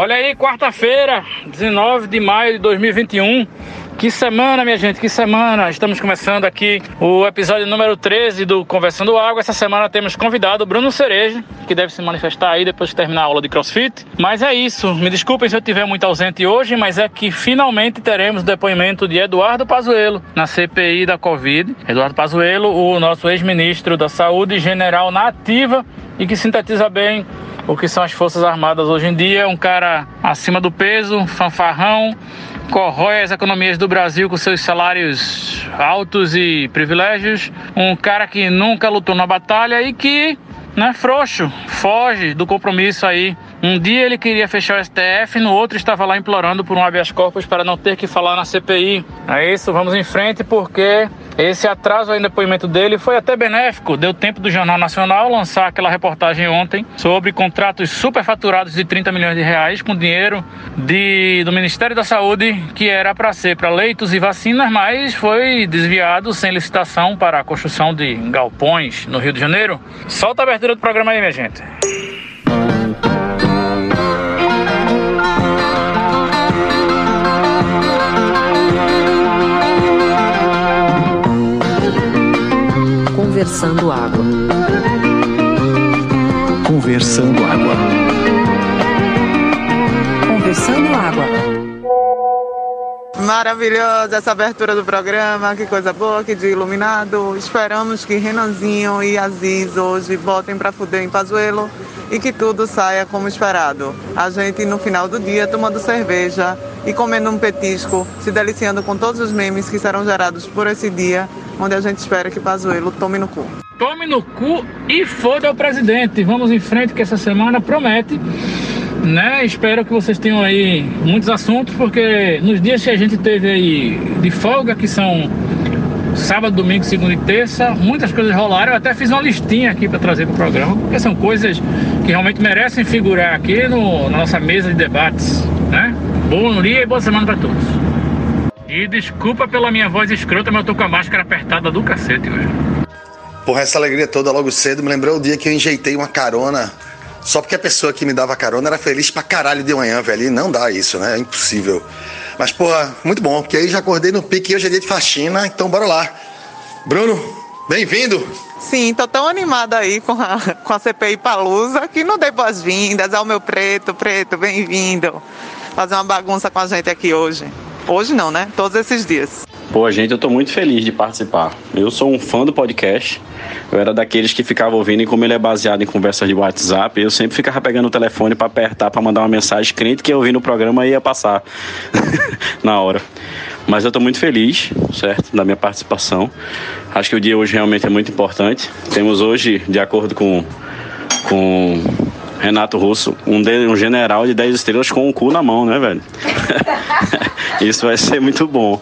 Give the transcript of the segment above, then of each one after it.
Olha aí, quarta-feira, 19 de maio de 2021. Que semana, minha gente, que semana! Estamos começando aqui o episódio número 13 do Conversando Água. Essa semana temos convidado o Bruno Cereja, que deve se manifestar aí depois de terminar a aula de crossfit. Mas é isso, me desculpem se eu estiver muito ausente hoje, mas é que finalmente teremos o depoimento de Eduardo Pazuello na CPI da Covid. Eduardo Pazuello, o nosso ex-ministro da Saúde, general na ativa e que sintetiza bem o que são as Forças Armadas hoje em dia. Um cara acima do peso, fanfarrão, corrói as economias do Brasil com seus salários altos e privilégios. Um cara que nunca lutou na batalha e que, né, frouxo, foge do compromisso aí um dia ele queria fechar o STF, no outro estava lá implorando por um habeas corpus para não ter que falar na CPI. É isso, vamos em frente porque esse atraso no depoimento dele foi até benéfico. Deu tempo do Jornal Nacional lançar aquela reportagem ontem sobre contratos superfaturados de 30 milhões de reais com dinheiro de, do Ministério da Saúde que era para ser para leitos e vacinas, mas foi desviado sem licitação para a construção de galpões no Rio de Janeiro. Solta a abertura do programa aí, minha gente. Conversando Água. Conversando Água. Conversando Água. Maravilhosa essa abertura do programa, que coisa boa, que dia iluminado. Esperamos que Renanzinho e Aziz hoje botem para fuder em Pazuelo e que tudo saia como esperado. A gente no final do dia tomando cerveja e comendo um petisco, se deliciando com todos os memes que serão gerados por esse dia, onde a gente espera que Pazuello tome no cu. Tome no cu e foda o presidente. Vamos em frente que essa semana promete. Né? Espero que vocês tenham aí muitos assuntos, porque nos dias que a gente teve aí de folga, que são sábado, domingo, segunda e terça, muitas coisas rolaram. Eu até fiz uma listinha aqui para trazer para o programa, porque são coisas que realmente merecem figurar aqui no, na nossa mesa de debates. Né? Bom dia e boa semana para todos. E desculpa pela minha voz escrota, mas eu tô com a máscara apertada do cacete hoje. Porra, essa alegria toda logo cedo me lembrou o dia que eu enjeitei uma carona. Só porque a pessoa que me dava carona era feliz pra caralho de manhã, velho. E não dá isso, né? É impossível. Mas, porra, muito bom, porque aí já acordei no pique e hoje é dia de faxina, então bora lá. Bruno, bem-vindo! Sim, tô tão animada aí com a, com a CPI Palusa que não dei boas-vindas ao meu preto, preto, bem-vindo. Fazer uma bagunça com a gente aqui hoje. Hoje não, né? Todos esses dias. Pô, gente, eu tô muito feliz de participar. Eu sou um fã do podcast. Eu era daqueles que ficava ouvindo e como ele é baseado em conversas de WhatsApp, eu sempre ficava pegando o telefone para apertar para mandar uma mensagem crente que eu ouvi no programa ia passar na hora. Mas eu tô muito feliz, certo, da minha participação. Acho que o dia hoje realmente é muito importante. Temos hoje, de acordo com com Renato Russo, um, de, um general de 10 estrelas com o cu na mão, né, velho? Isso vai ser muito bom.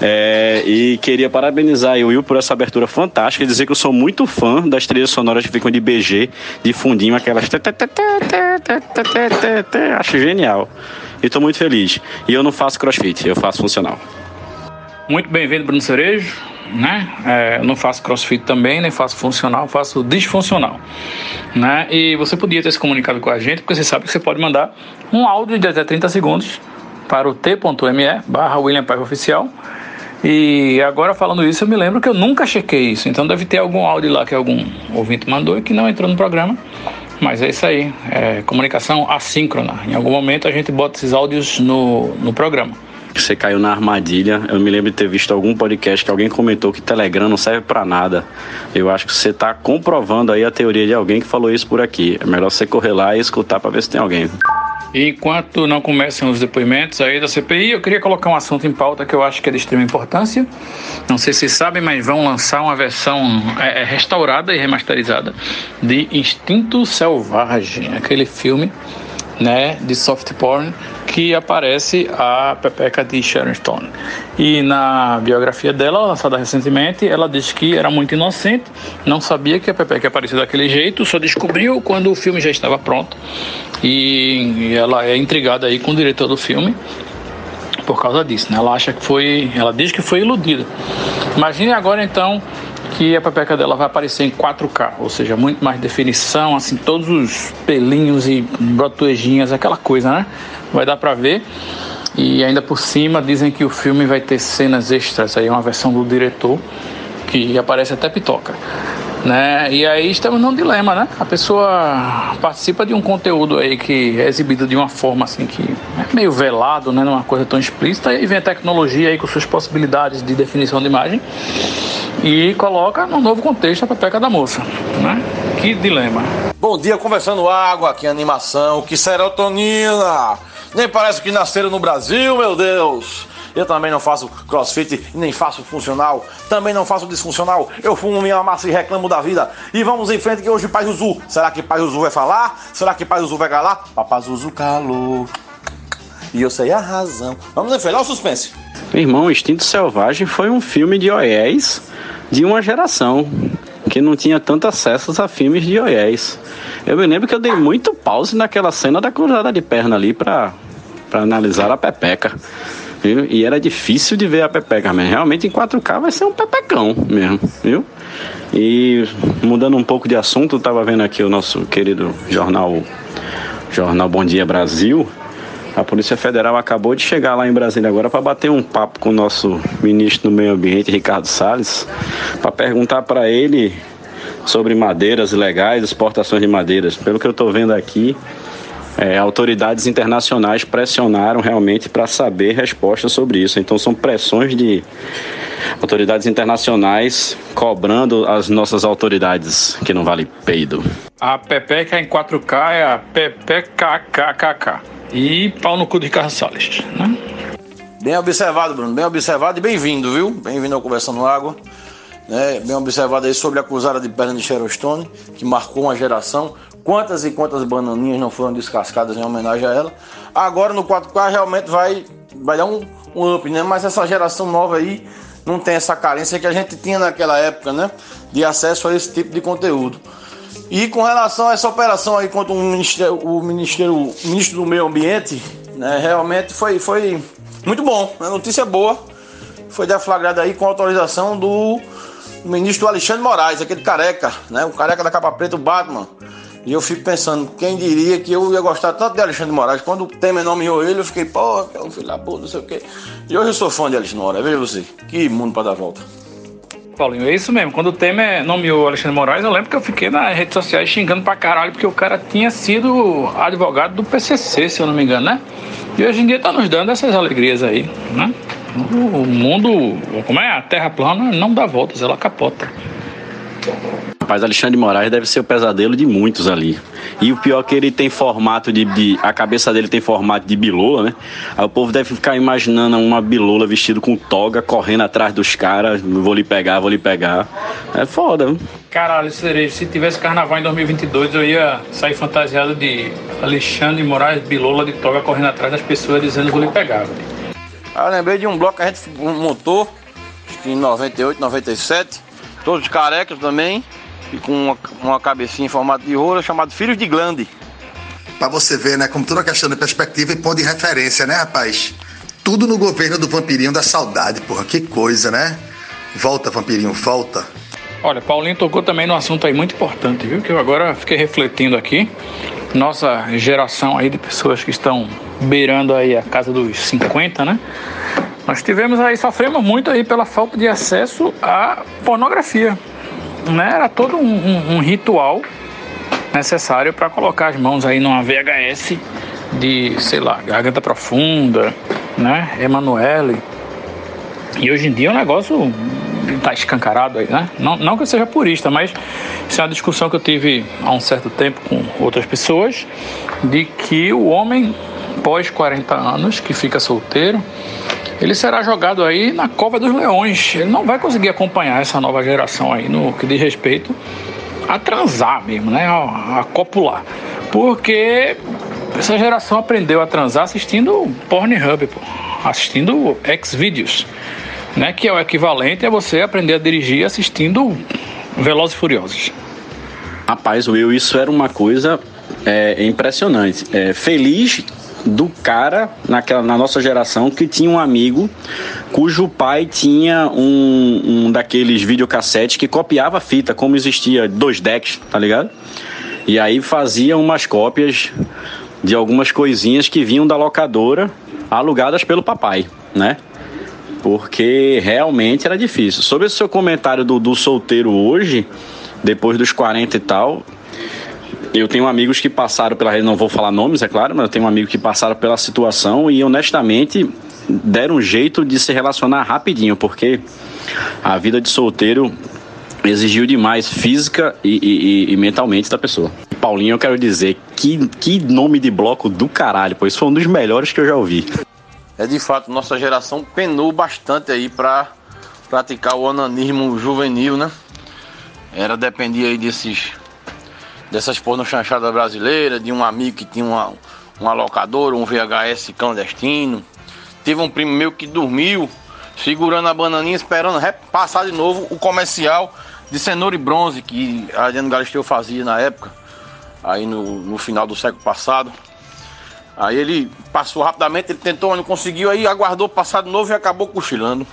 É, e queria parabenizar o Will por essa abertura fantástica e dizer que eu sou muito fã das trilhas sonoras que ficam de BG, de fundinho, aquelas. Acho genial. E tô muito feliz. E eu não faço crossfit, eu faço funcional. Muito bem-vindo, Bruno Cerejo. Né? É, não faço crossfit também, nem faço funcional, faço disfuncional. Né? E você podia ter se comunicado com a gente, porque você sabe que você pode mandar um áudio de até 30 segundos para o t.me barra William Paiva Oficial. E agora falando isso, eu me lembro que eu nunca chequei isso. Então deve ter algum áudio lá que algum ouvinte mandou e que não entrou no programa. Mas é isso aí, é comunicação assíncrona. Em algum momento a gente bota esses áudios no, no programa você caiu na armadilha. Eu me lembro de ter visto algum podcast que alguém comentou que Telegram não serve para nada. Eu acho que você está comprovando aí a teoria de alguém que falou isso por aqui. É melhor você correr lá e escutar para ver se tem alguém. Enquanto não começam os depoimentos aí da CPI, eu queria colocar um assunto em pauta que eu acho que é de extrema importância. Não sei se sabem, mas vão lançar uma versão é, é restaurada e remasterizada de Instinto Selvagem, aquele filme né, de soft porn que aparece a Pepeca de Sharon Stone. E na biografia dela, lançada recentemente, ela diz que era muito inocente, não sabia que a Pepeca aparecia daquele jeito, só descobriu quando o filme já estava pronto. E ela é intrigada aí com o diretor do filme por causa disso, né? Ela acha que foi, ela diz que foi iludida. Imagine agora então que a pepeca dela vai aparecer em 4K, ou seja, muito mais definição, assim, todos os pelinhos e brotuejinhas, aquela coisa, né? Vai dar pra ver. E ainda por cima dizem que o filme vai ter cenas extras, aí é uma versão do diretor que aparece até pitoca. Né? E aí estamos num dilema, né? A pessoa participa de um conteúdo aí que é exibido de uma forma assim que é meio velado, né? Não é uma coisa tão explícita e vem a tecnologia aí com suas possibilidades de definição de imagem e coloca num novo contexto a pepeca da moça, né? Que dilema. Bom dia, conversando água, que animação, que serotonina. Nem parece que nasceram no Brasil, meu Deus. Eu também não faço crossfit, nem faço funcional, também não faço disfuncional. Eu fumo minha massa e reclamo da vida. E vamos em frente que hoje Pai Zuzu. Será que Pai Zuzu vai falar? Será que Pai Zuzu vai calar? Papai Zuzu calou. E eu sei a razão. Vamos em frente, olha o suspense. Irmão, Instinto Selvagem foi um filme de oiés de uma geração que não tinha tanto acesso a filmes de oiés. Eu me lembro que eu dei muito pause naquela cena da cruzada de perna ali pra, pra analisar a pepeca. Viu? E era difícil de ver a pepeca, mas realmente em 4K vai ser um pepecão mesmo, viu? E mudando um pouco de assunto, estava vendo aqui o nosso querido jornal Jornal Bom Dia Brasil. A Polícia Federal acabou de chegar lá em Brasília agora para bater um papo com o nosso ministro do Meio Ambiente, Ricardo Salles, para perguntar para ele sobre madeiras ilegais, exportações de madeiras. Pelo que eu estou vendo aqui, é, autoridades internacionais pressionaram realmente para saber respostas sobre isso. Então são pressões de autoridades internacionais cobrando as nossas autoridades que não vale peido. A pepeca em 4K é a PPKKKK. E pau no cu de Ricardo Salles, né? Bem observado, Bruno, bem observado e bem-vindo, viu? Bem-vindo ao Conversando Água. Né? Bem observado aí sobre a acusada de perna de Sherostone, que marcou uma geração. Quantas e quantas bananinhas não foram descascadas em homenagem a ela. Agora no 4K realmente vai, vai dar um, um up, né? Mas essa geração nova aí não tem essa carência que a gente tinha naquela época, né? De acesso a esse tipo de conteúdo. E com relação a essa operação aí contra o Ministério, o Ministério, o Ministro do Meio Ambiente, né? Realmente foi, foi muito bom, né? notícia boa. Foi deflagrada aí com autorização do ministro Alexandre Moraes, aquele careca, né? O careca da capa preta, o Batman. E eu fico pensando, quem diria que eu ia gostar tanto de Alexandre de Moraes? Quando o Temer nomeou ele, eu fiquei, pô, é um filho da puta, não sei o quê. E hoje eu sou fã de Alexandre de Moraes, veja você, que mundo para dar volta. Paulinho, é isso mesmo. Quando o Temer nomeou Alexandre Moraes, eu lembro que eu fiquei nas redes sociais xingando pra caralho, porque o cara tinha sido advogado do PCC, se eu não me engano, né? E hoje em dia tá nos dando essas alegrias aí, né? O mundo, como é? A terra plana não dá voltas, ela capota. Rapaz, Alexandre de Moraes deve ser o pesadelo de muitos ali. E o pior é que ele tem formato de, de, A cabeça dele tem formato de bilola, né? Aí o povo deve ficar imaginando uma bilola vestido com toga, correndo atrás dos caras. Vou lhe pegar, vou lhe pegar. É foda, viu? Caralho, cereja, se tivesse carnaval em 2022, eu ia sair fantasiado de Alexandre de Moraes, bilola de toga, correndo atrás das pessoas dizendo vou lhe pegar. velho. Ah, eu lembrei de um bloco que a gente montou, acho que em 98, 97, todos carecas também, e com uma, uma cabecinha em formato de rola, chamado Filhos de Glande. Pra você ver, né? Como toda questão de perspectiva e ponto de referência, né, rapaz? Tudo no governo do vampirinho da saudade, porra. Que coisa, né? Volta, vampirinho, volta. Olha, Paulinho tocou também num assunto aí muito importante, viu? Que eu agora fiquei refletindo aqui. Nossa geração aí de pessoas que estão beirando aí a casa dos 50, né? Nós tivemos aí, sofremos muito aí pela falta de acesso à pornografia. Né? Era todo um, um- um ritual necessário para colocar as mãos aí numa VHS de, sei lá, Garganta Profunda, né? Emanuele. E hoje em dia o negócio tá escancarado aí, né? Não, não que eu seja purista, mas isso é uma discussão que eu tive há um certo tempo com outras pessoas, de que o homem pós 40 anos, que fica solteiro, ele será jogado aí na cova dos leões. Ele não vai conseguir acompanhar essa nova geração aí no que diz respeito a transar mesmo, né? A, a copular. Porque essa geração aprendeu a transar assistindo Pornhub, pô. assistindo Xvideos, né? Que é o equivalente a você aprender a dirigir assistindo Velozes e Furiosos. Rapaz, Will, isso era uma coisa é, impressionante. É, feliz do cara naquela, na nossa geração que tinha um amigo cujo pai tinha um, um daqueles videocassetes que copiava fita, como existia dois decks, tá ligado? E aí fazia umas cópias de algumas coisinhas que vinham da locadora alugadas pelo papai, né? Porque realmente era difícil. Sobre o seu comentário do, do solteiro hoje, depois dos 40 e tal, eu tenho amigos que passaram pela não vou falar nomes, é claro, mas eu tenho amigos que passaram pela situação e honestamente deram um jeito de se relacionar rapidinho, porque a vida de solteiro exigiu demais física e, e, e, mentalmente da pessoa. Paulinho, eu quero dizer, que, que nome de bloco do caralho, pois foi um dos melhores que eu já ouvi. É de fato, nossa geração penou bastante aí para praticar o onanismo juvenil, né? Era depender aí desses dessas pornochanchadas brasileiras, de um amigo que tinha uma, uma locadora, um VHS clandestino. Teve um primo meu que dormiu segurando a bananinha, esperando passar de novo o comercial de cenoura e bronze que a Adriano Galisteu fazia na época, aí no, no final do século passado. Aí ele passou rapidamente, ele tentou, não conseguiu, aí aguardou passar de novo e acabou cochilando.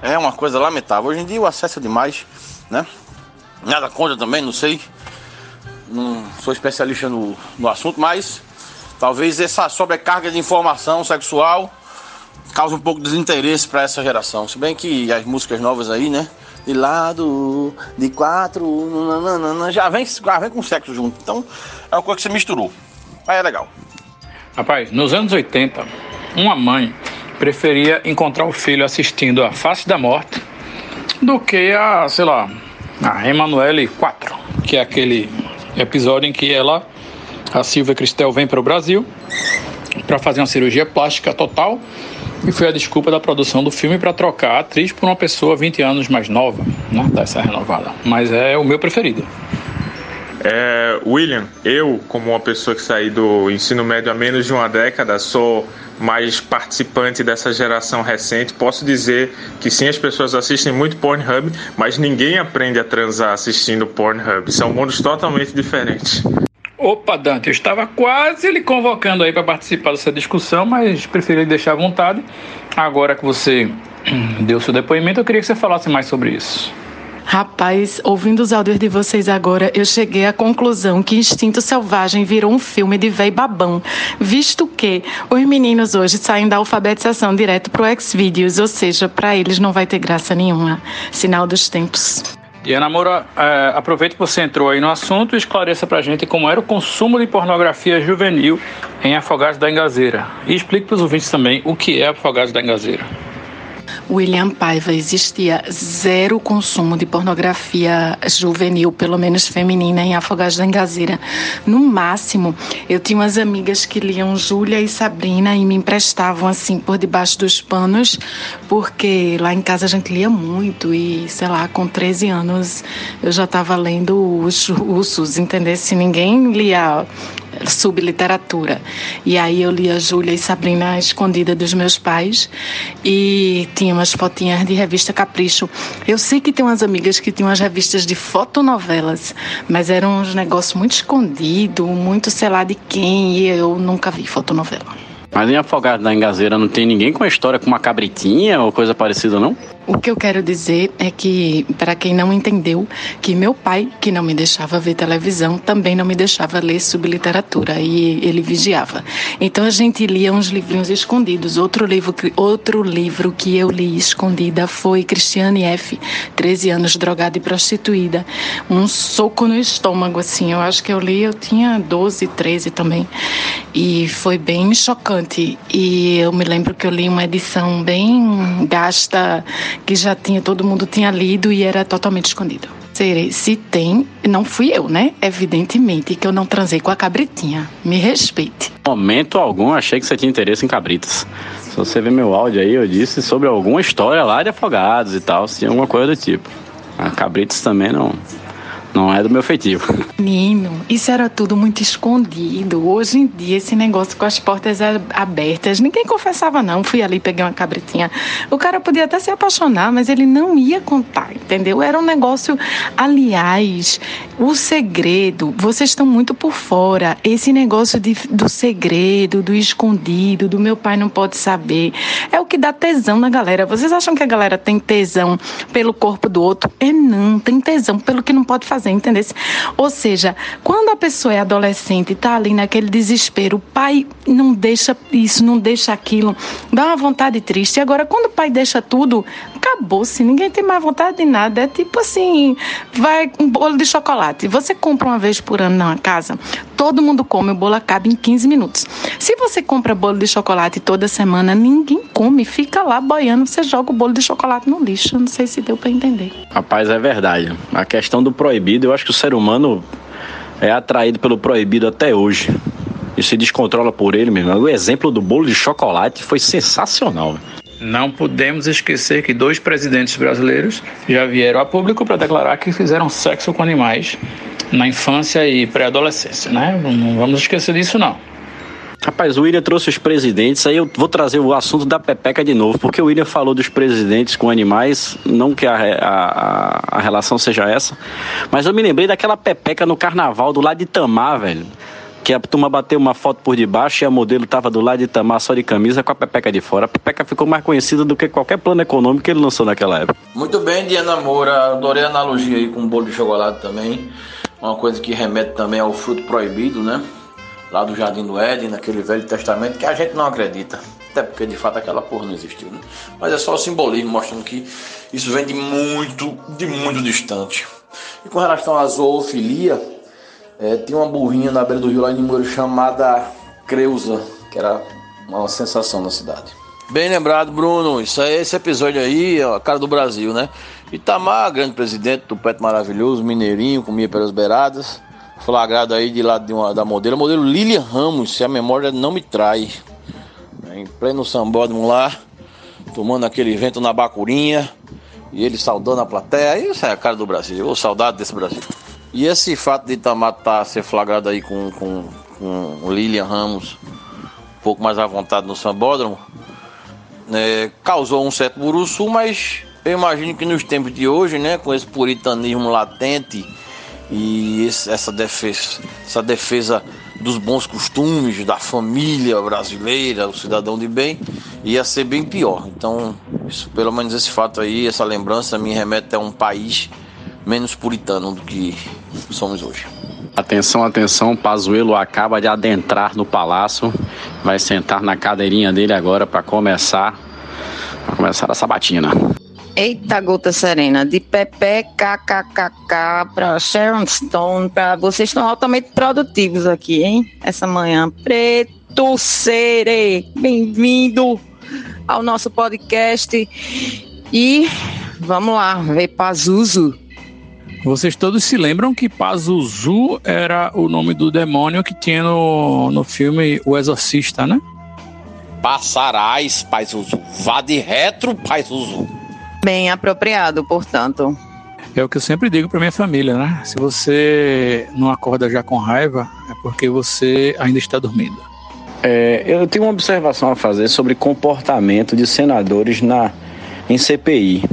É uma coisa lamentável. Hoje em dia o acesso é demais, né? Nada contra também, não sei não sou especialista no, no assunto, mas talvez essa sobrecarga de informação sexual cause um pouco de desinteresse para essa geração. Se bem que as músicas novas aí, né? De lado, de quatro, nananana, já vem, já vem com sexo junto. Então é uma coisa que se misturou. Aí é legal. Rapaz, nos anos 80, uma mãe preferia encontrar o filho assistindo a Face da Morte do que a, sei lá, a Emanuele 4, que é aquele episódio em que ela, a Silvia Cristel, vem para o Brasil para fazer uma cirurgia plástica total e foi a desculpa da produção do filme para trocar a atriz por uma pessoa 20 anos mais nova, né, dessa renovada. Mas é o meu preferido. É, William, eu, como uma pessoa que saí do ensino médio há menos de uma década, sou mais participante dessa geração recente, posso dizer que sim, as pessoas assistem muito Pornhub, mas ninguém aprende a transar assistindo Pornhub. São mundos totalmente diferentes. Opa, Dante, eu estava quase lhe convocando aí para participar dessa discussão, mas preferi deixar à vontade. Agora que você deu seu depoimento, eu queria que você falasse mais sobre isso. Rapaz, ouvindo os áudios de vocês agora, eu cheguei à conclusão que Instinto Selvagem virou um filme de véi babão, visto que os meninos hoje saem da alfabetização direto pro Xvideos, ou seja, para eles não vai ter graça nenhuma. Sinal dos tempos. Diana Moura, é, aproveite que você entrou aí no assunto e esclareça pra gente como era o consumo de pornografia juvenil em Afogados da Engazeira. E explique para os ouvintes também o que é Afogados da Engazeira. William Paiva existia zero consumo de pornografia juvenil, pelo menos feminina, em Afogados da Engazeira. No máximo, eu tinha umas amigas que liam Júlia e Sabrina e me emprestavam assim por debaixo dos panos, porque lá em casa a gente lia muito e, sei lá, com 13 anos eu já estava lendo os russos, entendeu? Se ninguém lia subliteratura. E aí eu lia Júlia e Sabrina escondida dos meus pais e tinha umas fotinhas de revista Capricho. Eu sei que tem umas amigas que tinham umas revistas de fotonovelas, mas eram uns negócios muito escondidos, muito sei lá de quem, e eu nunca vi fotonovela. Mas em Afogado da Engazeira não tem ninguém com uma história com uma cabritinha ou coisa parecida, não? O que eu quero dizer é que, para quem não entendeu, que meu pai, que não me deixava ver televisão, também não me deixava ler subliteratura e ele vigiava. Então a gente lia uns livrinhos escondidos. Outro livro, outro livro que eu li escondida foi Cristiane F., 13 anos, drogada e prostituída. Um soco no estômago, assim. Eu acho que eu li, eu tinha 12, 13 também. E foi bem chocante. E eu me lembro que eu li uma edição bem gasta que já tinha, todo mundo tinha lido e era totalmente escondido. Se tem, não fui eu, né? Evidentemente que eu não transei com a cabritinha. Me respeite. Momento algum achei que você tinha interesse em cabritas. Se você ver meu áudio aí, eu disse sobre alguma história lá de afogados e tal, se alguma coisa do tipo. A cabritas também não, não é do meu feitiço. Menino, isso era tudo muito escondido. Hoje em dia, esse negócio com as portas abertas, ninguém confessava, não. Fui ali, peguei uma cabritinha. O cara podia até se apaixonar, mas ele não ia contar, entendeu? Era um negócio. Aliás, O segredo, vocês estão muito por fora. Esse negócio de, do segredo, do escondido, do meu pai não pode saber, é o que dá tesão na galera. Vocês acham que a galera tem tesão pelo corpo do outro? É não, tem tesão pelo que não pode fazer, entendeu? Ou seja, quando a pessoa é adolescente e tá ali naquele desespero, o pai não deixa isso, não deixa aquilo, dá uma vontade triste. Agora, quando o pai deixa tudo, acabou-se, ninguém tem mais vontade de nada. É tipo assim, vai um bolo de chocolate. Você compra uma vez por ano na casa, todo mundo come, o bolo acaba em 15 minutos. Se você compra bolo de chocolate toda semana, ninguém come, fica lá boiando, você joga o bolo de chocolate no lixo. Não sei se deu para entender. Rapaz, é verdade. A questão do proibido, eu acho que o ser humano é atraído pelo proibido até hoje. E se descontrola por ele mesmo. O exemplo do bolo de chocolate foi sensacional. Não podemos esquecer que dois presidentes brasileiros já vieram a público para declarar que fizeram sexo com animais na infância e pré-adolescência, né? Não vamos esquecer disso, não. Rapaz, o William trouxe os presidentes, aí eu vou trazer o assunto da Pepeca de novo, porque o William falou dos presidentes com animais, não que a, a, a relação seja essa, mas eu me lembrei daquela Pepeca no carnaval do lado de Tamar, velho que a turma bateu uma foto por debaixo e a modelo estava do lado de Tamar só de camisa com a Pepeca de fora. A Pepeca ficou mais conhecida do que qualquer plano econômico que ele lançou naquela época. Muito bem, Diana Moura. Adorei a analogia aí com o bolo de chocolate também. Uma coisa que remete também ao fruto proibido, né? Lá do Jardim do Éden, naquele Velho Testamento, que a gente não acredita. Até porque de fato aquela porra não existiu, né? Mas é só o simbolismo mostrando que isso vem de muito, de muito distante. E com relação à zoofilia, é, tinha uma burrinha na beira do rio lá em Limoeiro chamada Creuza, que era uma sensação na cidade. Bem lembrado, Bruno. Isso aí, esse episódio aí a cara do Brasil, né? Itamar, grande presidente do Pet Maravilhoso, mineirinho, comia pelas beiradas. Flagrado aí de lado de uma, da modelo, modelo Lilian Ramos, se a memória não me trai. Em pleno sambódromo lá, tomando aquele vento na bacurinha. E ele saudando a plateia. Isso é a cara do Brasil. Ô, saudade desse Brasil. E esse fato de Itamar tá ser flagrado aí com, com, com Lilian Ramos um pouco mais à vontade no Sambódromo, né, causou um certo buruçu, mas eu imagino que nos tempos de hoje, né, com esse puritanismo latente e esse, essa, defesa, essa defesa dos bons costumes, da família brasileira, o cidadão de bem, ia ser bem pior. Então, isso, pelo menos esse fato aí, essa lembrança me remete a um país menos puritano do que somos hoje. Atenção, atenção, Pazuello acaba de adentrar no palácio, vai sentar na cadeirinha dele agora para começar, pra começar a sabatina. Eita gota serena, de Pepe KKKK para Sharon Stone, para vocês estão altamente produtivos aqui, hein? Essa manhã. Preto Sere, bem-vindo ao nosso podcast. E vamos lá, ver Pazuzu. Vocês todos se lembram que Pazuzu era o nome do demônio que tinha no, no filme O Exorcista, né? Passarás, Pazuzu. Vá de retro, Pazuzu. Bem apropriado, portanto. É o que eu sempre digo para minha família, né? Se você não acorda já com raiva, é porque você ainda está dormindo. É, eu tenho uma observação a fazer sobre comportamento de senadores na, em CPI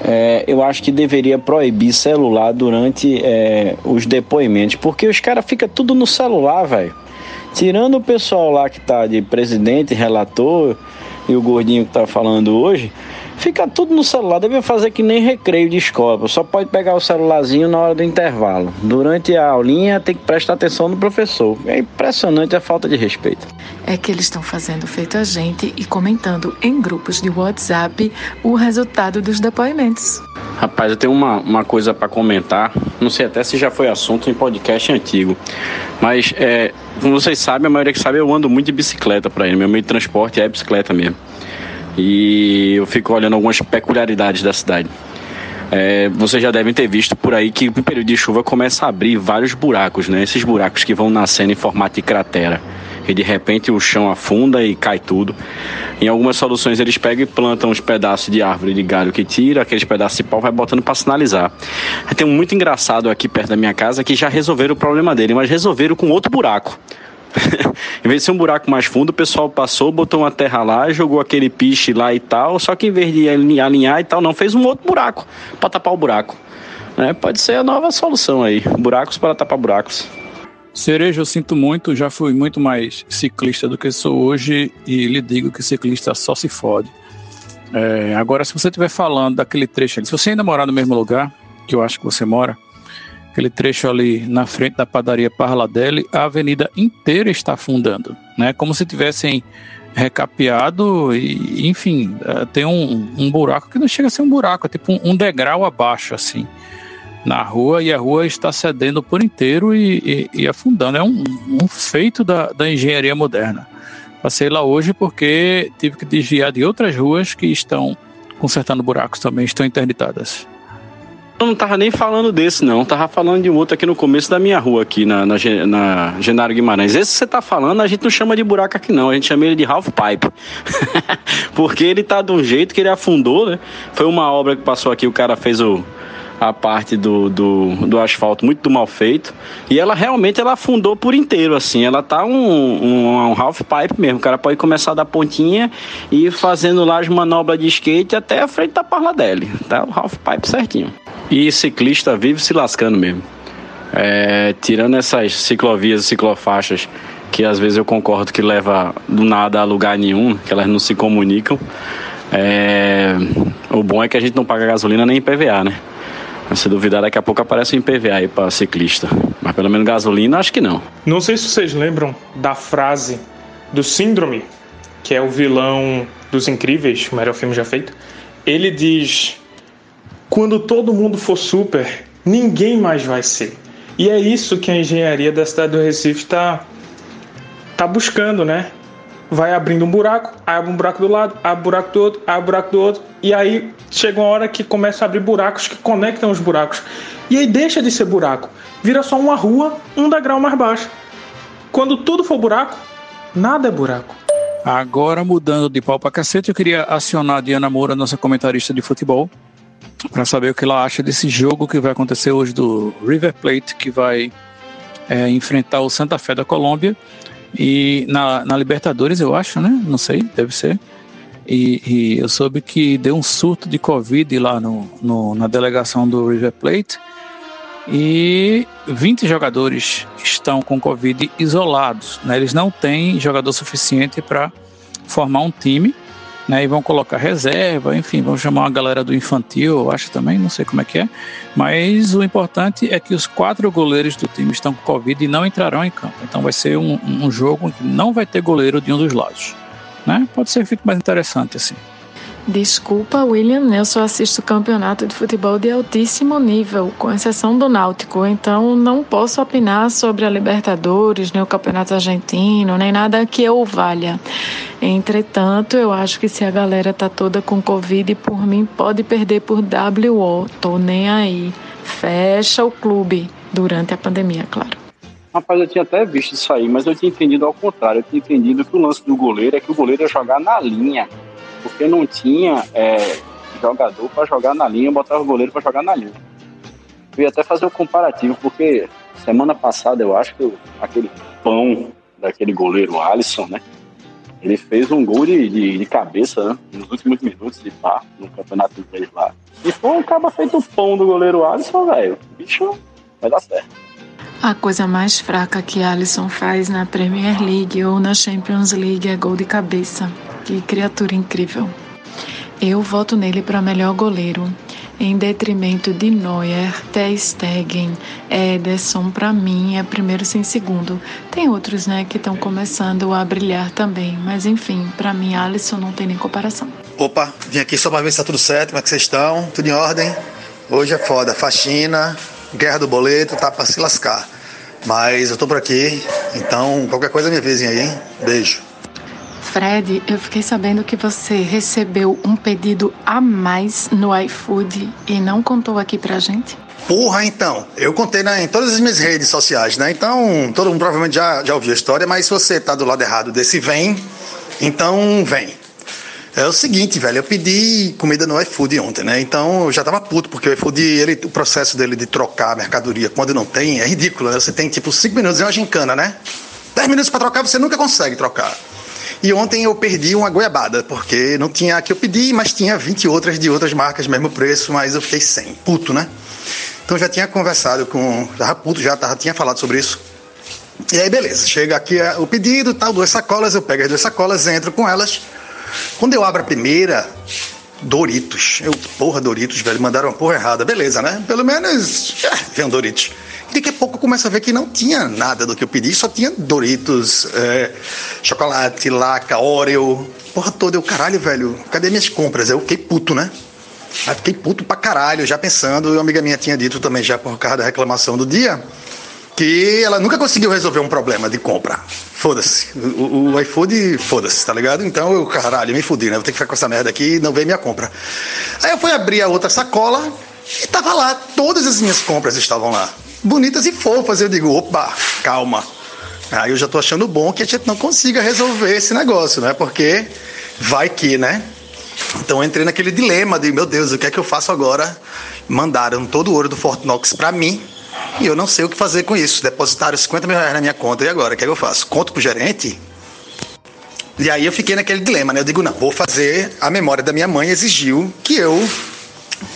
é, eu acho que deveria proibir celular durante é, os depoimentos, porque os caras ficam tudo no celular, velho. Tirando o pessoal lá que tá de presidente, relator e o gordinho que tá falando hoje, fica tudo no celular. Deve fazer que nem recreio de escola. Só pode pegar o celularzinho na hora do intervalo. Durante a aulinha tem que prestar atenção no professor. É impressionante a falta de respeito. É que eles estão fazendo feito a gente e comentando em grupos de WhatsApp o resultado dos depoimentos. Rapaz, eu tenho uma, uma coisa para comentar. Não sei até se já foi assunto em podcast antigo. Mas, é, como vocês sabem, a maioria que sabe, eu ando muito de bicicleta para ir. Meu meio de transporte é bicicleta mesmo. E eu fico olhando algumas peculiaridades da cidade. É, vocês já devem ter visto por aí que no período de chuva começa a abrir vários buracos, né? Esses buracos que vão nascendo em formato de cratera e de repente o chão afunda e cai tudo. Em algumas soluções eles pegam e plantam uns pedaços de árvore de galho que tira, aqueles pedaços de pau vai botando para sinalizar. Tem um muito engraçado aqui perto da minha casa que já resolveram o problema dele, mas resolveram com outro buraco. em vez de ser um buraco mais fundo, o pessoal passou, botou uma terra lá, jogou aquele piche lá e tal, só que em vez de alinhar e tal, não, fez um outro buraco para tapar o buraco. né, pode ser a nova solução aí. Buracos para tapar buracos. Cereja, eu sinto muito, já fui muito mais ciclista do que sou hoje e lhe digo que ciclista só se fode. É, agora, se você estiver falando daquele trecho ali, se você ainda morar no mesmo lugar, que eu acho que você mora, aquele trecho ali na frente da padaria Parladelli, a avenida inteira está afundando, né? Como se tivessem recapeado e, enfim, é, tem um, um, buraco que não chega a ser um buraco, é tipo um, degrau abaixo, assim, na rua, e a rua está cedendo por inteiro e, e, e afundando. É um, um feito da, da engenharia moderna. Passei lá hoje porque tive que desviar de outras ruas que estão consertando buracos também, estão interditadas. Eu não tava nem falando desse, não. Tava falando de um outro aqui no começo da minha rua, aqui na, na, na Genaro Guimarães. Esse que você tá falando, a gente não chama de buraco aqui, não. A gente chama ele de half pipe. Porque ele tá de um jeito que ele afundou, né? Foi uma obra que passou aqui, o cara fez o, a parte do, do, do, asfalto muito mal feito. E ela realmente ela afundou por inteiro, assim. Ela tá um, um, um half pipe mesmo. O cara pode começar da pontinha e ir fazendo lá as manobras de skate até a frente da parla dele. Tá o half pipe certinho. E ciclista vive se lascando mesmo. É, tirando essas ciclovias e ciclofaixas que às vezes eu concordo que leva do nada a lugar nenhum, que elas não se comunicam. É, o bom é que a gente não paga gasolina nem PVA, né? Se duvidar, daqui a pouco aparece um IPVA aí para ciclista. Mas pelo menos gasolina, acho que não. Não sei se vocês lembram da frase do Síndrome, que é o vilão dos Incríveis, o melhor filme já feito. Ele diz quando todo mundo for super, ninguém mais vai ser. E é isso que a engenharia da cidade do Recife está tá buscando, né? Vai abrindo um buraco, abre um buraco do lado, abre um buraco do outro, abre um buraco do outro, e aí chega uma hora que começa a abrir buracos que conectam os buracos. E aí deixa de ser buraco, vira só uma rua, um degrau mais baixo. Quando tudo for buraco, nada é buraco. Agora, mudando de pau para cacete, eu queria acionar a Diana Moura, nossa comentarista de futebol, para saber o que ela acha desse jogo que vai acontecer hoje do River Plate, que vai é, enfrentar o Santa Fé da Colômbia. E na, na Libertadores, eu acho, né? Não sei, deve ser. E, e, eu soube que deu um surto de Covid lá no, no, na delegação do River Plate. E 20 jogadores estão com Covid isolados. Né? Eles não têm jogador suficiente para formar um time né? E vão colocar reserva, enfim, vão chamar uma galera do infantil, eu acho também, não sei como é que é. Mas o importante é que os quatro goleiros do time estão com Covid e não entrarão em campo. Então vai ser um, um jogo que não vai ter goleiro de um dos lados. Né? Pode ser que fique mais interessante assim. Desculpa, William, eu só assisto campeonato de futebol de altíssimo nível, com exceção do Náutico, então não posso opinar sobre a Libertadores, nem o Campeonato Argentino, nem nada que eu valha. Entretanto, eu acho que se a galera tá toda com Covid, por mim pode perder por WO, tô nem aí. Fecha o clube durante a pandemia, claro. Rapaz, eu tinha até visto isso aí, mas eu tinha entendido ao contrário. Eu tinha entendido que o lance do goleiro é que o goleiro ia jogar na linha porque não tinha é, jogador para jogar na linha, botar o goleiro para jogar na linha. Eu ia até fazer um comparativo, porque semana passada eu acho que aquele pão daquele goleiro Alisson, né? Ele fez um gol de, de, de cabeça né? nos últimos minutos de par no campeonato inglês lá. E foi um cabo feito pão do goleiro Alisson, velho. Bicho, vai dar certo. A coisa mais fraca que Alisson faz na Premier League ou na Champions League é gol de cabeça. Que criatura incrível. Eu voto nele para melhor goleiro, em detrimento de Neuer, Ter Stegen, Ederson, para mim é primeiro sem segundo. Tem outros, né, que estão começando a brilhar também, mas enfim, para mim Alisson não tem nem comparação. Opa, vim aqui só para ver se tá tudo certo, como é que vocês estão? Tudo em ordem? Hoje é foda, faxina, guerra do boleto, tá para se lascar. Mas eu tô por aqui, então qualquer coisa me avisem aí, hein? Beijo. Fred, eu fiquei sabendo que você recebeu um pedido a mais no iFood e não contou aqui pra gente. Porra, então. Eu contei né, em todas as minhas redes sociais, né? Então, todo mundo provavelmente já, já ouviu a história, mas se você tá do lado errado desse vem, então vem. É o seguinte, velho, eu pedi comida no iFood ontem, né? Então eu já tava puto, porque o iFood, ele, o processo dele de trocar a mercadoria quando não tem é ridículo, né? Você tem tipo 5 minutos, é uma gincana, né? 10 minutos para trocar, você nunca consegue trocar. E ontem eu perdi uma goiabada, porque não tinha a que eu pedi, mas tinha 20 outras de outras marcas, mesmo preço, mas eu fiquei sem. Puto, né? Então já tinha conversado com. Tava puto, já tava, tinha falado sobre isso. E aí, beleza, chega aqui é, o pedido, tal, duas sacolas, eu pego as duas sacolas, entro com elas. Quando eu abro a primeira, Doritos. Eu, porra, Doritos, velho, mandaram uma porra errada. Beleza, né? Pelo menos, é, vem um Doritos. E daqui a pouco eu começo a ver que não tinha nada do que eu pedi, só tinha Doritos, é, chocolate, laca, Oreo, porra toda. Eu, caralho, velho, cadê minhas compras? Eu fiquei puto, né? Aí fiquei puto pra caralho, já pensando, uma amiga minha tinha dito também, já por causa da reclamação do dia, que ela nunca conseguiu resolver um problema de compra. Foda-se. O, o iFood, foda-se, tá ligado? Então eu, caralho, me fudi, né? Vou ter que ficar com essa merda aqui e não veio minha compra. Aí eu fui abrir a outra sacola e tava lá, todas as minhas compras estavam lá. Bonitas e fofas. Eu digo, opa, calma. Aí eu já tô achando bom que a gente não consiga resolver esse negócio, né? Porque vai que, né? Então eu entrei naquele dilema de, meu Deus, o que é que eu faço agora? Mandaram todo o ouro do Fortnox para mim e eu não sei o que fazer com isso. Depositaram 50 mil reais na minha conta e agora? O que é que eu faço? Conto pro gerente? E aí eu fiquei naquele dilema, né? Eu digo, não, vou fazer. A memória da minha mãe exigiu que eu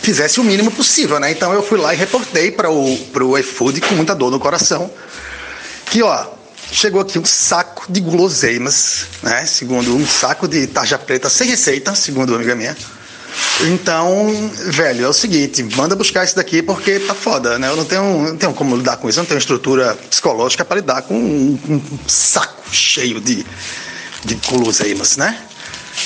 fizesse o mínimo possível, né? Então eu fui lá e reportei para o pro iFood com muita dor no coração. Que, ó, chegou aqui um saco de guloseimas, né? Segundo um saco de tarja preta sem receita, segundo uma amiga minha. Então, velho, é o seguinte, manda buscar isso daqui porque tá foda, né? Eu não tenho, não tenho como lidar com isso, eu não tenho estrutura psicológica para lidar com um, um, saco cheio de, de guloseimas, né?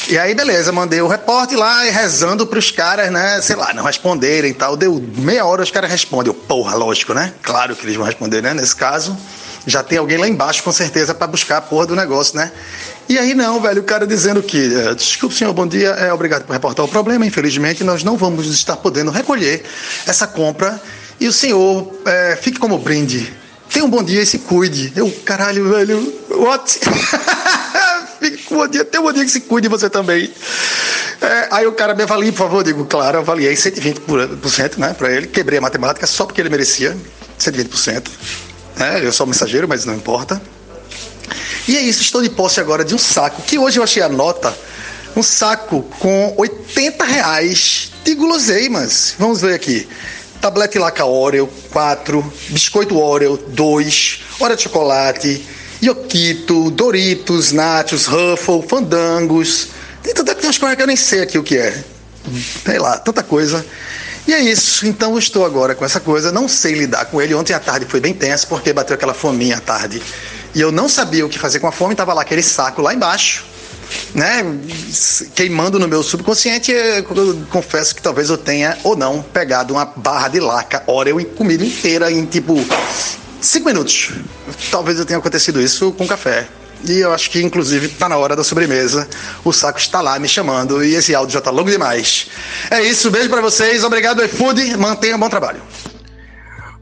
E aí, beleza, mandei o reporte lá e rezando pros caras, né? Sei lá, não responderem e tal. Deu meia hora, os caras respondem. Porra, lógico, né? Claro que eles vão responder, né? Nesse caso, já tem alguém lá embaixo, com certeza, para buscar a porra do negócio, né? E aí não, velho, o cara dizendo que, é, desculpe senhor, bom dia, é obrigado por reportar o problema, infelizmente nós não vamos estar podendo recolher essa compra e o senhor é, fique como brinde. Tenha um bom dia e se cuide. Eu, caralho, velho, what? fique com um bom dia, tenha um bom dia que se cuide você também. É, aí o cara me avalia, por favor, eu digo, claro, avaliei 120%, né, para ele, quebrei a matemática só porque ele merecia 120%. Né, eu sou mensageiro, mas não importa. E é isso, estou de posse agora de um saco, que hoje eu achei a nota, um saco com 80 reais de guloseimas. Vamos ver aqui. Tablete Laca Oreo, 4. Biscoito Oreo, 2. Hora de chocolate. Yokito, Doritos, Nachos, Ruffle, Fandangos. Tem tanta umas coisas que eu nem sei aqui o que é. Sei lá, tanta coisa. E é isso. Então eu estou agora com essa coisa. Não sei lidar com ele. Ontem à tarde foi bem tenso porque bateu aquela fominha à tarde e eu não sabia o que fazer com a fome, tava lá aquele saco lá embaixo, né, queimando no meu subconsciente. Eu confesso que talvez eu tenha ou não pegado uma barra de laca Oreo e comido inteira em tipo cinco minutos. Talvez eu tenha acontecido isso com café. E eu acho que, inclusive, está na hora da sobremesa. O saco está lá me chamando e esse áudio já está longo demais. É isso, beijo para vocês. Obrigado, iFood. Mantenha bom trabalho.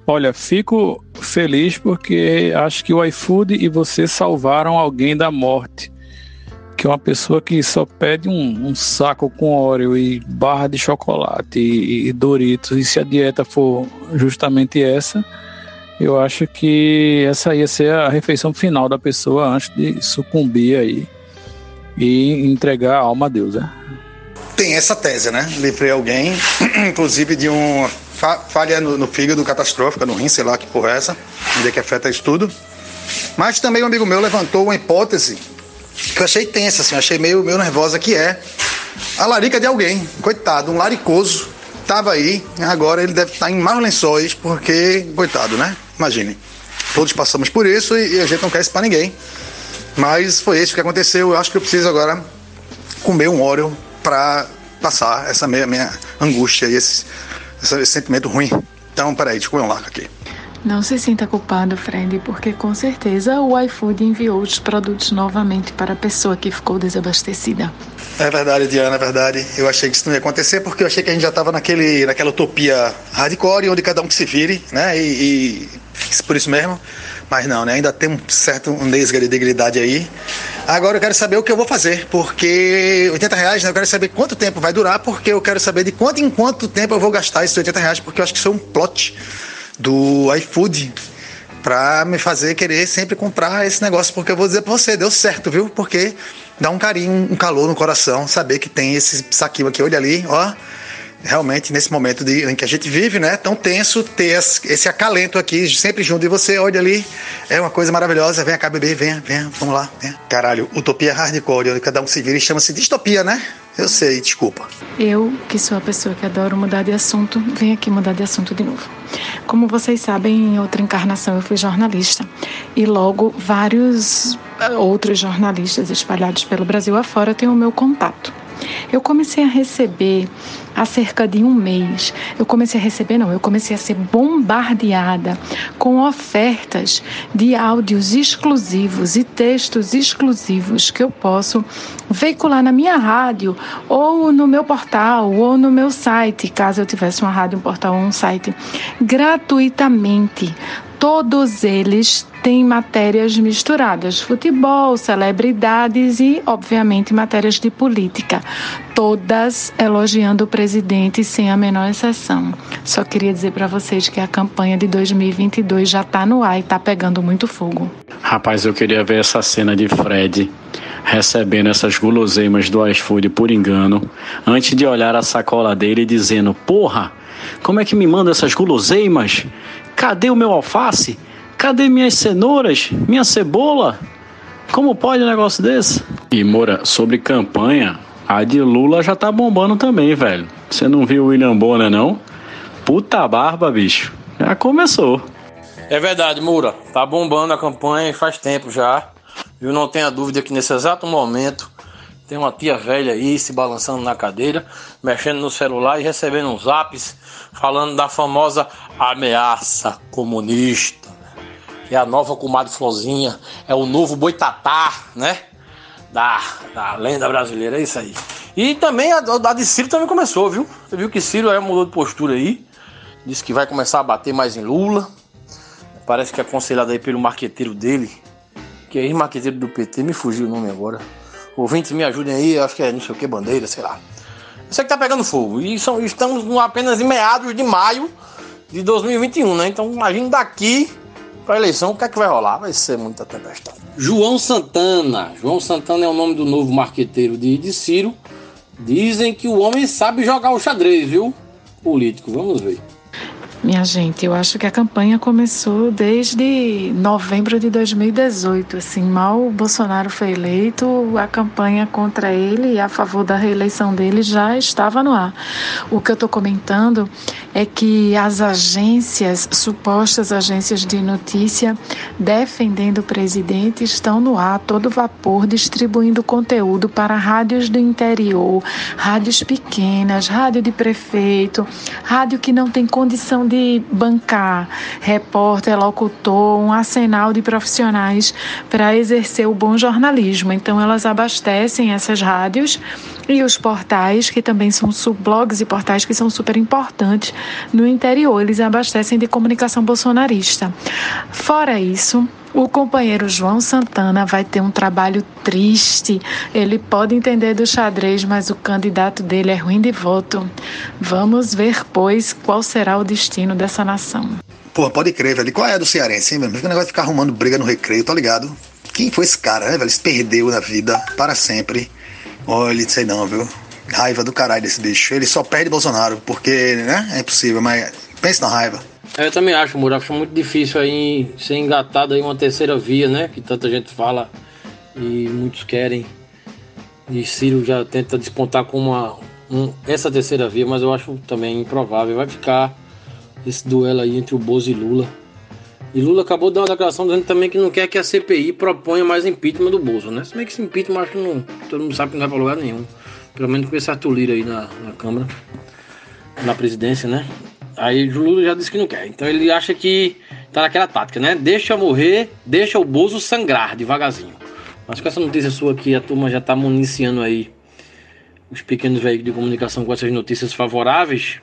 Olha, fico feliz porque acho que o iFood e você salvaram alguém da morte. Que é uma pessoa que só pede um, um saco com óleo e barra de chocolate e, e Doritos, e se a dieta for justamente essa, eu acho que essa ia ser a refeição final da pessoa antes de sucumbir aí e entregar a alma a Deus, né? Tem essa tese, né? Livrei alguém, inclusive de um falha no, no, fígado catastrófica, no rim, sei lá que porra é essa, onde é que afeta isso tudo. Mas também um amigo meu levantou uma hipótese que eu achei tensa, assim, achei meio, meio nervosa, que é a larica de alguém. Coitado, um laricoso, tava aí, agora ele deve estar em maus lençóis, porque, coitado, né? Imagine. Todos passamos por isso e, e a gente não quer isso pra ninguém. Mas foi isso que aconteceu. Eu acho que eu preciso agora comer um óleo para passar essa minha, minha angústia e esse, esse sentimento ruim. Então, peraí, deixa eu comer um largo aqui. Não se sinta culpado, Fred, porque com certeza o iFood enviou os produtos novamente para a pessoa que ficou desabastecida. É verdade, Diana, é verdade. Eu achei que isso não ia acontecer porque eu achei que a gente já estava naquele, naquela utopia hardcore, onde cada um que se vire, né? E, e por isso mesmo. Mas não, né? Ainda tem um certo um de dignidade aí. Agora eu quero saber o que eu vou fazer, porque 80 reais, né? Eu quero saber quanto tempo vai durar, porque eu quero saber de quanto em quanto tempo eu vou gastar esses 80 reais, porque eu acho que isso é um plot do iFood para me fazer querer sempre comprar esse negócio, porque eu vou dizer para você, deu certo, viu? Porque dá um carinho, um calor no coração, saber que tem esse saquinho aqui, olha ali, ó. Realmente nesse momento de, em que a gente vive, né? Tão tenso, ter esse acalento aqui, sempre junto de você, olha ali, é uma coisa maravilhosa. Vem cá, bebê, venha, venha, vamos lá. Caralho, utopia hardcore, onde cada um se vira e chama-se distopia, né? Eu sei, desculpa. Eu, que sou a pessoa que adoro mudar de assunto, venho aqui mudar de assunto de novo. Como vocês sabem, em outra encarnação eu fui jornalista e logo vários eh, outros jornalistas espalhados pelo Brasil afora têm o meu contato. Eu comecei a receber há cerca de um mês. Eu comecei a receber, não, eu comecei a ser bombardeada com ofertas de áudios exclusivos e textos exclusivos que eu posso veicular na minha rádio ou no meu portal ou no meu site, caso eu tivesse uma rádio, um portal ou um site, gratuitamente todos eles têm matérias misturadas: futebol, celebridades e, obviamente, matérias de política. Todas elogiando o presidente sem a menor exceção. Só queria dizer para vocês que a campanha de 2022 já está no ar e está pegando muito fogo. Rapaz, eu queria ver essa cena de Fred recebendo essas guloseimas do iFood por engano, antes de olhar a sacola dele e dizendo: Porra, como é que me manda essas guloseimas? Cadê o meu alface? Cadê minhas cenouras? Minha cebola? Como pode um negócio desse? E Moura, sobre campanha, a de Lula já tá bombando também, velho. Você não viu o William Bonner, não? Puta barba, bicho. Já começou. É verdade, Moura. Tá bombando a campanha faz tempo já. Eu não tenho dúvida que nesse exato momento tem uma tia velha aí se balançando na cadeira, mexendo no celular e recebendo uns zaps falando da famosa ameaça comunista, é a nova comadre Flozinha, é o novo boitatá, né? Da, da lenda brasileira, é isso aí. E também a, a de Ciro também começou, viu? Você viu que Ciro aí mudou de postura aí, disse que vai começar a bater mais em Lula. Parece que é aconselhado aí pelo marqueteiro dele, que é ex-marqueteiro do PT, me fugiu o nome agora. Ouvintes, me ajudem aí, acho que é não sei o que, bandeira, sei lá. Isso aqui tá pegando fogo. E são, estamos apenas em meados de maio de 2021, né? Então imagine daqui para eleição o que é que vai rolar. Vai ser muita tempestade. João Santana. João Santana é o nome do novo marqueteiro de, de Ciro. Dizem que o homem sabe jogar o xadrez, viu? Político, vamos ver. Minha gente, eu acho que a campanha começou desde novembro de 2018. Assim, mal o Bolsonaro foi eleito, a campanha contra ele e a favor da reeleição dele já estava no ar. O que eu estou comentando é que as agências, supostas agências de notícia, defendendo o presidente, estão no ar, todo vapor, distribuindo conteúdo para rádios do interior, rádios pequenas, rádio de prefeito, rádio que não tem condição de de bancar repórter, locutor, um arsenal de profissionais para exercer o bom jornalismo. Então, elas abastecem essas rádios e os portais, que também são blogs e portais que são super importantes no interior, eles abastecem de comunicação bolsonarista. Fora isso, o companheiro João Santana vai ter um trabalho triste. Ele pode entender do xadrez, mas o candidato dele é ruim de voto. Vamos ver, pois, qual será o destino dessa nação. Pô, pode crer, velho. Qual é a do cearense, hein, velho? Fica o negócio de ficar arrumando briga no recreio, tá ligado? Quem foi esse cara, né, velho? Se perdeu na vida para sempre. Olha, sei não, viu? Raiva do caralho desse bicho. Ele só perde Bolsonaro, porque, né? É impossível, mas pense na raiva. Eu também acho, Muro, acho muito difícil aí ser engatado aí uma terceira via, né? Que tanta gente fala e muitos querem. E Ciro já tenta despontar com uma, um, essa terceira via, mas eu acho também improvável. Vai ficar esse duelo aí entre o Bozo e Lula. E Lula acabou de dar uma declaração dizendo também que não quer que a CPI proponha mais impeachment do Bozo, né? Se bem que esse impeachment acho que não, todo mundo sabe que não vai pra lugar nenhum. Pelo menos com esse Arthur Lira aí na, na Câmara, na presidência, né? Aí o Lula já disse que não quer. Então ele acha que tá naquela tática, né? Deixa morrer, deixa o Bozo sangrar devagarzinho. Mas com essa notícia sua aqui, a turma já tá municiando aí os pequenos veículos de comunicação com essas notícias favoráveis.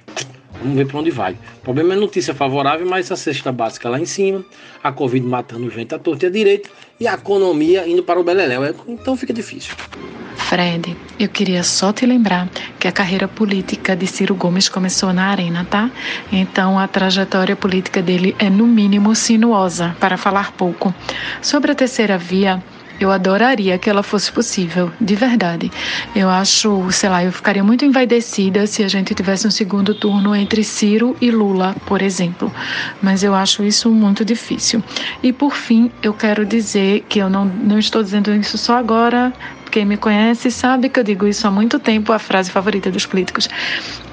Vamos ver para onde vai. O problema é notícia favorável, mas a cesta básica lá em cima, a Covid matando gente à torta e à direita e a economia indo para o beleléu. Então fica difícil. Fred, eu queria só te lembrar que a carreira política de Ciro Gomes começou na Arena, tá? Então a trajetória política dele é no mínimo sinuosa, para falar pouco. Sobre a terceira via, Eu adoraria que ela fosse possível, de verdade. Eu acho, sei lá, eu ficaria muito envaidecida se a gente tivesse um segundo turno entre Ciro e Lula, por exemplo. Mas eu acho isso muito difícil. E por fim, eu quero dizer que eu não, não estou dizendo isso só agora, quem me conhece sabe que eu digo isso há muito tempo, a frase favorita dos políticos.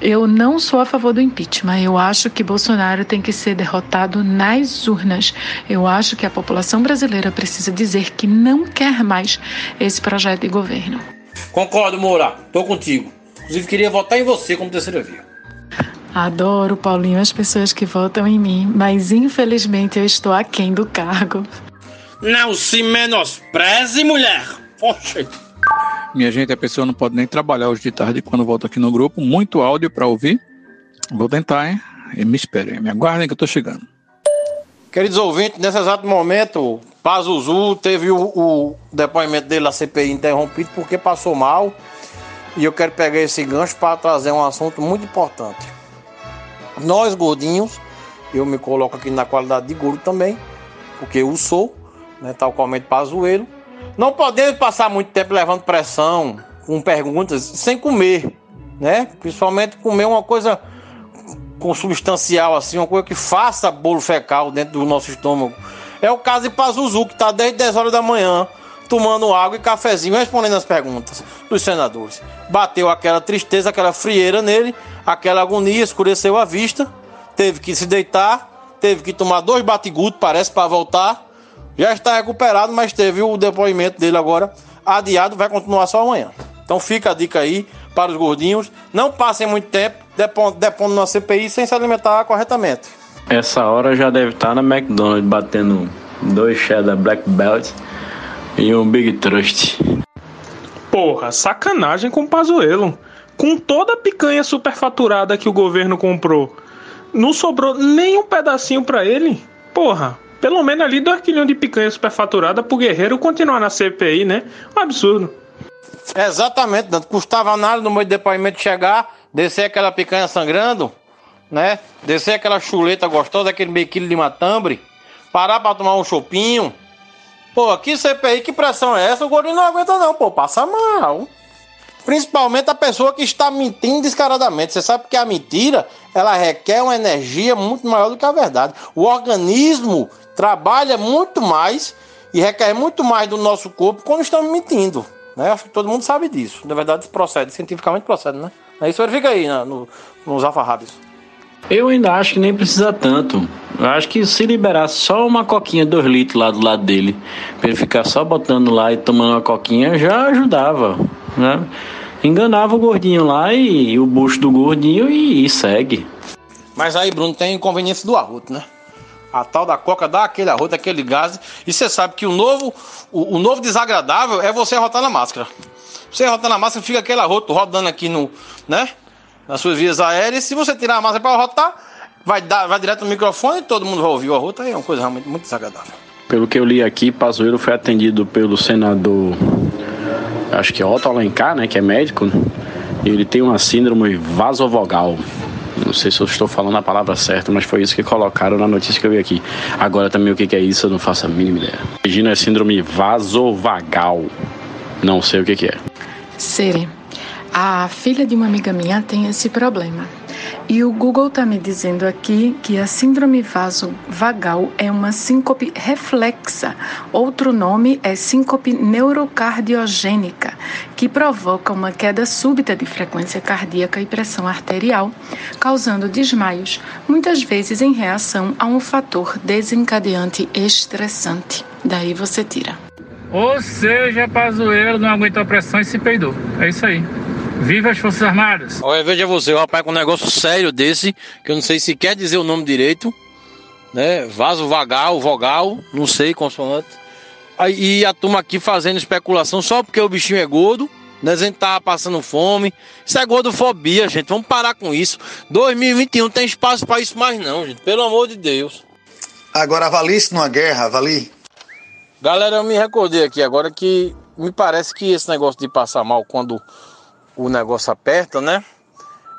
Eu não sou a favor do impeachment. Eu acho que Bolsonaro tem que ser derrotado nas urnas. Eu acho que a população brasileira precisa dizer que não quer mais esse projeto de governo. Concordo, Moura. Tô contigo. Inclusive, queria votar em você como terceira via. Adoro, Paulinho, as pessoas que votam em mim, mas infelizmente eu estou aquém do cargo. Não se menospreze, mulher! Poxa! Minha gente, a pessoa não pode nem trabalhar hoje de tarde quando volta aqui no grupo. Muito áudio para ouvir. Vou tentar, hein? E me esperem, me aguardem que eu tô chegando. Queridos ouvintes, nesse exato momento, Pazuzu teve o, o depoimento dele na CPI interrompido porque passou mal. E eu quero pegar esse gancho para trazer um assunto muito importante. Nós, gordinhos, eu me coloco aqui na qualidade de gordo também, porque eu sou, né, tal qualmente Pazuelo não podemos passar muito tempo levando pressão com perguntas sem comer, né? Principalmente comer uma coisa consubstancial assim, uma coisa que faça bolo fecal dentro do nosso estômago. É o caso de Pazuzu, que está desde 10 horas da manhã tomando água e cafezinho, respondendo as perguntas dos senadores. Bateu aquela tristeza, aquela frieira nele, aquela agonia, escureceu a vista, teve que se deitar, teve que tomar dois batigudos, parece, para voltar já está recuperado, mas teve o depoimento dele agora adiado, vai continuar só amanhã. Então fica a dica aí para os gordinhos. Não passem muito tempo depondo, depondo na CPI sem se alimentar corretamente. Essa hora já deve estar na McDonald's batendo dois cheddar Black Belt e um Big Trust. Porra, sacanagem com o Pazuelo. Com toda a picanha superfaturada que o governo comprou, não sobrou nem um pedacinho para ele? Porra, pelo menos ali 2 quilos de picanha superfaturada pro guerreiro continuar na CPI, né? Um absurdo. Exatamente, não custava nada no meu depoimento chegar, descer aquela picanha sangrando, né? Descer aquela chuleta gostosa, aquele meio quilo de matambre, parar pra tomar um chopinho. Pô, que CPI, que pressão é essa? O gordinho não aguenta não, pô, passa mal. Principalmente a pessoa que está mentindo descaradamente. Você sabe que a mentira, ela requer uma energia muito maior do que a verdade. O organismo trabalha muito mais e requer muito mais do nosso corpo quando estamos mentindo. Né? Acho que todo mundo sabe disso. Na verdade, procede, cientificamente procede, né? Isso verifica aí né? no, nos alfarrábios. Eu ainda acho que nem precisa tanto. Eu acho que se liberasse só uma coquinha, dois litros lá do lado dele, para ele ficar só botando lá e tomando uma coquinha, já ajudava, né? Enganava o gordinho lá e, e o bucho do gordinho e, e, segue. Mas aí, Bruno, tem inconveniência do arroto, né? A tal da coca dá aquele arroto, aquele gás. E você sabe que o novo, o, o, novo desagradável é você rotar na máscara. Você rotar na máscara, fica aquele arroto rodando aqui no, né? Nas suas vias aéreas. Se você tirar a máscara para rotar, vai, dar, vai direto no microfone e todo mundo vai ouvir o arroto. Aí é uma coisa realmente muito desagradável. Pelo que eu li aqui, Pazuello foi atendido pelo senador, acho que é Otto Alencar, né? Que é médico. Ele tem uma síndrome vasovogal. Não sei se eu estou falando a palavra certa, mas foi isso que colocaram na notícia que eu vi aqui. Agora também o que é isso eu não faço a mínima ideia. Regina é síndrome vasovagal. Não sei o que é. Sere, a filha de uma amiga minha tem esse problema. E o Google está me dizendo aqui que a síndrome vasovagal é uma síncope reflexa. Outro nome é síncope neurocardiogênica, que provoca uma queda súbita de frequência cardíaca e pressão arterial, causando desmaios, muitas vezes em reação a um fator desencadeante estressante. Daí você tira. Ou seja, Pazuello não aguentou a pressão e se peidou. É isso aí. Viva as Forças Armadas! Olha, veja você, o rapaz com um negócio sério desse, que eu não sei se quer dizer o nome direito, né? Vaso vagal, vogal, não sei, consoante. Aí, e a turma aqui fazendo especulação só porque o bichinho é gordo, né? A gente tá passando fome. Isso é gordofobia, gente. Vamos parar com isso. 2021 não tem espaço para isso mais não, gente. Pelo amor de Deus. Agora avalisse numa guerra, avalie. Galera, eu me recordei aqui agora que me parece que esse negócio de passar mal quando o negócio aperta, né?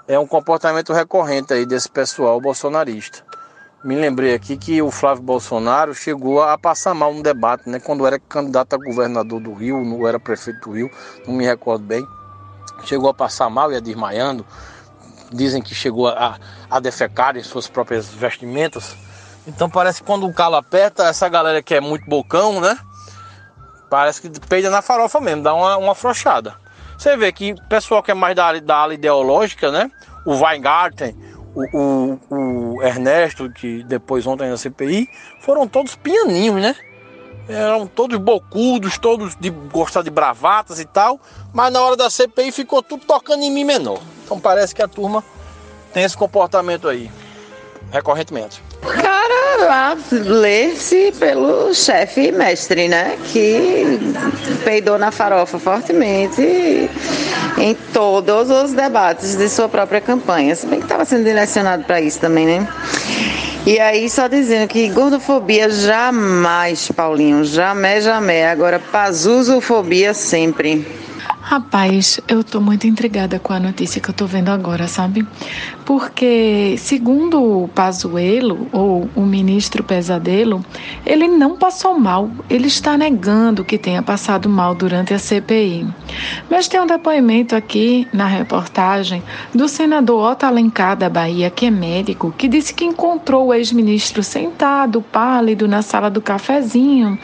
É um comportamento recorrente aí desse pessoal bolsonarista. me lembrei aqui que o Flávio Bolsonaro chegou a passar mal no debate, né? Quando era candidato a governador do Rio, não era prefeito do Rio, não me recordo bem. Chegou a passar mal, ia desmaiando. Dizem que chegou a, a defecar em suas próprias vestimentas. Então parece que quando o calo aperta, essa galera que é muito bocão, né? Parece que peida na farofa mesmo, dá uma, uma afrouxada. Você vê que o pessoal que é mais da, da ala ideológica, né? O Weingarten, o, o, o, Ernesto, que depois ontem na CPI, foram todos pianinhos, né? Eram todos bocudos, todos de gostar de bravatas e tal, mas na hora da CPI ficou tudo tocando em mim menor. Então parece que a turma tem esse comportamento aí, recorrentemente. Cara, lê-se pelo chefe mestre, né? Que peidou na farofa fortemente em todos os debates de sua própria campanha. Se bem que estava sendo direcionado para isso também, né? E aí, só dizendo que gordofobia jamais, Paulinho, jamais, jamais. Agora, pazuzofobia sempre. Rapaz, eu tô muito intrigada com a notícia que eu tô vendo agora, sabe? Porque, segundo o Pazuello, ou o ministro Pesadelo, ele não passou mal. Ele está negando que tenha passado mal durante a CPI. Mas tem um depoimento aqui na reportagem do senador Otto Alencar da Bahia, que é médico, que disse que encontrou o ex-ministro sentado, pálido, na sala do cafezinho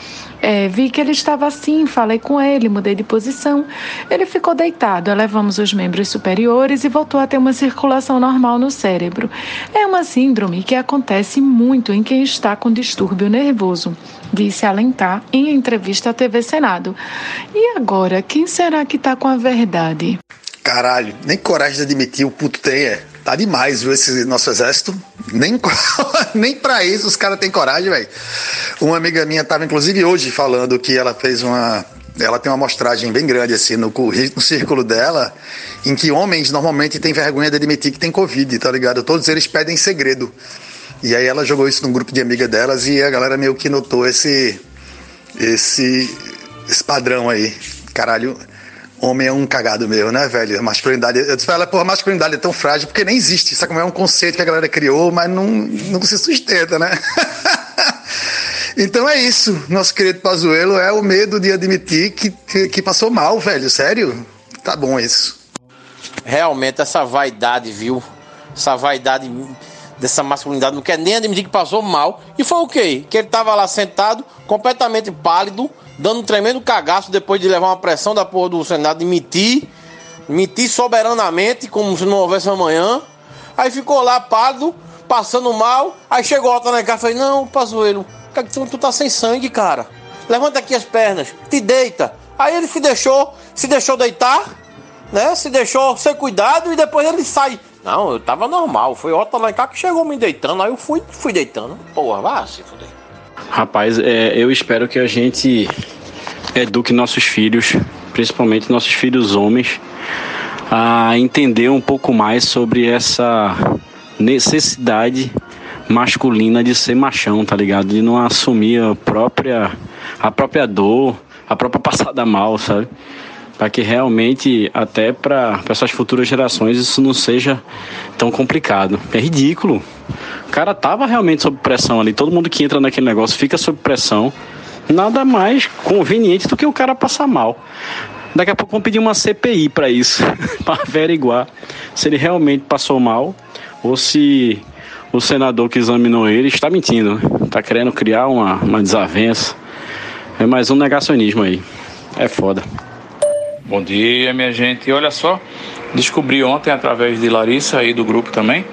é, vi que ele estava assim, falei com ele, mudei de posição. Ele ficou deitado, elevamos os membros superiores e voltou a ter uma circulação normal no cérebro. É uma síndrome que acontece muito em quem está com distúrbio nervoso, disse Alencar em entrevista à TV Senado. E agora, quem será que está com a verdade? Caralho, nem coragem de admitir o puto tem, é. Tá demais, viu, esse nosso exército. Nem, nem pra isso os caras têm coragem, velho. Uma amiga minha tava, inclusive, hoje falando que ela fez uma. Ela tem uma amostragem bem grande, assim, no, no círculo dela, em que homens normalmente têm vergonha de admitir que tem Covid, tá ligado? Todos eles pedem segredo. E aí ela jogou isso num grupo de amiga delas e a galera meio que notou esse. esse. esse padrão aí. Caralho homem é um cagado meu, né, velho? A masculinidade. Eu falo, porra, a masculinidade é tão frágil porque nem existe. Sabe como é um conceito que a galera criou, mas não, não se sustenta, né? então é isso. Nosso querido Pazuelo é o medo de admitir que, que passou mal, velho. Sério? Tá bom isso. Realmente, essa vaidade, viu? Essa vaidade dessa masculinidade não quer nem admitir que passou mal. E foi o quê? Que ele tava lá sentado, completamente pálido dando um tremendo cagaço depois de levar uma pressão da porra do Senado de mentir, mentir soberanamente, como se não houvesse amanhã. Aí ficou lá pálido, passando mal. Aí chegou outra na casa e falei: Não, Pazuelo, tu tá sem sangue, cara. Levanta aqui as pernas, te deita. Aí ele se deixou, se deixou deitar, né? Se deixou ser cuidado e depois ele sai. Não, eu tava normal. Foi em cá que chegou me deitando. Aí eu fui, fui deitando. Porra, vá se fuder. Rapaz, é, eu espero que a gente eduque nossos filhos, principalmente nossos filhos homens, a entender um pouco mais sobre essa necessidade masculina de ser machão, tá ligado? De não assumir a própria a própria dor, a própria passada mal, sabe? Para que realmente até para essas futuras gerações isso não seja tão complicado. É ridículo. O cara tava realmente sob pressão ali. Todo mundo que entra naquele negócio fica sob pressão. Nada mais conveniente do que o cara passar mal. Daqui a pouco vão pedir uma CPI para isso, para averiguar se ele realmente passou mal ou se o senador que examinou ele está mentindo, né? está querendo criar uma, uma desavença. É mais um negacionismo aí. É foda. Bom dia, minha gente. E olha só, descobri ontem através de Larissa aí do grupo também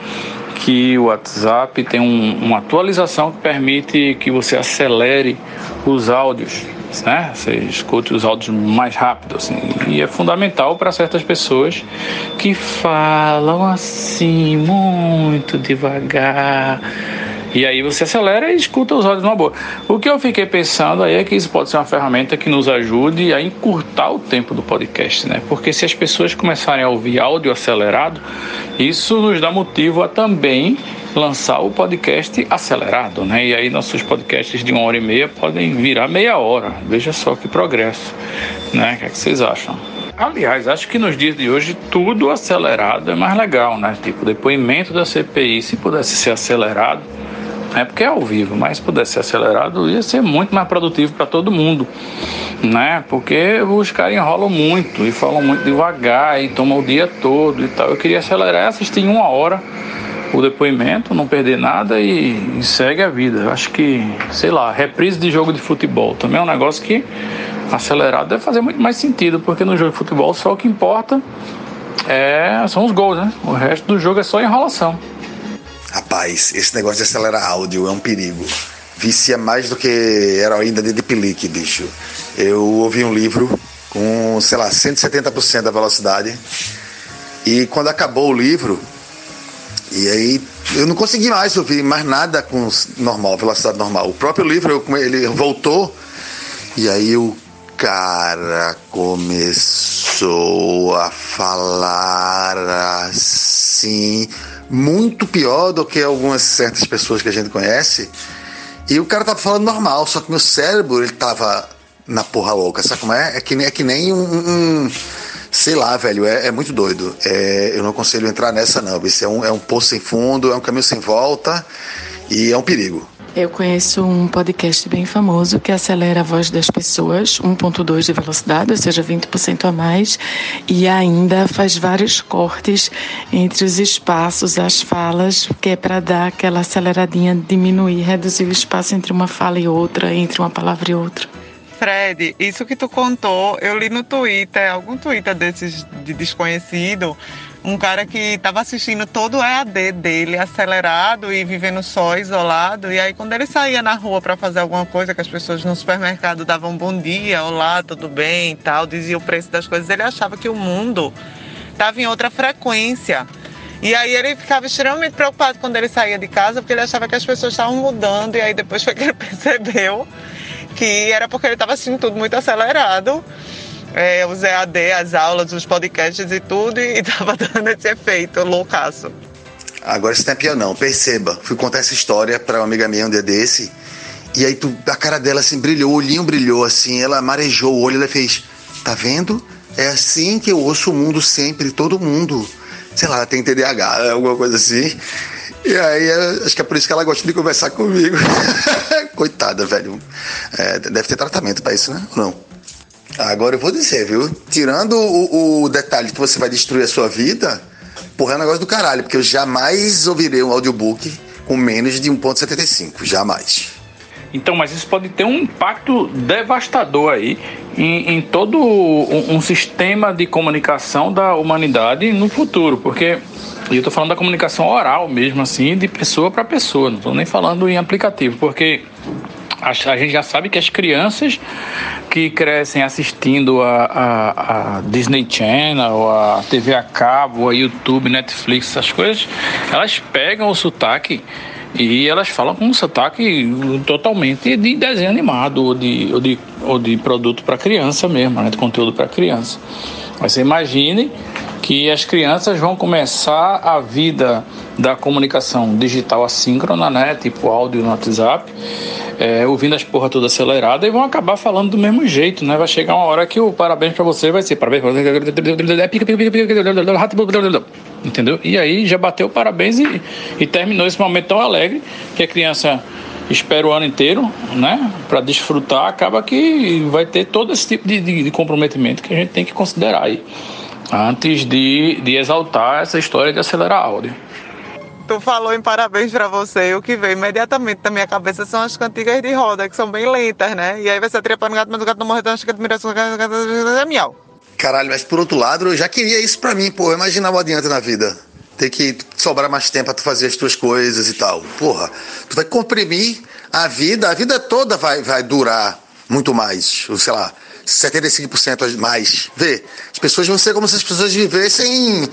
que o WhatsApp tem um, uma atualização que permite que você acelere os áudios, né? Você escute os áudios mais rápido, assim. E é fundamental para certas pessoas que falam assim muito devagar e aí você acelera e escuta os áudios numa boa. O que eu fiquei pensando aí é que isso pode ser uma ferramenta que nos ajude a encurtar o tempo do podcast, né? Porque se as pessoas começarem a ouvir áudio acelerado, isso nos dá motivo a também lançar o podcast acelerado, né? E aí nossos podcasts de uma hora e meia podem virar meia hora. Veja só que progresso, né? O que, é que vocês acham? Aliás, acho que nos dias de hoje tudo acelerado é mais legal, né? Tipo, depoimento da CPI, se pudesse ser acelerado, É porque é ao vivo, mas se pudesse ser acelerado, ia ser muito mais produtivo para todo mundo, né? Porque os caras enrolam muito e falam muito devagar e tomam o dia todo e tal. Eu queria acelerar e assistir em uma hora o depoimento, não perder nada e, e segue a vida. Acho que, sei lá, reprise de jogo de futebol também é um negócio que acelerado deve fazer muito mais sentido, porque no jogo de futebol só o que importa é, são os gols, né? O resto do jogo é só enrolação. Rapaz, esse negócio de acelerar áudio é um perigo. Vicia mais do que heroína de pelique, bicho. Eu ouvi um livro com, sei lá, 170% da velocidade. E quando acabou o livro, e aí eu não consegui mais ouvir mais nada com normal, velocidade normal. O próprio livro, ele voltou, e aí o cara começou a falar assim muito pior do que algumas certas pessoas que a gente conhece. E o cara tava falando normal, só que meu cérebro ele tava na porra louca. Sabe como é? É que, é que nem um, um sei lá, velho, é, é muito doido. É, eu não aconselho entrar nessa, não. Isso é um, é um poço sem fundo, é um caminho sem volta e é um perigo. Eu conheço um podcast bem famoso que acelera a voz das pessoas, 1.2 de velocidade, ou seja, 20% a mais, e ainda faz vários cortes entre os espaços, as falas, que é para dar aquela aceleradinha, diminuir, reduzir o espaço entre uma fala e outra, entre uma palavra e outra. Fred, isso que tu contou, eu li no Twitter, algum Twitter desses de desconhecido, um cara que estava assistindo todo o EAD dele acelerado e vivendo só, isolado. E aí, quando ele saía na rua para fazer alguma coisa, que as pessoas no supermercado davam bom dia, olá, tudo bem e tal, dizia o preço das coisas, ele achava que o mundo estava em outra frequência. E aí ele ficava extremamente preocupado quando ele saía de casa, porque ele achava que as pessoas estavam mudando. E aí depois foi que ele percebeu que era porque ele estava assistindo tudo muito acelerado é, os EAD, as aulas, os podcasts e tudo, e tava dando esse efeito loucaço. Agora não é pior não, perceba. Fui contar essa história para uma amiga minha um dia desse, e aí tu, a cara dela assim brilhou, o olhinho brilhou assim, ela marejou o olho, ela fez, tá vendo? É assim que eu ouço o mundo sempre, todo mundo. Sei lá, tem TDAH, alguma coisa assim. E aí, acho que é por isso que ela gosta de conversar comigo. Coitada, velho. É, deve ter tratamento para isso, né? Não? Agora eu vou dizer, viu? Tirando o, o detalhe que você vai destruir a sua vida, porra, é um negócio do caralho, porque eu jamais ouvirei um audiobook com menos de 1.75, jamais. Então, mas isso pode ter um impacto devastador aí em, em todo um, um, sistema de comunicação da humanidade no futuro, porque eu estou falando da comunicação oral mesmo, assim, de pessoa para pessoa, não estou nem falando em aplicativo, porque a, a, gente já sabe que as crianças que crescem assistindo a, a, a, Disney Channel, a TV a cabo, a YouTube, Netflix, essas coisas, elas pegam o sotaque e elas falam com um sotaque totalmente de desenho animado ou de, ou de, ou de produto para criança mesmo, né, de conteúdo para criança. Mas você imagine que as crianças vão começar a vida da comunicação digital assíncrona, né, tipo áudio no WhatsApp, é, ouvindo as porra toda acelerada e vão acabar falando do mesmo jeito, né? Vai chegar uma hora que o parabéns para você vai ser parabéns entendeu? E aí já bateu parabéns e, e terminou esse momento tão alegre que a criança espera o ano inteiro, né, para desfrutar, acaba que vai ter todo esse tipo de, de, de comprometimento que a gente tem que considerar aí antes de, de exaltar essa história de acelerar áudio. Tu falou em parabéns para você o que veio imediatamente na minha cabeça são as cantigas de roda, que são bem lentas, né? E aí vai ser trepando gato, mas o gato não morreu, então acho que admiração miau. Caralho, mas por outro lado, eu já queria isso pra mim, pô. Imagina o adianta na vida. Ter que sobrar mais tempo pra tu fazer as tuas coisas e tal. Porra, tu vai comprimir a vida, a vida toda vai, vai durar muito mais. Sei lá, 75% mais. Vê, as pessoas vão ser como se as pessoas vivessem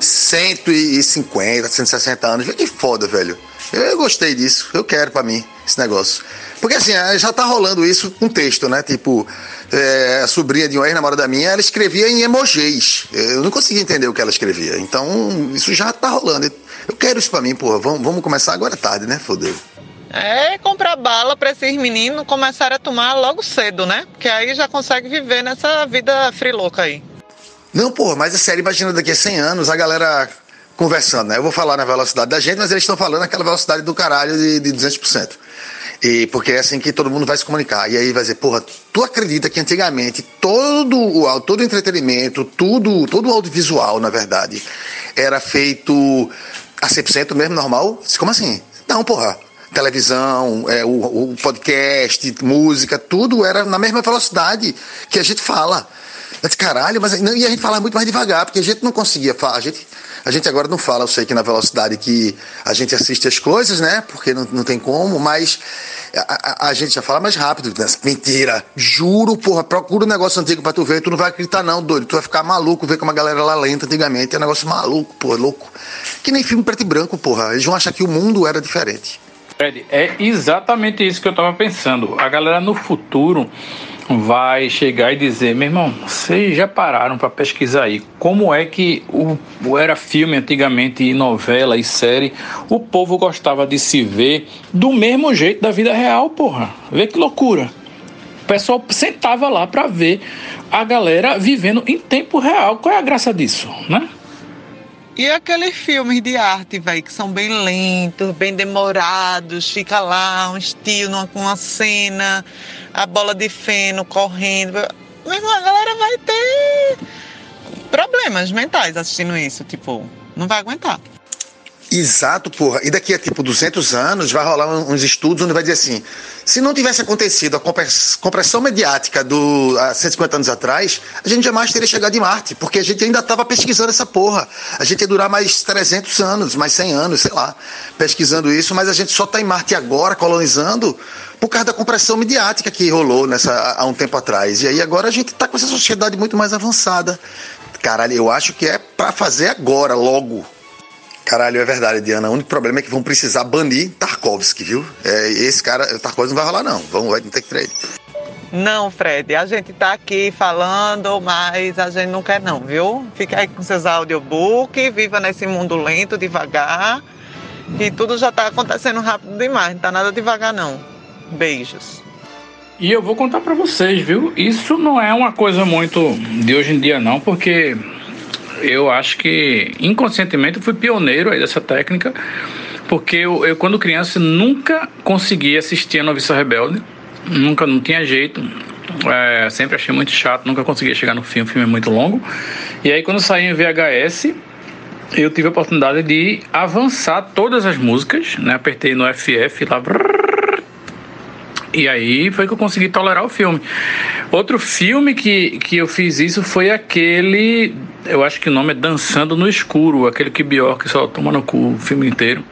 150, 160 anos. Que foda, velho. Eu gostei disso, eu quero para mim esse negócio. Porque assim, é, já tá rolando isso com texto, né? Tipo, é, a sobrinha de uma ex-namorada minha, ela escrevia em emojis. Eu não conseguia entender o que ela escrevia. Então, isso já tá rolando. Eu quero isso pra mim, porra. Vamos, vamos começar agora tarde, né? Fodeu. É comprar bala para esses meninos começarem a tomar logo cedo, né? Porque aí já consegue viver nessa vida frilouca aí. Não, pô, mas é sério, imagina daqui a 100 anos a galera conversando, né? Eu vou falar na velocidade da gente, mas eles estão falando aquela velocidade do caralho de, de 200%. E porque é assim que todo mundo vai se comunicar. E aí vai dizer, porra, tu acredita que antigamente todo o todo entretenimento, tudo, todo o audiovisual, na verdade, era feito a 100% mesmo, normal? Como assim? Não, porra. Televisão, é, o, o podcast, música, tudo era na mesma velocidade que a gente fala. Eu disse, caralho, mas não, e a gente falava muito mais devagar, porque a gente não conseguia falar. A gente, a gente agora não fala, eu sei que na velocidade que a gente assiste as coisas, né? Porque não, não tem como, mas a, a, a gente já fala mais rápido. Né? Mentira. Juro, porra, procura um negócio antigo pra tu ver, tu não vai acreditar, não, doido. Tu vai ficar maluco ver como a galera lá lenta antigamente. É um negócio maluco, porra, louco. Que nem filme preto e branco, porra. Eles vão achar que o mundo era diferente. Fred, é exatamente isso que eu tava pensando. A galera no futuro vai chegar e dizer, meu irmão, vocês já pararam para pesquisar aí como é que o, era filme antigamente e novela e série, o povo gostava de se ver do mesmo jeito da vida real, porra. Vê que loucura. O pessoal sentava lá para ver a galera vivendo em tempo real. Qual é a graça disso, né? E aqueles filmes de arte, velho, que são bem lentos, bem demorados, fica lá um estilo, uma, uma cena, a bola de feno correndo. Meu irmão, a galera vai ter problemas mentais assistindo isso, tipo, não vai aguentar. Exato, porra. E daqui a tipo 200 anos vai rolar uns estudos onde vai dizer assim: se não tivesse acontecido a compressão mediática do há 150 anos atrás, a gente jamais teria chegado em Marte, porque a gente ainda estava pesquisando essa porra. A gente ia durar mais 300 anos, mais 100 anos, sei lá, pesquisando isso, mas a gente só está em Marte agora, colonizando, por causa da compressão mediática que rolou nessa, há um tempo atrás. E aí agora a gente está com essa sociedade muito mais avançada. Caralho, eu acho que é para fazer agora, logo. Caralho, é verdade, Diana. O único problema é que vão precisar banir Tarkovsky, viu? É, esse cara, Tarkovsky não vai rolar, não. Vamos, vai ter que trade. Não, Fred, a gente tá aqui falando, mas a gente não quer não, viu? Fica aí com seus audiobooks, viva nesse mundo lento, devagar, que tudo já tá acontecendo rápido demais, não tá nada devagar não. Beijos. E eu vou contar para vocês, viu? Isso não é uma coisa muito de hoje em dia não, porque eu acho que inconscientemente eu fui pioneiro aí dessa técnica, porque eu, eu quando criança nunca consegui assistir a Noviça Rebelde, nunca não tinha jeito. É, sempre achei muito chato, nunca conseguia chegar no filme, o filme é muito longo. E aí quando saí em VHS, eu tive a oportunidade de avançar todas as músicas, né? Apertei no FF lá. E aí foi que eu consegui tolerar o filme. Outro filme que, que eu fiz isso foi aquele eu acho que o nome é Dançando no Escuro, aquele que Bjork só toma no cu o filme inteiro.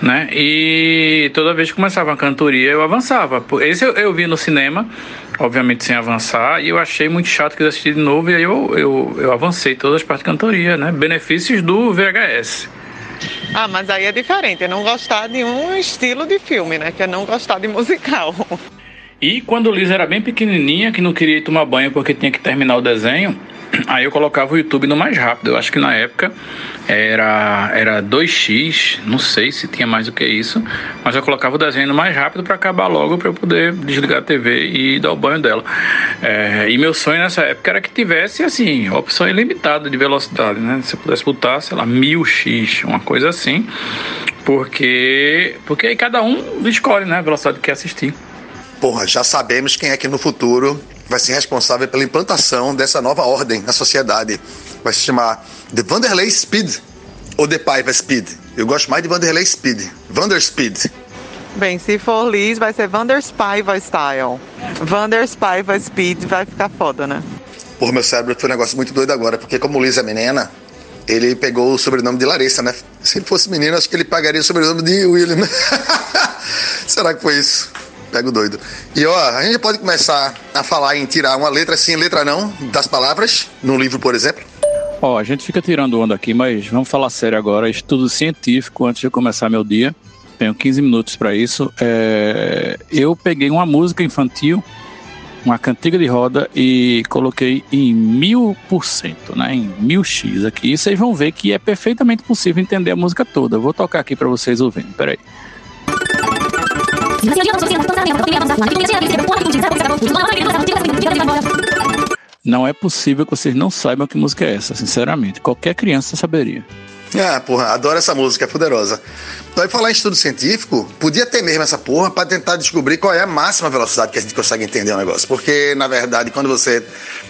Né? E toda vez que começava a cantoria eu avançava. Esse eu, eu vi no cinema, obviamente sem avançar, e eu achei muito chato que eu assisti de novo, e aí eu, eu, eu avancei todas as partes de cantoria, né? Benefícios do VHS. Ah, mas aí é diferente, é não gostar de um estilo de filme, né? Que é não gostar de musical. E quando Liz era bem pequenininha, que não queria tomar banho porque tinha que terminar o desenho, Aí eu colocava o YouTube no mais rápido. Eu acho que na época era, era 2x, não sei se tinha mais do que isso, mas eu colocava o desenho no mais rápido para acabar logo para eu poder desligar a TV e dar o banho dela. É, e meu sonho nessa época era que tivesse assim, opção ilimitada de velocidade, né? Se eu pudesse botar, sei lá, 1000x, uma coisa assim, porque porque aí cada um escolhe, né, a velocidade que quer assistir. Porra, já sabemos quem é que no futuro vai ser responsável pela implantação dessa nova ordem na sociedade. Vai se chamar The Vanderlei Speed ou The Paiva Speed. Eu gosto mais de Vanderlei Speed. Vander Speed. Bem, se for Liz, vai ser Vander Spaiva Style. Vander Spaiva Speed vai ficar foda, né? Porra, meu cérebro foi um negócio muito doido agora, porque como Liz é menina, ele pegou o sobrenome de Larissa, né? Se ele fosse menino, acho que ele pagaria o sobrenome de William. Será que foi isso? Pego doido. E ó, a gente pode começar a falar em tirar uma letra sim, letra não, das palavras, no livro, por exemplo? Ó, a gente fica tirando onda aqui, mas vamos falar sério agora. Estudo científico antes de começar meu dia. Tenho 15 minutos para isso. É... Eu peguei uma música infantil, uma cantiga de roda, e coloquei em mil por cento, né? Em mil x aqui. E vocês vão ver que é perfeitamente possível entender a música toda. vou tocar aqui para vocês ouvirem. Peraí. Não é possível que vocês não saibam que música é essa, sinceramente. Qualquer criança saberia. Ah, porra, adoro essa música, é poderosa. Vai falar em estudo científico, podia ter mesmo essa porra para tentar descobrir qual é a máxima velocidade que a gente consegue entender o negócio. Porque, na verdade, quando você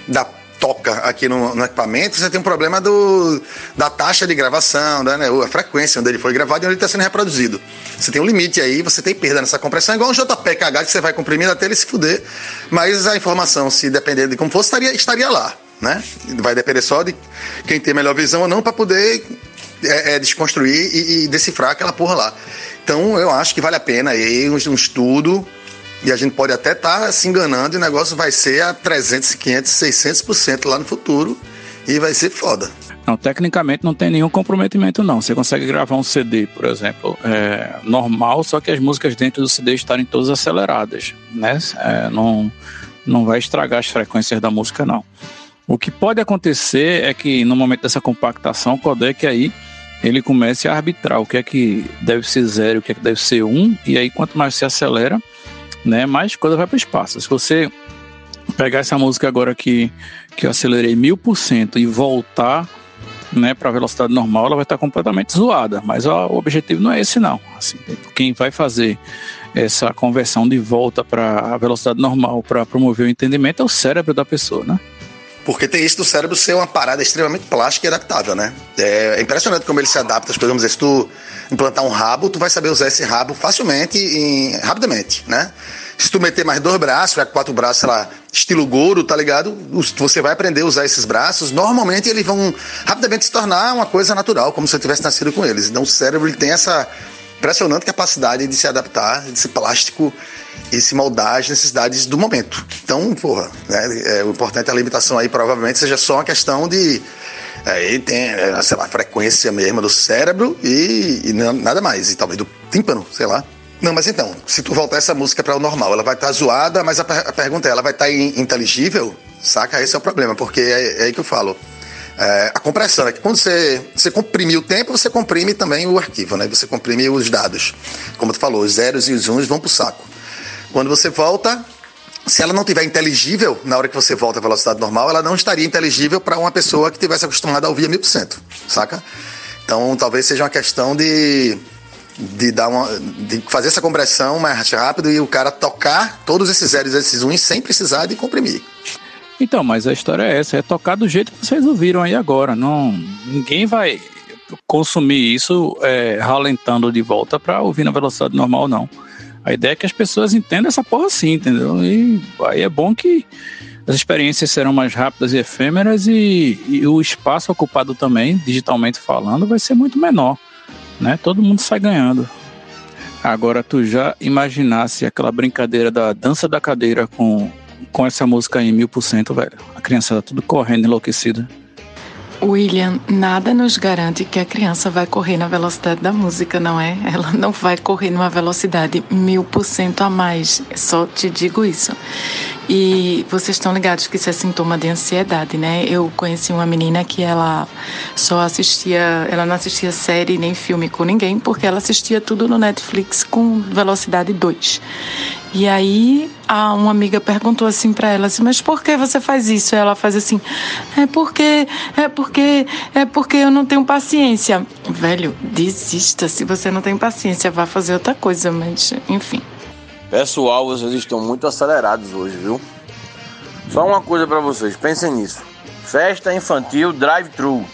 dá toca aqui no, no, equipamento, você tem um problema do, da taxa de gravação, da, né, a frequência onde ele foi gravado e onde ele está sendo reproduzido. Você tem um limite aí, você tem perda nessa compressão, igual um JPEG que você vai comprimindo até ele se fuder, mas a informação, se depender de como fosse, estaria, estaria lá. Né? Vai depender só de quem tem melhor visão ou não para poder é, é, desconstruir e, e, decifrar aquela porra lá. Então eu acho que vale a pena aí um, um estudo e a gente pode até estar tá se enganando e o negócio vai ser a 300, 500, 600% lá no futuro e vai ser foda. Não, tecnicamente não tem nenhum comprometimento não. Você consegue gravar um CD, por exemplo, é, normal, só que as músicas dentro do CD estarem todas aceleradas, né? É, não, não vai estragar as frequências da música não. O que pode acontecer é que no momento dessa compactação, o codec aí ele comece a arbitrar o que é que deve ser zero, o que é que deve ser um, e aí quanto mais se acelera, né, mais coisa vai para o espaço. Se você pegar essa música agora que, que eu acelerei mil por cento e voltar né, para a velocidade normal, ela vai estar completamente zoada. Mas ó, o objetivo não é esse, não. Assim, quem vai fazer essa conversão de volta para a velocidade normal para promover o entendimento é o cérebro da pessoa, né? Porque tem isso do cérebro ser uma parada extremamente plástica e adaptável, né? É impressionante como ele se adapta. Por exemplo, se tu implantar um rabo, tu vai saber usar esse rabo facilmente e rapidamente, né? Se tu meter mais dois braços, quatro braços, sei lá, estilo Goro, tá ligado? Você vai aprender a usar esses braços. Normalmente eles vão rapidamente se tornar uma coisa natural, como se você tivesse nascido com eles. Então o cérebro ele tem essa impressionante capacidade de se adaptar, de ser plástico e se moldar às necessidades do momento. Então, porra, né, é, o importante é a limitação aí provavelmente seja só uma questão de aí tem, é, sei lá, a frequência mesmo do cérebro e, e nada mais, e talvez do tímpano, sei lá. Não, mas então, se tu voltar essa música para o normal, ela vai estar tá zoada, mas a, a, pergunta é, ela vai estar tá inteligível? Saca? Esse é o problema, porque é, é aí que eu falo. É, a compressão é que quando você, você comprime o tempo, você comprime também o arquivo, né? Você comprime os dados. Como tu falou, os zeros e os uns vão pro saco. Quando você volta, se ela não tiver inteligível na hora que você volta à velocidade normal, ela não estaria inteligível para uma pessoa que tivesse acostumada a ouvir a mil por cento, saca? Então talvez seja uma questão de, de, dar uma, de fazer essa compressão mais rápido e o cara tocar todos esses zeros e esses uns sem precisar de comprimir. Então, mas a história é essa, é tocar do jeito que vocês ouviram aí agora. Não, ninguém vai consumir isso é, ralentando de volta para ouvir na velocidade normal, não. A ideia é que as pessoas entendam essa porra assim, entendeu? E aí é bom que as experiências serão mais rápidas e efêmeras e, e o espaço ocupado também, digitalmente falando, vai ser muito menor, né? Todo mundo sai ganhando. Agora, tu já imaginasse aquela brincadeira da dança da cadeira com, com essa música aí, mil por cento, velho? A criança tá tudo correndo, enlouquecida. William, nada nos garante que a criança vai correr na velocidade da música, não é? Ela não vai correr numa velocidade mil por cento a mais. Só te digo isso. E vocês estão ligados que isso é sintoma de ansiedade, né? Eu conheci uma menina que ela só assistia, ela não assistia série nem filme com ninguém, porque ela assistia tudo no Netflix com velocidade 2. E aí a uma amiga perguntou assim para ela assim, mas por que você faz isso? Ela faz assim, é porque, é porque, é porque eu não tenho paciência. Velho, desista. Se você não tem paciência, vá fazer outra coisa, mas enfim. Pessoal, vocês estão muito acelerados hoje, viu? Só uma coisa para vocês, pensem nisso. Festa infantil drive-thru.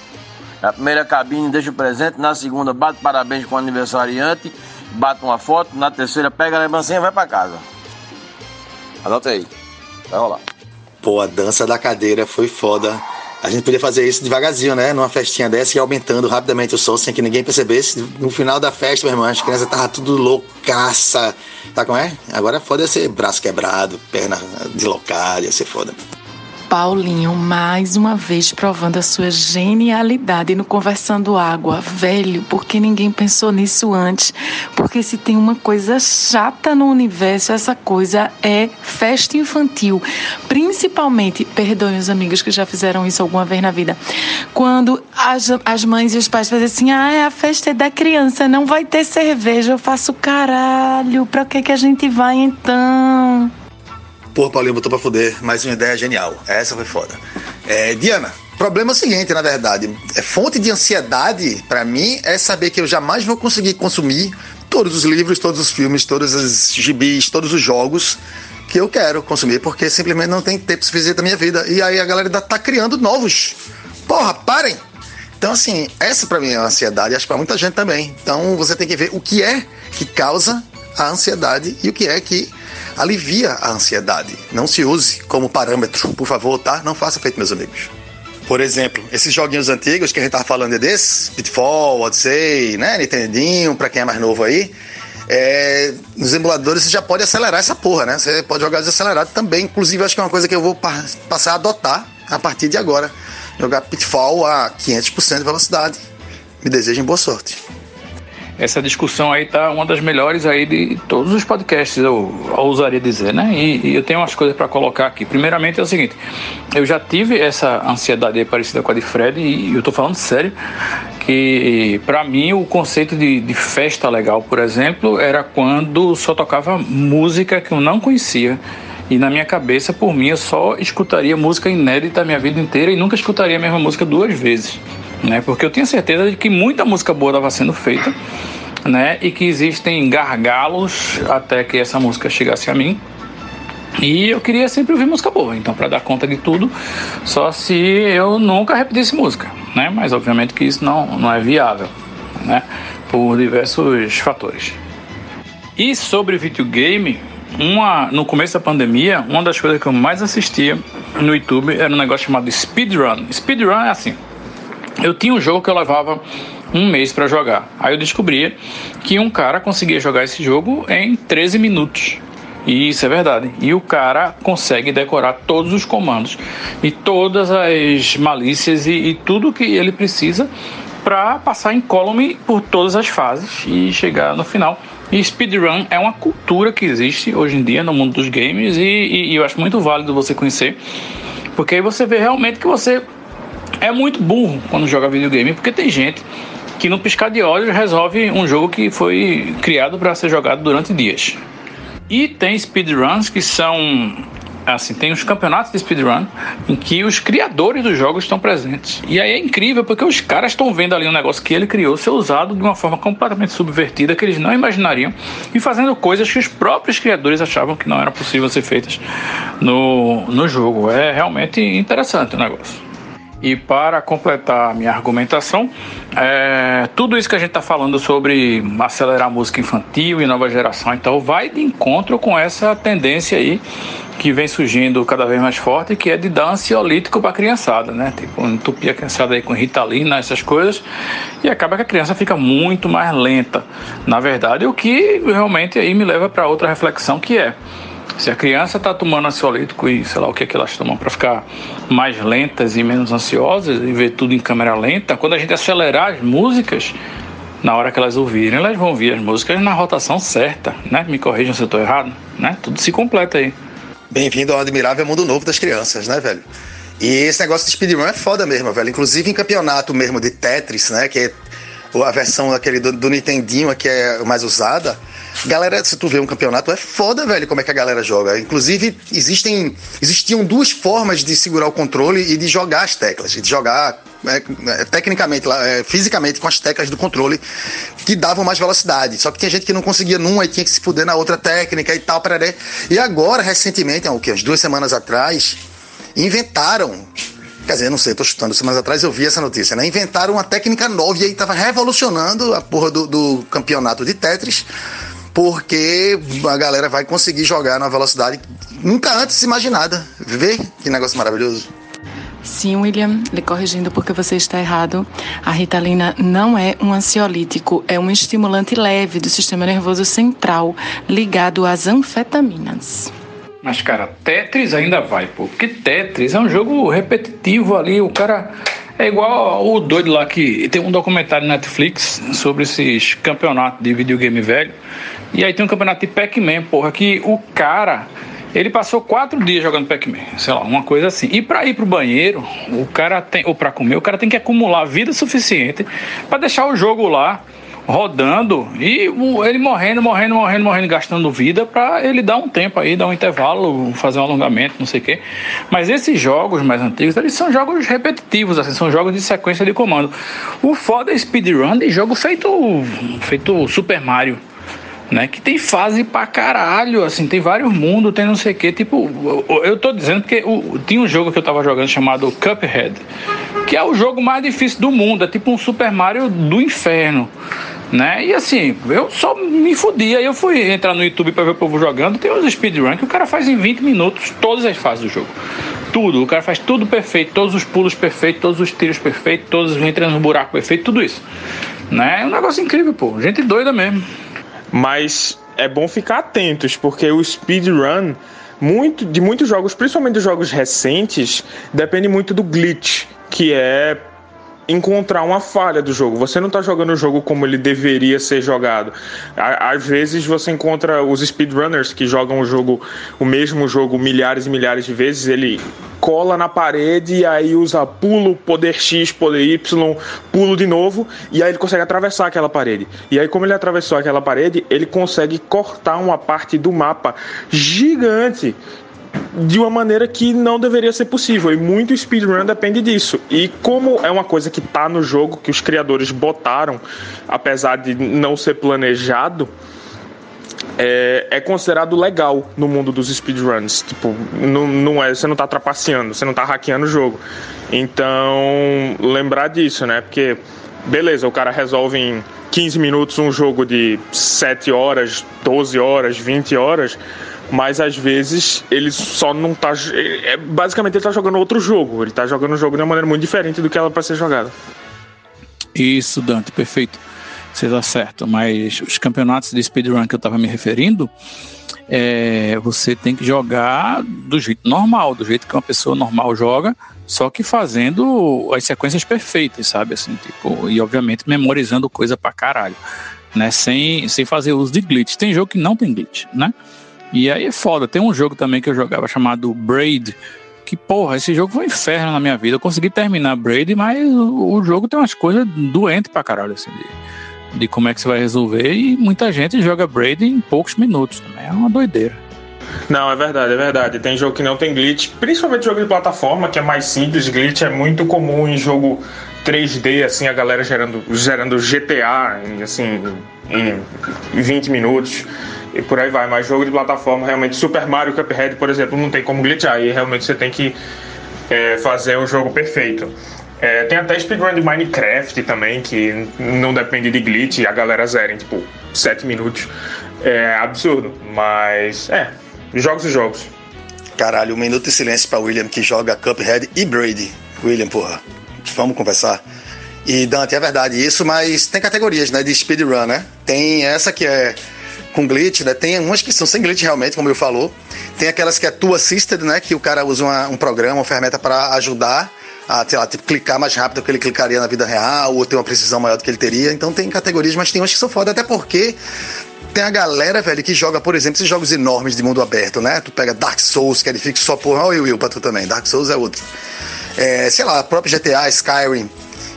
Na primeira cabine deixa o presente, na segunda bate parabéns com o aniversariante, bate uma foto, na terceira pega a lembrancinha e vai para casa. Anota aí. Vai rolar. Pô, a dança da cadeira foi foda. A gente podia fazer isso devagarzinho, né? Numa festinha dessa e aumentando rapidamente o som sem que ninguém percebesse. No final da festa, meu irmão, as crianças estavam tudo loucaça. Tá como é? Agora foda ser braço quebrado, perna deslocada, ia ser foda. Paulinho, mais uma vez provando a sua genialidade no Conversando Água. Velho, porque ninguém pensou nisso antes? Porque se tem uma coisa chata no universo, essa coisa é festa infantil. Principalmente, perdoem os amigos que já fizeram isso alguma vez na vida, quando as, as mães e os pais fazem assim: ah, a festa é da criança, não vai ter cerveja. Eu faço caralho, pra que, que a gente vai então? Pô, Paulinho botou pra fuder, mais uma ideia genial. Essa foi foda. É, Diana, problema é o seguinte, na verdade. É, fonte de ansiedade, para mim, é saber que eu jamais vou conseguir consumir todos os livros, todos os filmes, todos os gibis, todos os jogos que eu quero consumir, porque simplesmente não tem tempo suficiente da minha vida. E aí a galera tá criando novos. Porra, parem! Então, assim, essa para mim é a ansiedade, acho que pra muita gente também. Então, você tem que ver o que é que causa a ansiedade e o que é que alivia a ansiedade. Não se use como parâmetro, por favor, tá? Não faça feito, meus amigos. Por exemplo, esses joguinhos antigos que a gente tava falando é desses, Pitfall, Odyssey, né, Nintendinho, pra quem é mais novo aí, é, nos emuladores você já pode acelerar essa porra, né? Você pode jogar desacelerado também. Inclusive, acho que é uma coisa que eu vou pa passar a adotar a partir de agora. Jogar Pitfall a 500% de velocidade. Me desejem boa sorte essa discussão aí tá uma das melhores aí de todos os podcasts, eu, ousaria dizer, né? E, e eu tenho umas coisas para colocar aqui. Primeiramente é o seguinte, eu já tive essa ansiedade parecida com a de Fred e eu tô falando sério que para mim o conceito de, de festa legal, por exemplo, era quando só tocava música que eu não conhecia. E na minha cabeça, por mim, eu só escutaria música inédita a minha vida inteira e nunca escutaria a mesma música duas vezes né? Porque eu tinha certeza de que muita música boa estava sendo feita, né? E que existem gargalos até que essa música chegasse a mim. E eu queria sempre ouvir música boa, então para dar conta de tudo, só se eu nunca repetisse música, né? Mas obviamente que isso não, não é viável, né? Por diversos fatores. E sobre videogame, uma, no começo da pandemia, uma das coisas que eu mais assistia no YouTube era um negócio chamado speedrun. Speedrun é assim: eu tinha um jogo que eu levava um mês para jogar. Aí eu descobria que um cara conseguia jogar esse jogo em 13 minutos. E isso é verdade. E o cara consegue decorar todos os comandos e todas as malícias e, e tudo que ele precisa para passar incólume por todas as fases e chegar no final. E speedrun é uma cultura que existe hoje em dia no mundo dos games e, e, e eu acho muito válido você conhecer, porque aí você vê realmente que você é muito burro quando joga videogame, porque tem gente que no piscar de olhos resolve um jogo que foi criado para ser jogado durante dias. E tem speedruns que são assim, tem os campeonatos de speedrun em que os criadores dos jogos estão presentes. E aí é incrível porque os caras estão vendo ali um negócio que ele criou ser usado de uma forma completamente subvertida que eles não imaginariam e fazendo coisas que os próprios criadores achavam que não era possível ser feitas no, no jogo. É realmente interessante o negócio. E para completar a minha argumentação, é, tudo isso que a gente está falando sobre acelerar a música infantil e nova geração, então vai de encontro com essa tendência aí que vem surgindo cada vez mais forte, que é de dar ansiolítico para a criançada, né? Tipo, entupir a criançada aí com ritalina, essas coisas, e acaba que a criança fica muito mais lenta. Na verdade, o que realmente aí me leva para outra reflexão que é se a criança está tomando ansiolítico e sei lá o que, é que elas tomam para ficar mais lentas e menos ansiosas e ver tudo em câmera lenta, quando a gente acelerar as músicas, na hora que elas ouvirem, elas vão ouvir as músicas na rotação certa, né? Me corrijam se eu estou errado, né? Tudo se completa aí. Bem-vindo ao admirável mundo novo das crianças, né, velho? E esse negócio de speedrun é foda mesmo, velho. Inclusive em campeonato mesmo de Tetris, né? Que é a versão daquele do, do Nintendinho que é mais usada Galera, se tu vê um campeonato, é foda, velho, como é que a galera joga. Inclusive, existem, existiam duas formas de segurar o controle e de jogar as teclas, de jogar é, é, tecnicamente, é, fisicamente com as teclas do controle que davam mais velocidade. Só que tinha gente que não conseguia numa e tinha que se fuder na outra técnica e tal, pararé. E agora, recentemente, o que, umas duas semanas atrás, inventaram Quer dizer, não sei, tô chutando. Semanas atrás eu vi essa notícia, né? Inventaram uma técnica nova e aí tava revolucionando a porra do, do campeonato de Tetris porque a galera vai conseguir jogar numa velocidade nunca antes imaginada. Vê que negócio maravilhoso. Sim, William, lhe corrigindo porque você está errado. A ritalina não é um ansiolítico, é um estimulante leve do sistema nervoso central ligado às anfetaminas. Mas, cara, Tetris ainda vai, pô. Porque Tetris é um jogo repetitivo ali. O cara é igual o doido lá que tem um documentário na Netflix sobre esses campeonatos de videogame velho. E aí tem um campeonato de Pac-Man, porra, que o cara. Ele passou quatro dias jogando Pac-Man, sei lá, uma coisa assim. E para ir pro banheiro, o cara tem, ou para comer, o cara tem que acumular vida suficiente para deixar o jogo lá rodando e ele morrendo, morrendo, morrendo, morrendo, gastando vida para ele dar um tempo aí, dar um intervalo, fazer um alongamento, não sei o quê. Mas esses jogos mais antigos, eles são jogos repetitivos, assim, são jogos de sequência de comando. O foda é speedrun de jogo feito feito Super Mario né? Que tem fase pra caralho, assim, tem vários mundos, tem não sei o que. Tipo, eu tô dizendo porque o, tinha um jogo que eu tava jogando chamado Cuphead, que é o jogo mais difícil do mundo, é tipo um Super Mario do inferno. Né? E assim, eu só me fudi. Aí eu fui entrar no YouTube para ver o povo jogando. Tem uns speedrun que o cara faz em 20 minutos todas as fases do jogo. Tudo. O cara faz tudo perfeito, todos os pulos perfeitos, todos os tiros perfeitos, todos entrando no buraco perfeito, tudo isso. Né? É um negócio incrível, pô. Gente doida mesmo. Mas é bom ficar atentos, porque o speedrun muito, de muitos jogos, principalmente dos jogos recentes, depende muito do glitch, que é encontrar uma falha do jogo. Você não está jogando o jogo como ele deveria ser jogado. Às vezes você encontra os speedrunners que jogam o jogo, o mesmo jogo milhares e milhares de vezes, ele cola na parede e aí usa pulo, poder X, poder Y, pulo de novo e aí ele consegue atravessar aquela parede. E aí como ele atravessou aquela parede, ele consegue cortar uma parte do mapa gigante de uma maneira que não deveria ser possível. E muito speedrun depende disso. E como é uma coisa que tá no jogo, que os criadores botaram, apesar de não ser planejado, é, é, considerado legal no mundo dos speedruns. Tipo, não, não é, você não tá trapaceando, você não tá hackeando o jogo. Então, lembrar disso, né? Porque, beleza, o cara resolve em 15 minutos um jogo de 7 horas, 12 horas, 20 horas mas às vezes ele só não tá. É, basicamente ele tá jogando outro jogo. Ele tá jogando o jogo de uma maneira muito diferente do que ela para ser jogada. Isso, Dante, perfeito. Você tá certo, mas os campeonatos de speedrun que eu tava me referindo, é, você tem que jogar do jeito normal, do jeito que uma pessoa normal joga, só que fazendo as sequências perfeitas, sabe? Assim, tipo, e obviamente memorizando coisa pra caralho, né? Sem, sem fazer uso de glitch. Tem jogo que não tem glitch, né? E aí é foda. Tem um jogo também que eu jogava chamado Braid. Que porra, esse jogo foi um inferno na minha vida. Eu consegui terminar Braid, mas o, jogo tem umas coisas doentes pra caralho, assim, de, de como é que você vai resolver. E muita gente joga Braid em poucos minutos também. É uma doideira. Não, é verdade, é verdade. Tem jogo que não tem glitch, principalmente jogo de plataforma, que é mais simples. Glitch é muito comum em jogo 3D, assim, a galera gerando, gerando GTA, assim, em 20 minutos e por aí vai. Mas jogo de plataforma, realmente, Super Mario Cuphead, por exemplo, não tem como glitchar. E realmente você tem que é, fazer o jogo perfeito. É, tem até speedrun de Minecraft também, que não depende de glitch e a galera zera em tipo 7 minutos. É absurdo, mas é, jogos e jogos. Caralho, um minuto de silêncio para William que joga Cuphead e Brady. William, porra, vamos conversar. E Dante, é verdade isso, mas tem categorias, né, de speedrun, né? Tem essa que é com glitch, né? Tem umas que são sem glitch realmente, como eu falou. Tem aquelas que é tool assisted, né? Que o cara usa uma, um programa, uma ferramenta para ajudar a, sei lá, tipo, clicar mais rápido do que ele clicaria na vida real, ou ter uma precisão maior do que ele teria. Então tem categorias, mas tem umas que são foda, até porque tem a galera, velho, que joga, por exemplo, esses jogos enormes de mundo aberto, né? Tu pega Dark Souls, que é difícil só porra. Olha o Will pra tu também. Dark Souls é outro. É, sei lá, próprio GTA, Skyrim,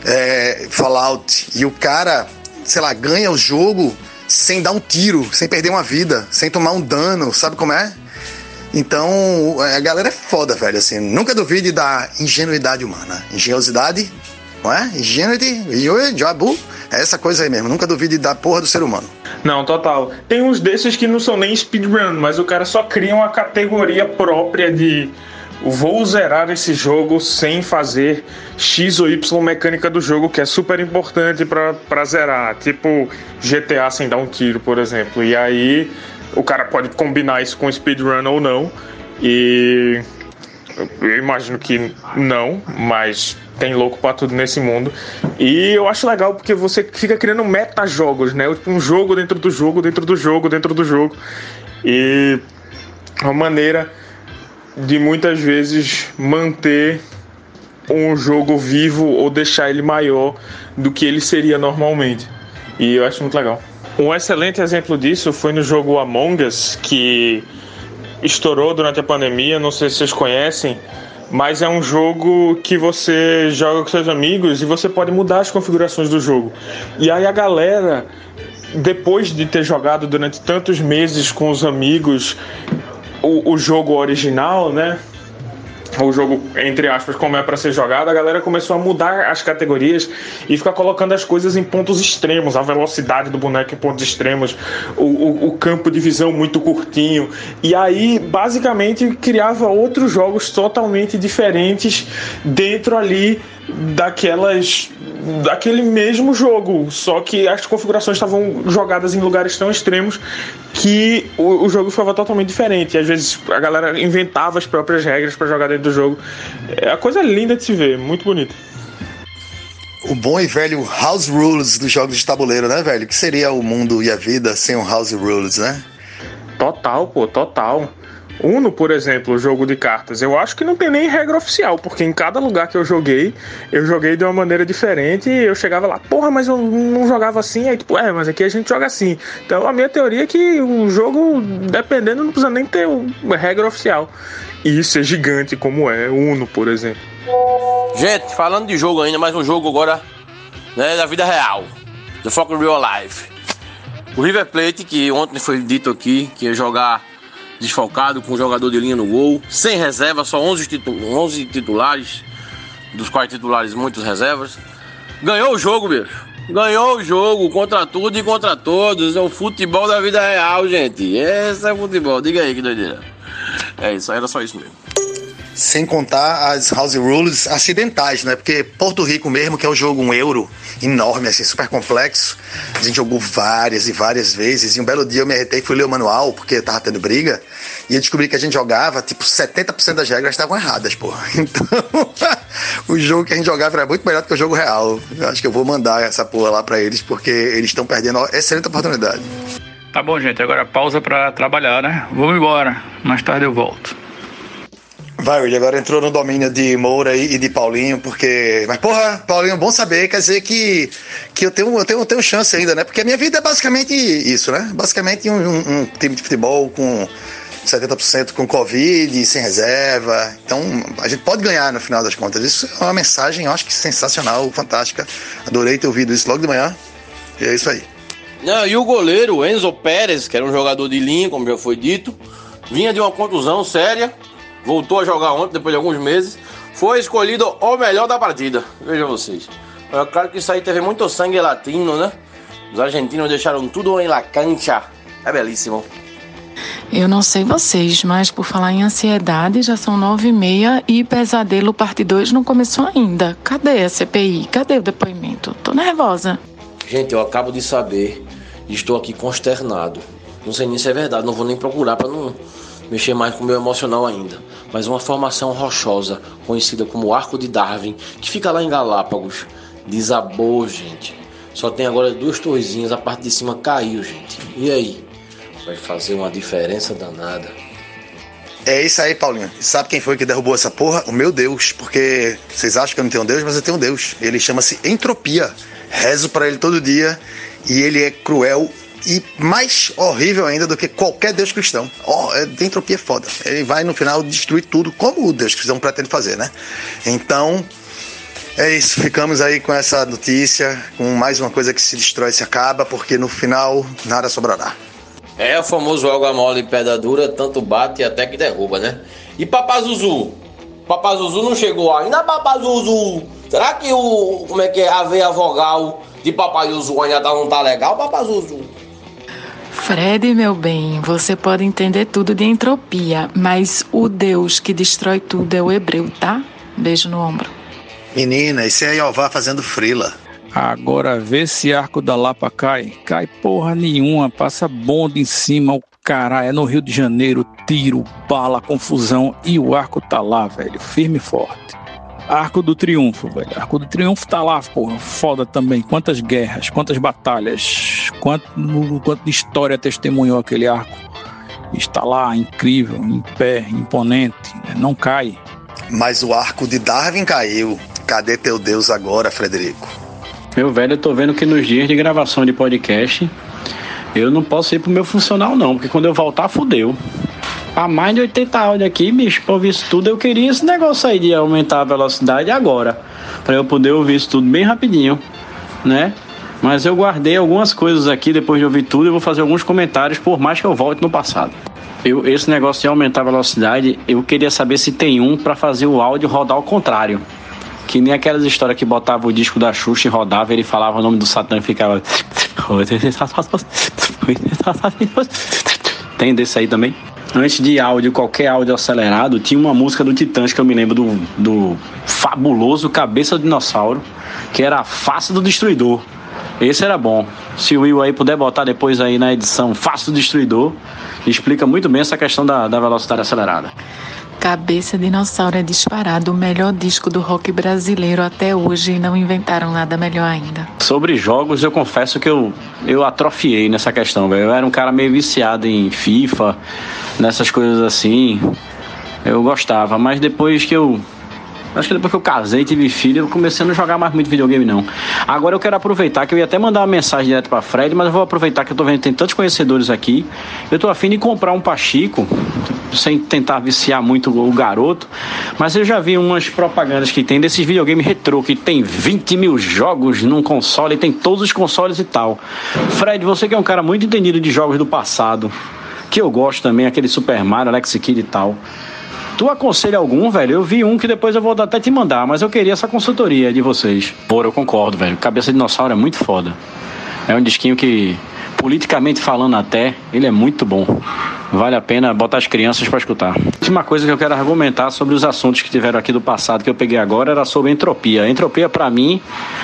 é, Fallout. E o cara, sei lá, ganha o jogo sem dar um tiro, sem perder uma vida, sem tomar um dano, sabe como é? Então, a galera é foda, velho, assim, nunca duvide da ingenuidade humana. Engenhosidade, não é? Ingenuity, Jabu, é essa coisa aí mesmo, nunca duvide da porra do ser humano. Não, total. Tem uns desses que não são nem speedrun, mas o cara só cria uma categoria própria de vou zerar esse jogo sem fazer X ou Y mecânica do jogo, que é super importante para zerar. Tipo GTA sem dar um tiro, por exemplo. E aí o cara pode combinar isso com speedrun ou não. E eu imagino que não, mas tem louco para tudo nesse mundo. E eu acho legal porque você fica criando meta-jogos, né? Um jogo dentro do jogo, dentro do jogo, dentro do jogo. E uma maneira de muitas vezes manter um jogo vivo ou deixar ele maior do que ele seria normalmente. E eu acho muito legal. Um excelente exemplo disso foi no jogo Among Us, que estourou durante a pandemia. Não sei se vocês conhecem. mas é um jogo que você joga com seus amigos e você pode mudar as configurações do jogo. E aí a galera, depois de ter jogado durante tantos meses com os amigos o, o jogo original, né? o jogo, entre aspas, como é para ser jogado, a galera começou a mudar as categorias e ficar colocando as coisas em pontos extremos, a velocidade do boneco em pontos extremos, o, o, o campo de visão muito curtinho. E aí, basicamente, criava outros jogos totalmente diferentes dentro ali daquelas daquele mesmo jogo, só que as configurações estavam jogadas em lugares tão extremos que o, o jogo ficava totalmente diferente. E às vezes a galera inventava as próprias regras para jogar dentro do jogo. É a coisa linda de se ver, muito bonito. O bom e velho House Rules dos jogos de tabuleiro, né, velho? Que seria o mundo e a vida sem o House Rules, né? Total, pô, total. Uno, por exemplo, jogo de cartas, eu acho que não tem nem regra oficial, porque em cada lugar que eu joguei, eu joguei de uma maneira diferente e eu chegava lá, porra, mas eu não jogava assim, aí tipo, é, mas aqui a gente joga assim. Então a minha teoria é que o jogo, dependendo, não precisa nem ter uma regra oficial. E isso é gigante como é, Uno, por exemplo. Gente, falando de jogo ainda, mais um jogo agora, né, da vida real. The Fucking Real Life. O River Plate, que ontem foi dito aqui, que ia jogar desfalcado, com um jogador de linha no gol, sem reserva, só 11, titu 11 titulares, dos quais titulares muitos reservas. Ganhou o jogo, bicho. Ganhou o jogo contra tudo e contra todos. É o futebol da vida real, gente. Esse é futebol. Diga aí que doideira. É isso, era só isso mesmo. Sem contar as house rules acidentais, né? Porque Porto Rico mesmo, que é o jogo um euro enorme, assim, super complexo, a gente jogou várias e várias vezes. E um belo dia eu me arretei e fui ler o manual, porque tava tendo briga. E eu descobri que a gente jogava, tipo, 70% das regras estavam erradas, pô. Então, o jogo que a gente jogava era muito melhor do que o jogo real. Eu acho que eu vou mandar essa porra lá pra eles, porque eles estão perdendo uma excelente oportunidade. Tá bom, gente. Agora pausa pra trabalhar, né? Vamos embora. Mais tarde eu volto. Vai, ele agora entrou no domínio de Moura e de Paulinho, porque. Mas, porra, Paulinho, bom saber, quer dizer que, que eu, tenho, eu, tenho, eu tenho chance ainda, né? Porque a minha vida é basicamente isso, né? Basicamente um, um, um time de futebol com 70% com Covid, sem reserva. Então, a gente pode ganhar no final das contas. Isso é uma mensagem, eu acho que sensacional, fantástica. Adorei ter ouvido isso logo de manhã. E é isso aí. Não, e o goleiro Enzo Pérez, que era um jogador de linha, como já foi dito, vinha de uma contusão séria voltou a jogar ontem, depois de alguns meses, foi escolhido o melhor da partida. Vejam vocês. É claro que isso aí teve muito sangue latino, né? Os argentinos deixaram tudo em la cancha. É belíssimo. Eu não sei vocês, mas por falar em ansiedade, já são nove e meia e Pesadelo Parte 2 não começou ainda. Cadê a CPI? Cadê o depoimento? Tô nervosa. Gente, eu acabo de saber e estou aqui consternado. Não sei nem se é verdade, não vou nem procurar para não mexer mais com o meu emocional ainda. Mas uma formação rochosa, conhecida como Arco de Darwin, que fica lá em Galápagos, desabou, gente. Só tem agora duas torrezinhas, a parte de cima caiu, gente. E aí? Vai fazer uma diferença danada. É isso aí, Paulinho. Sabe quem foi que derrubou essa porra? O meu Deus. Porque vocês acham que eu não tenho um Deus, mas eu tenho um Deus. Ele chama-se Entropia. Rezo para ele todo dia e ele é cruel e mais horrível ainda do que qualquer Deus cristão. Oh, é, entropia é foda. Ele vai no final destruir tudo, como o Deus cristão pretende fazer, né? Então, é isso. Ficamos aí com essa notícia, com mais uma coisa que se destrói se acaba, porque no final nada sobrará. É o famoso água mole e pedra dura, tanto bate até que derruba, né? E Papazuzu? Papazuzu não chegou ainda, Papazuzu? Será que o. Como é que é? A veia vogal de Papazuzu ainda não tá legal, Papazuzu? Fred, meu bem, você pode entender tudo de entropia, mas o Deus que destrói tudo é o hebreu, tá? Beijo no ombro. Menina, esse é Jeová fazendo frila. Agora vê se arco da Lapa cai. Cai porra nenhuma, passa bonde em cima, o caralho. É no Rio de Janeiro, tiro, bala, confusão e o arco tá lá, velho, firme e forte. Arco do Triunfo, velho. Arco do Triunfo tá lá, porra. Foda também. Quantas guerras, quantas batalhas, quanto, quanto de história testemunhou aquele arco. Está lá, incrível, em pé, imponente, né? não cai. Mas o arco de Darwin caiu. Cadê teu Deus agora, Frederico? Meu velho, eu tô vendo que nos dias de gravação de podcast eu não posso ir pro meu funcional, não, porque quando eu voltar, fudeu. A mais de 80 áudios aqui, bicho, pra ouvir isso tudo, eu queria esse negócio aí de aumentar a velocidade agora. Pra eu poder ouvir isso tudo bem rapidinho, né? Mas eu guardei algumas coisas aqui depois de ouvir tudo e vou fazer alguns comentários, por mais que eu volte no passado. Eu, esse negócio de aumentar a velocidade, eu queria saber se tem um para fazer o áudio rodar ao contrário. Que nem aquelas histórias que botava o disco da Xuxa e rodava, ele falava o nome do Satã e ficava. Tem desse aí também? Antes de áudio, qualquer áudio acelerado, tinha uma música do Titãs que eu me lembro do, do fabuloso Cabeça do Dinossauro, que era a Face do Destruidor. Esse era bom. Se o Will aí puder botar depois aí na edição Face do Destruidor, explica muito bem essa questão da, da velocidade acelerada. Cabeça Dinossauro é disparado o melhor disco do rock brasileiro até hoje e não inventaram nada melhor ainda. Sobre jogos, eu confesso que eu, eu atrofiei nessa questão, velho. Eu era um cara meio viciado em FIFA, nessas coisas assim. Eu gostava, mas depois que eu Acho que depois que eu casei, tive filho, eu comecei a não jogar mais muito videogame, não. Agora eu quero aproveitar, que eu ia até mandar uma mensagem direto pra Fred, mas eu vou aproveitar que eu tô vendo que tem tantos conhecedores aqui. Eu tô afim de comprar um Pachico, sem tentar viciar muito o garoto, mas eu já vi umas propagandas que tem desses videogames retrô, que tem 20 mil jogos num console, tem todos os consoles e tal. Fred, você que é um cara muito entendido de jogos do passado, que eu gosto também, aquele Super Mario, Alex Kidd e tal. Tu aconselha algum, velho? Eu vi um que depois eu vou até te mandar, mas eu queria essa consultoria de vocês. Pô, eu concordo, velho. Cabeça de dinossauro é muito foda. É um disquinho que, politicamente falando até, ele é muito bom. Vale a pena botar as crianças para escutar. Última coisa que eu quero argumentar sobre os assuntos que tiveram aqui do passado que eu peguei agora era sobre entropia. Entropia para mim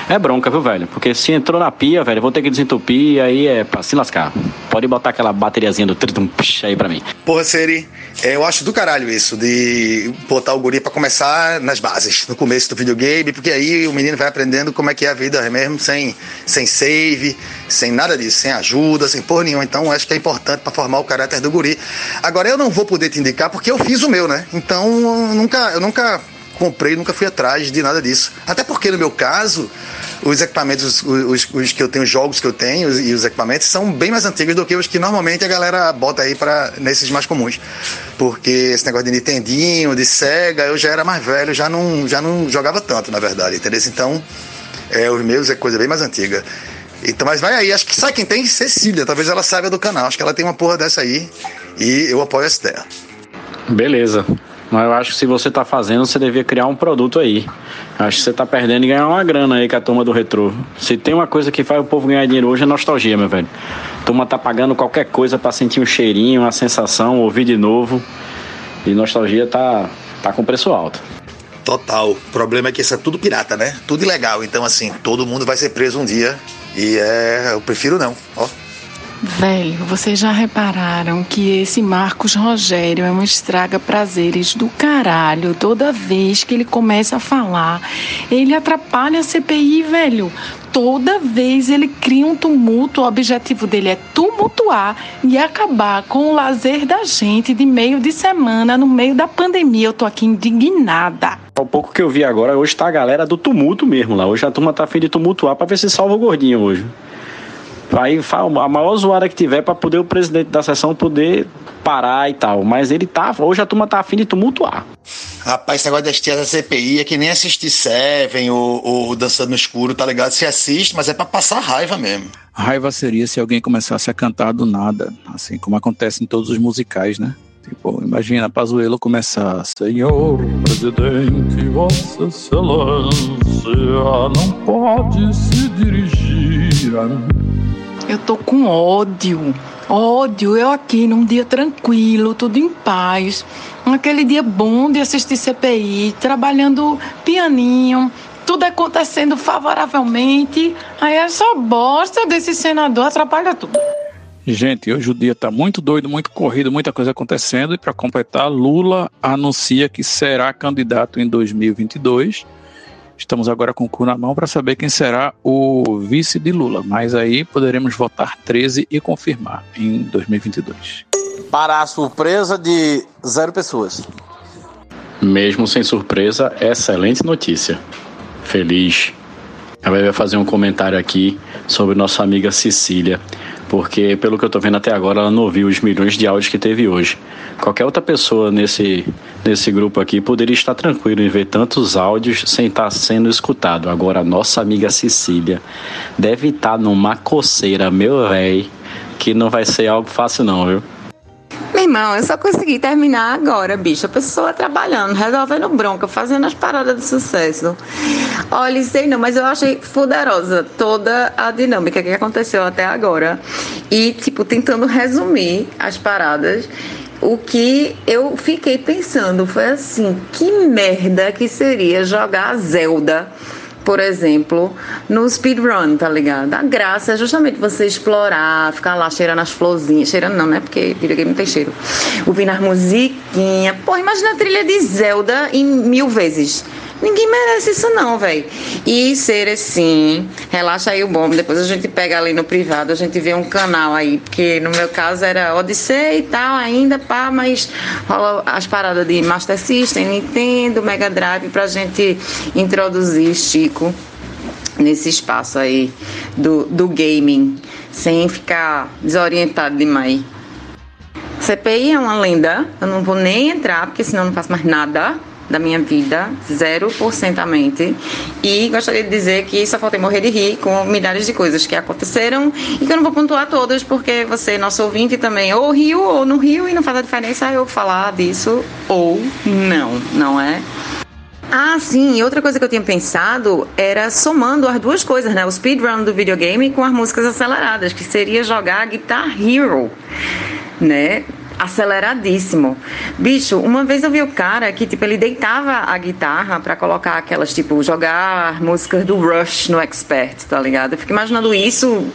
é bronca, viu, velho? Porque se entrou na pia, velho, vou ter que desentupir e aí é pra se lascar. Pode botar aquela bateriazinha do tritum aí pra mim. Porra, Seri, é, eu acho do caralho isso, de botar o guri pra começar nas bases, no começo do videogame, porque aí o menino vai aprendendo como é que é a vida mesmo, sem, sem save, sem nada disso, sem ajuda, sem porra nenhuma. Então acho que é importante para formar o caráter do guri. Agora eu não vou poder te indicar porque eu fiz o meu, né? Então eu nunca, eu nunca comprei, nunca fui atrás de nada disso. Até porque no meu caso, os equipamentos, os, os que eu tenho, os jogos que eu tenho e os equipamentos são bem mais antigos do que os que normalmente a galera bota aí para nesses mais comuns. Porque esse negócio de Nintendinho, de Sega, eu já era mais velho, já não, já não jogava tanto, na verdade, entendeu? Então, é, os meus é coisa bem mais antiga. Então, mas vai aí, acho que sabe quem tem? Cecília, talvez ela saiba do canal, acho que ela tem uma porra dessa aí e eu apoio essa ideia. Beleza. Mas eu acho que se você tá fazendo, você devia criar um produto aí. Acho que você tá perdendo e ganhar uma grana aí com a turma do retrô. Se tem uma coisa que faz o povo ganhar dinheiro hoje é nostalgia, meu velho. A turma tá pagando qualquer coisa para sentir um cheirinho, uma sensação, ouvir de novo. E nostalgia tá, tá com preço alto. Total. O problema é que isso é tudo pirata, né? Tudo ilegal. Então, assim, todo mundo vai ser preso um dia. E é. Eu prefiro não. Ó. Velho, vocês já repararam que esse Marcos Rogério é um estraga prazeres do caralho. Toda vez que ele começa a falar, ele atrapalha a CPI, velho. Toda vez ele cria um tumulto. O objetivo dele é tumultuar e acabar com o lazer da gente de meio de semana, no meio da pandemia. Eu tô aqui indignada. O pouco que eu vi agora, hoje tá a galera do tumulto mesmo lá. Hoje a turma tá afim de tumultuar pra ver se salva o gordinho hoje. Aí a maior zoada que tiver para poder o presidente da sessão poder parar e tal. Mas ele tá. Hoje a turma tá afim de tumultuar. Rapaz, esse negócio das tias da CPI é que nem assistir Seven ou, ou Dançando no Escuro, tá ligado? Se assiste, mas é para passar raiva mesmo. Raiva seria se alguém começasse a cantar do nada, assim como acontece em todos os musicais, né? Tipo, imagina Pazuello começar Senhor Presidente, Vossa Excelência não pode se dirigir a mim. Eu tô com ódio. Ódio. Eu aqui num dia tranquilo, tudo em paz. Aquele dia bom de assistir CPI, trabalhando pianinho, tudo acontecendo favoravelmente. Aí essa bosta desse senador atrapalha tudo. Gente, hoje o dia está muito doido, muito corrido, muita coisa acontecendo. E para completar, Lula anuncia que será candidato em 2022. Estamos agora com o cu na mão para saber quem será o vice de Lula. Mas aí poderemos votar 13 e confirmar em 2022. Para a surpresa de zero pessoas. Mesmo sem surpresa, excelente notícia. Feliz. Eu ia fazer um comentário aqui sobre nossa amiga Cecília, porque pelo que eu tô vendo até agora, ela não ouviu os milhões de áudios que teve hoje. Qualquer outra pessoa nesse, nesse grupo aqui poderia estar tranquilo em ver tantos áudios sem estar sendo escutado. Agora, nossa amiga Cecília deve estar numa coceira, meu véi, que não vai ser algo fácil não, viu? Meu irmão, eu só consegui terminar agora, bicho. A pessoa trabalhando, resolvendo bronca, fazendo as paradas de sucesso. Olha, sei não, mas eu achei poderosa toda a dinâmica que aconteceu até agora. E, tipo, tentando resumir as paradas. O que eu fiquei pensando foi assim: que merda que seria jogar Zelda por exemplo, no speedrun, tá ligado? A graça é justamente você explorar, ficar lá cheirando as florzinhas. Cheirando não, né? Porque videogame não tem cheiro. Ouvindo as musiquinhas. Pô, imagina a trilha de Zelda em mil vezes. Ninguém merece isso não, velho. E ser assim, relaxa aí o bom. Depois a gente pega ali no privado, a gente vê um canal aí, porque no meu caso era Odyssey e tal ainda, pá, mas rola as paradas de Master System, Nintendo, Mega Drive pra gente introduzir Chico nesse espaço aí do, do gaming, sem ficar desorientado demais. CPI é uma lenda, eu não vou nem entrar, porque senão eu não faço mais nada da minha vida, 0% a mente. E gostaria de dizer que só faltei morrer de rir com milhares de coisas que aconteceram e que eu não vou pontuar todas, porque você, nosso ouvinte, também ou riu ou não riu e não faz a diferença eu falar disso ou não, não é? Ah, sim, e outra coisa que eu tinha pensado era somando as duas coisas, né? O speedrun do videogame com as músicas aceleradas, que seria jogar Guitar Hero, né? Aceleradíssimo. Bicho, uma vez eu vi o cara que, tipo, ele deitava a guitarra para colocar aquelas, tipo, jogar músicas do Rush no Expert, tá ligado? Eu fico imaginando isso.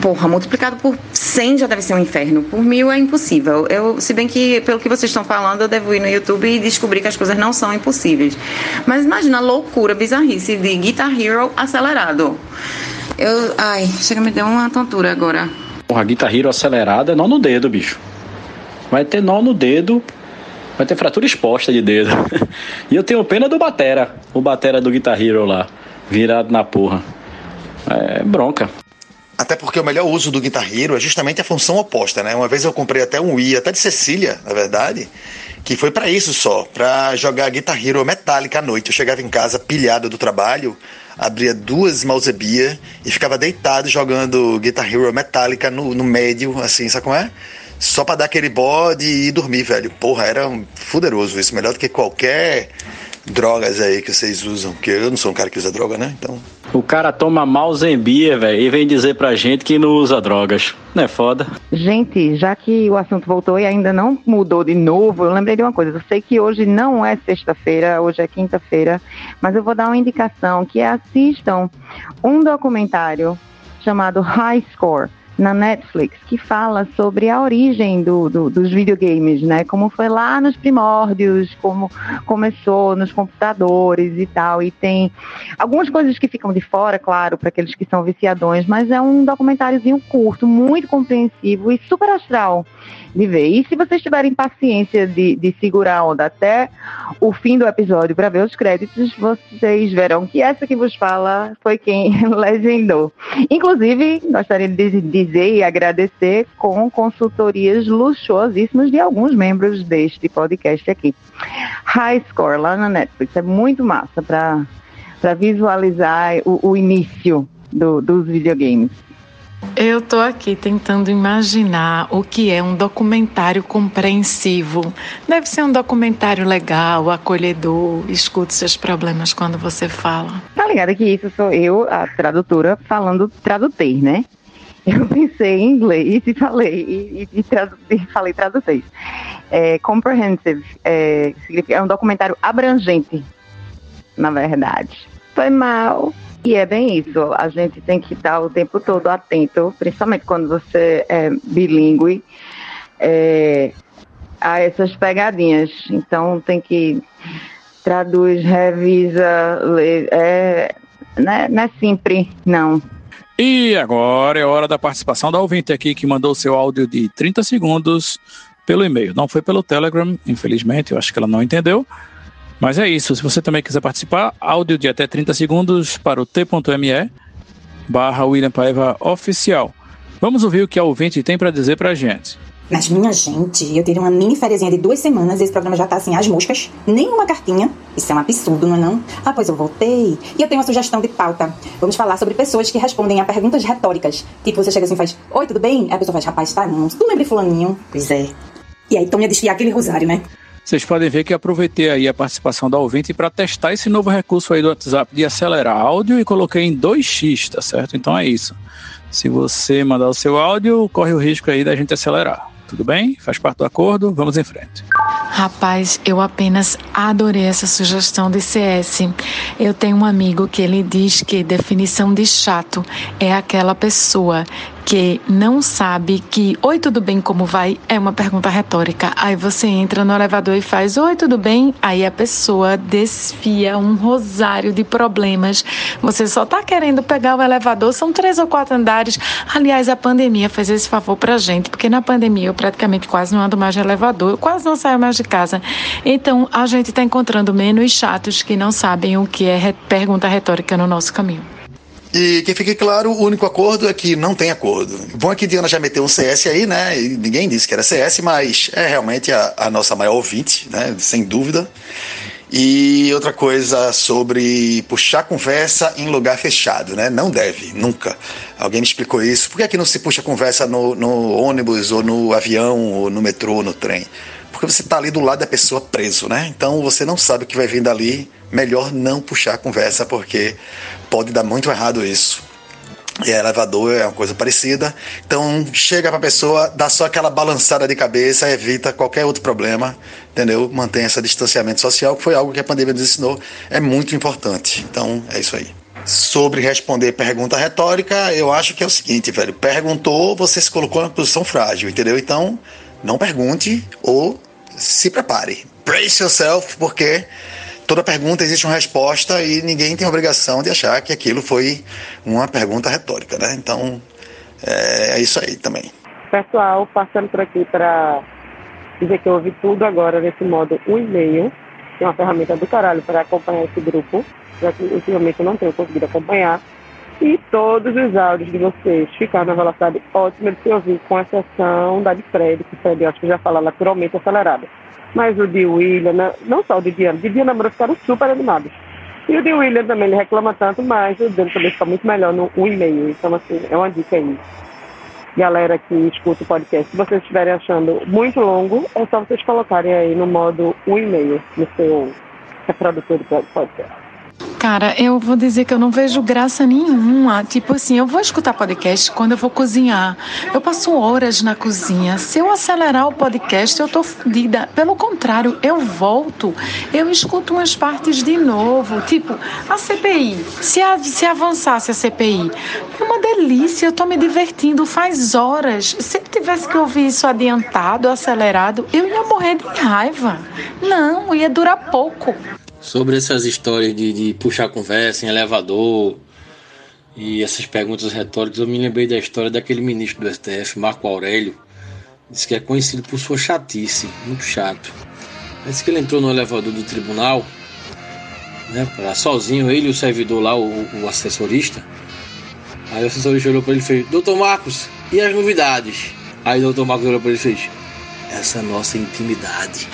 Porra, multiplicado por 100 já deve ser um inferno. Por mil é impossível. Eu, se bem que, pelo que vocês estão falando, eu devo ir no YouTube e descobrir que as coisas não são impossíveis. Mas imagina a loucura, bizarrice de Guitar Hero acelerado. Eu. Ai, chega me deu uma tontura agora. Porra, Guitar Hero acelerada é nó no dedo, bicho. Vai ter nó no dedo, vai ter fratura exposta de dedo. e eu tenho pena do Batera, o Batera do Guitar Hero lá, virado na porra. É bronca. Até porque o melhor uso do Guitar Hero é justamente a função oposta, né? Uma vez eu comprei até um Wii, até de Cecília, na verdade, que foi para isso só, para jogar Guitar Hero metálica à noite. Eu chegava em casa pilhado do trabalho, abria duas Mousebia e ficava deitado jogando Guitar Hero Metallica no, no médio, assim, sabe como é? Só pra dar aquele bode e dormir, velho. Porra, era um fuderoso isso. Melhor do que qualquer drogas aí que vocês usam. Porque eu não sou um cara que usa droga, né? Então. O cara toma mal Zembia, velho, e vem dizer pra gente que não usa drogas. Não é foda? Gente, já que o assunto voltou e ainda não mudou de novo, eu lembrei de uma coisa. Eu sei que hoje não é sexta-feira, hoje é quinta-feira, mas eu vou dar uma indicação que é assistam um documentário chamado High Score na Netflix que fala sobre a origem do, do, dos videogames, né? Como foi lá nos primórdios, como começou nos computadores e tal. E tem algumas coisas que ficam de fora, claro, para aqueles que são viciadões, mas é um documentáriozinho curto, muito compreensivo e super astral de ver. E se vocês tiverem paciência de, de segurar a onda até o fim do episódio para ver os créditos, vocês verão que essa que vos fala foi quem legendou. Inclusive, gostaria de dizer e agradecer com consultorias luxuosíssimas de alguns membros deste podcast aqui. High Score, lá na Netflix, é muito massa para visualizar o, o início do, dos videogames. Eu estou aqui tentando imaginar o que é um documentário compreensivo. Deve ser um documentário legal, acolhedor, escute seus problemas quando você fala. Tá ligado que isso sou eu, a tradutora, falando tradutor, né? Eu pensei em inglês e falei, e, e, tradu e falei traduzir. É, comprehensive é, é um documentário abrangente, na verdade. Foi mal. E é bem isso, a gente tem que estar o tempo todo atento, principalmente quando você é bilíngue, é, a essas pegadinhas. Então tem que traduz, revisa, lê, é, né, não é sempre, não. E agora é hora da participação da ouvinte aqui que mandou seu áudio de 30 segundos pelo e-mail. Não foi pelo Telegram, infelizmente, eu acho que ela não entendeu. Mas é isso. Se você também quiser participar, áudio de até 30 segundos para o t.me barra William Paiva Oficial. Vamos ouvir o que a ouvinte tem para dizer para a gente. Mas, minha gente, eu tirei uma mini férias de duas semanas e esse programa já tá assim, as moscas. Nenhuma cartinha. Isso é um absurdo, não é não? Ah, pois eu voltei. E eu tenho uma sugestão de pauta. Vamos falar sobre pessoas que respondem a perguntas retóricas. Tipo, você chega assim e faz, oi, tudo bem? Aí a pessoa faz, rapaz, tá não. Tu lembra fulaninho? Pois é. E aí, Tônia desfiar aquele rosário, né? Vocês podem ver que aproveitei aí a participação da ouvinte para testar esse novo recurso aí do WhatsApp de acelerar áudio e coloquei em 2x, tá certo? Então é isso. Se você mandar o seu áudio, corre o risco aí da gente acelerar. Tudo bem? Faz parte do acordo? Vamos em frente. Rapaz, eu apenas adorei essa sugestão de CS. Eu tenho um amigo que ele diz que definição de chato é aquela pessoa que não sabe que Oi, tudo bem, como vai? É uma pergunta retórica. Aí você entra no elevador e faz Oi, tudo bem? Aí a pessoa desfia um rosário de problemas. Você só tá querendo pegar o elevador, são três ou quatro andares. Aliás, a pandemia fez esse favor pra gente, porque na pandemia eu praticamente quase não ando mais de elevador, eu quase não saio mais de casa. Então, a gente tá encontrando menos chatos que não sabem o que é pergunta retórica no nosso caminho. E que fique claro, o único acordo é que não tem acordo. Bom é que Diana já meteu um CS aí, né? E ninguém disse que era CS, mas é realmente a, a nossa maior ouvinte, né? Sem dúvida. E outra coisa sobre puxar conversa em lugar fechado, né? Não deve, nunca. Alguém me explicou isso. Por que, é que não se puxa conversa no, no ônibus, ou no avião, ou no metrô, ou no trem? Porque você está ali do lado da pessoa preso, né? Então você não sabe o que vai vir dali. Melhor não puxar conversa, porque pode dar muito errado isso. E elevador é uma coisa parecida. Então, chega para a pessoa, dá só aquela balançada de cabeça, evita qualquer outro problema, entendeu? Mantém esse distanciamento social, que foi algo que a pandemia nos ensinou, é muito importante. Então, é isso aí. Sobre responder pergunta retórica, eu acho que é o seguinte, velho. Perguntou, você se colocou na posição frágil, entendeu? Então, não pergunte ou se prepare. Brace yourself, porque toda pergunta existe uma resposta e ninguém tem obrigação de achar que aquilo foi uma pergunta retórica, né? Então, é, é isso aí também. Pessoal, passando por aqui para dizer que eu ouvi tudo agora nesse modo um e-mail, que é uma ferramenta do caralho para acompanhar esse grupo, já que ultimamente eu não tenho conseguido acompanhar. E todos os áudios de vocês ficaram na velocidade ótima de se ouvir, com exceção da de Fred, que Fred acho que já fala naturalmente acelerada. Mas o de William, né, não só o de Diana, de Diana Moura ficaram super animados. E o de William também, ele reclama tanto, mas o dele também fica muito melhor no 1,5. Então, assim, é uma dica aí. Galera que escuta o podcast, se vocês estiverem achando muito longo, é só vocês colocarem aí no modo 1,5 no seu reprodutor de podcast. Cara, eu vou dizer que eu não vejo graça nenhuma. Tipo assim, eu vou escutar podcast quando eu vou cozinhar. Eu passo horas na cozinha. Se eu acelerar o podcast, eu tô fodida. Pelo contrário, eu volto, eu escuto umas partes de novo. Tipo, a CPI. Se, a, se avançasse a CPI, é uma delícia. Eu tô me divertindo faz horas. Se eu tivesse que ouvir isso adiantado, acelerado, eu ia morrer de raiva. Não, ia durar pouco sobre essas histórias de, de puxar conversa em elevador e essas perguntas retóricas, eu me lembrei da história daquele ministro do STF, Marco Aurélio, disse que é conhecido por sua chatice, muito chato. Disse que ele entrou no elevador do tribunal, né, pra, sozinho, ele e o servidor lá, o, o assessorista. Aí o assessorista olhou para ele e fez: Doutor Marcos, e as novidades? Aí o doutor Marcos olhou para ele e fez: Essa nossa intimidade.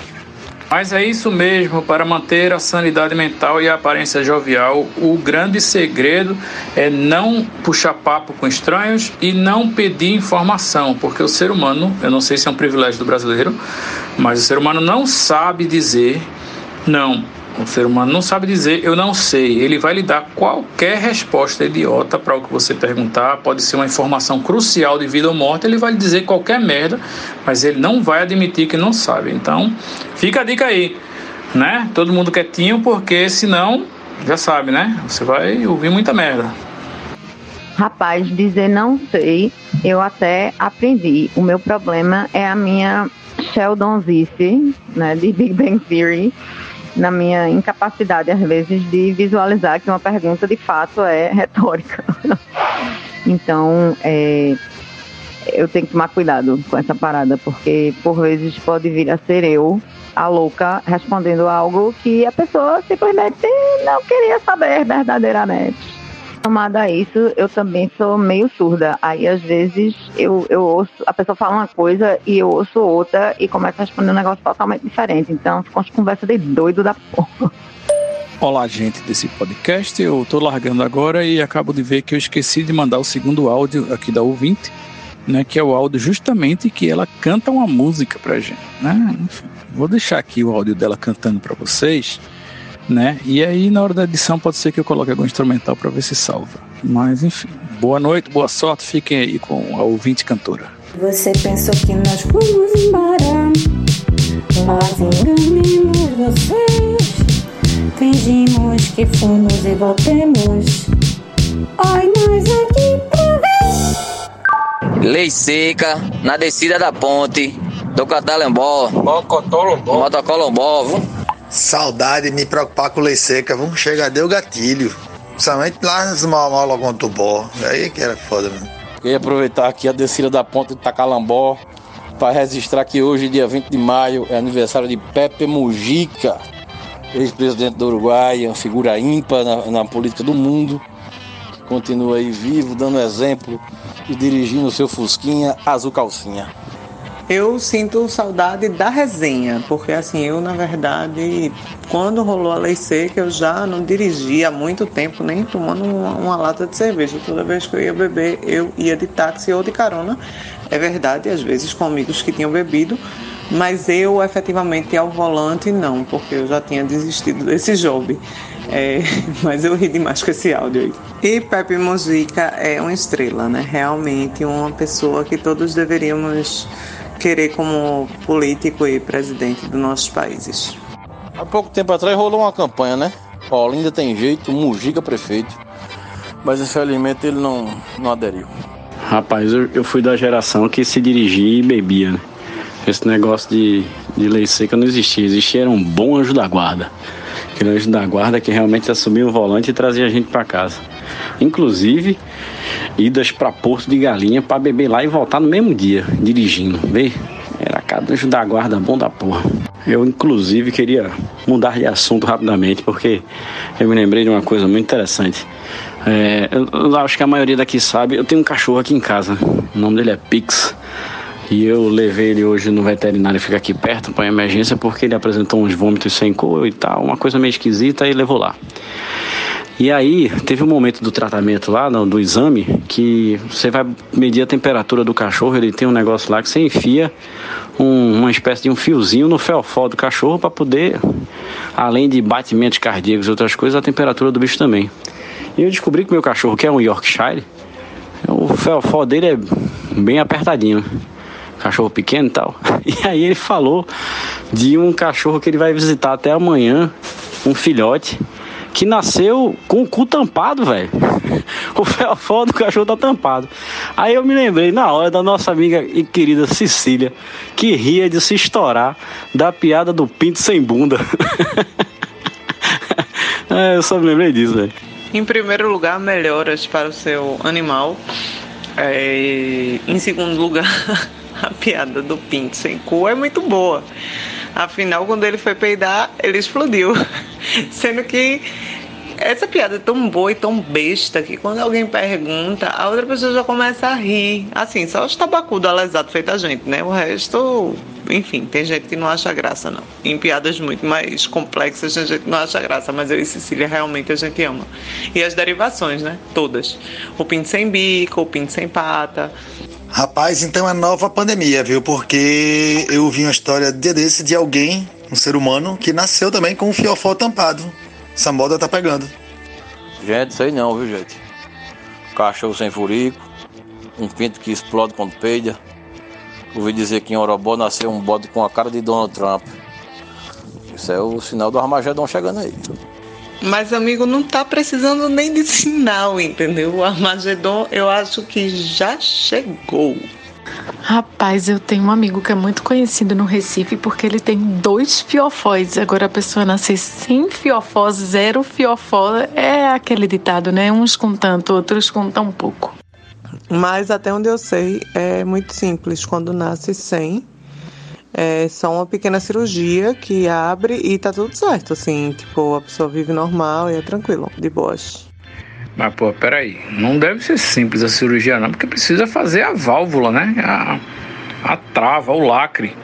Mas é isso mesmo, para manter a sanidade mental e a aparência jovial, o grande segredo é não puxar papo com estranhos e não pedir informação, porque o ser humano, eu não sei se é um privilégio do brasileiro, mas o ser humano não sabe dizer não. O ser humano não sabe dizer eu não sei. Ele vai lhe dar qualquer resposta idiota para o que você perguntar. Pode ser uma informação crucial de vida ou morte. Ele vai lhe dizer qualquer merda, mas ele não vai admitir que não sabe. Então, fica a dica aí, né? Todo mundo quietinho, porque senão, já sabe, né? Você vai ouvir muita merda. Rapaz, dizer não sei, eu até aprendi. O meu problema é a minha Sheldonzice, né, de Big Bang Theory na minha incapacidade, às vezes, de visualizar que uma pergunta de fato é retórica. então, é, eu tenho que tomar cuidado com essa parada, porque por vezes pode vir a ser eu a louca respondendo algo que a pessoa simplesmente não queria saber verdadeiramente. Somado a isso, eu também sou meio surda. Aí, às vezes, eu, eu ouço, a pessoa fala uma coisa e eu ouço outra e começo a responder um negócio totalmente diferente. Então, ficou uma conversa de doido da porra. Olá, gente desse podcast. Eu tô largando agora e acabo de ver que eu esqueci de mandar o segundo áudio aqui da ouvinte, né? Que é o áudio justamente que ela canta uma música pra gente, né? Enfim, vou deixar aqui o áudio dela cantando para vocês, né? E aí na hora da edição pode ser que eu coloque algum instrumental para ver se salva. Mas enfim, boa noite, boa sorte. Fiquem aí com a ouvinte cantora. Você pensou que nós fomos embora, nós enganamos vocês. Fingimos que fomos e voltemos. Ai, nós aqui pra ver. Lei seca, na descida da ponte, do Catalembó. Motocolombó. Saudade de me preocupar com lei seca, vamos chegar, deu gatilho. Principalmente lá nas mola com tubó. Aí que era foda, mano. Queria aproveitar aqui a descida da ponte de Tacalambó para registrar que hoje, dia 20 de maio, é aniversário de Pepe Mujica, ex-presidente do Uruguai, uma figura ímpar na, na, política do mundo, que continua aí vivo, dando exemplo e dirigindo o seu Fusquinha azul calcinha. Eu sinto saudade da resenha, porque assim, eu na verdade, quando rolou a lei seca, eu já não dirigia há muito tempo, nem tomando uma, uma lata de cerveja. Toda vez que eu ia beber, eu ia de táxi ou de carona. É verdade, às vezes com amigos que tinham bebido, mas eu efetivamente ao volante não, porque eu já tinha desistido desse job. É, mas eu ri demais com esse áudio aí. E Pepe Mujica é uma estrela, né? Realmente uma pessoa que todos deveríamos querer como político e presidente dos nossos países. Há pouco tempo atrás rolou uma campanha, né? Olinda tem jeito, Mujica prefeito. Mas infelizmente ele não, não aderiu. Rapaz, eu, eu fui da geração que se dirigia e bebia, né? Esse negócio de, de lei seca não existia. Existia era um bom anjo da guarda. Anjo da guarda que realmente assumia o volante e trazia a gente para casa. Inclusive, idas para Porto de Galinha para beber lá e voltar no mesmo dia, dirigindo. Vê? Era cada anjo da guarda bom da porra. Eu, inclusive, queria mudar de assunto rapidamente, porque eu me lembrei de uma coisa muito interessante. É, eu, eu acho que a maioria daqui sabe, eu tenho um cachorro aqui em casa. O nome dele é Pix. E eu levei ele hoje no veterinário, fica aqui perto, para emergência, porque ele apresentou uns vômitos sem cor e tal, uma coisa meio esquisita, e levou lá. E aí, teve um momento do tratamento lá, no, do exame, que você vai medir a temperatura do cachorro, ele tem um negócio lá que você enfia um, uma espécie de um fiozinho no felfó do cachorro para poder, além de batimentos cardíacos e outras coisas, a temperatura do bicho também. E eu descobri que meu cachorro, que é um Yorkshire, o felfó dele é bem apertadinho cachorro pequeno e tal. E aí ele falou de um cachorro que ele vai visitar até amanhã, um filhote, que nasceu com o cu tampado, velho. O felfó do cachorro tá tampado. Aí eu me lembrei na hora da nossa amiga e querida Cecília, que ria de se estourar da piada do pinto sem bunda. é, eu só me lembrei disso, velho. Em primeiro lugar, melhoras para o seu animal. É, em segundo lugar, a piada do pinto sem cu é muito boa. Afinal, quando ele foi peidar, ele explodiu. Sendo que essa piada é tão boa e tão besta que quando alguém pergunta, a outra pessoa já começa a rir. Assim, só os tabacudos alesados feito a gente, né? O resto, enfim, tem gente que não acha graça, não. Em piadas muito mais complexas, tem gente que não acha graça, mas eu e Cecília realmente a gente ama. E as derivações, né? Todas. O pinto sem bico, o pinto sem pata. Rapaz, então é nova pandemia, viu? Porque eu vi uma história desse de alguém, um ser humano, que nasceu também com um fiofó tampado. Essa moda tá pegando. Gente, sei não, viu, gente? Cachorro sem furico, um pinto que explode quando peida. Ouvi dizer que em Orobó nasceu um bode com a cara de Donald Trump. Isso é o sinal do Armagedon chegando aí. Mas, amigo, não tá precisando nem de sinal, entendeu? O Armagedon eu acho que já chegou. Rapaz, eu tenho um amigo que é muito conhecido no Recife porque ele tem dois fiofós. Agora a pessoa nascer sem fiofó, zero fiofó, é aquele ditado, né? Uns com tanto, outros com tão pouco. Mas até onde eu sei, é muito simples. Quando nasce sem, É só uma pequena cirurgia que abre e tá tudo certo, assim, tipo, a pessoa vive normal e é tranquilo, de boas. Mas, pô, peraí, não deve ser simples a cirurgia não, porque precisa fazer a válvula, né? A, a trava, o lacre.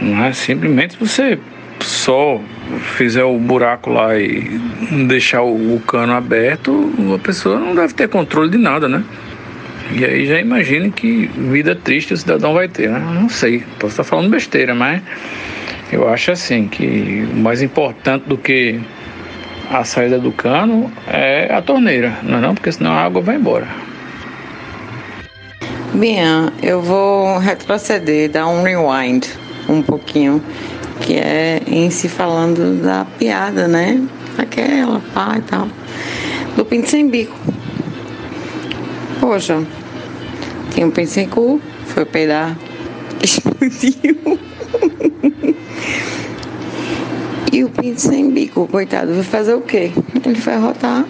Não é simplesmente você só fizer o buraco lá e deixar o, o cano aberto, a pessoa não deve ter controle de nada, né? E aí já imagine que vida triste o cidadão vai ter, né? Não sei, posso estar falando besteira, mas eu acho assim que o mais importante do que a saída do cano é a torneira, não é não? Porque senão a água vai embora. Bem, eu vou retroceder, dar um rewind um pouquinho, que é em se falando da piada, né? Aquela, pá e tal. Do pinto sem bico. Poxa, tinha um pinto sem cu, foi peidar, explodiu. E o pinto sem bico, coitado, vai fazer o quê? Ele vai rotar.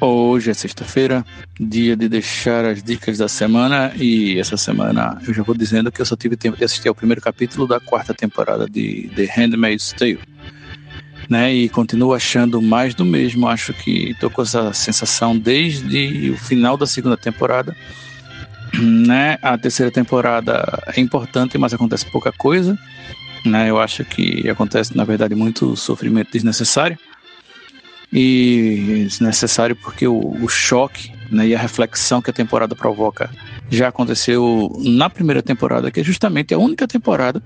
Hoje é sexta-feira, dia de deixar as dicas da semana e essa semana eu já vou dizendo que eu só tive tempo de assistir ao primeiro capítulo da quarta temporada de The Handmaid's Tale. Né, e continuo achando mais do mesmo. Acho que tô com essa sensação desde o final da segunda temporada. Né, a terceira temporada é importante, mas acontece pouca coisa. Né, eu acho que acontece, na verdade, muito sofrimento desnecessário e desnecessário porque o, o choque né, e a reflexão que a temporada provoca já aconteceu na primeira temporada, que é justamente a única temporada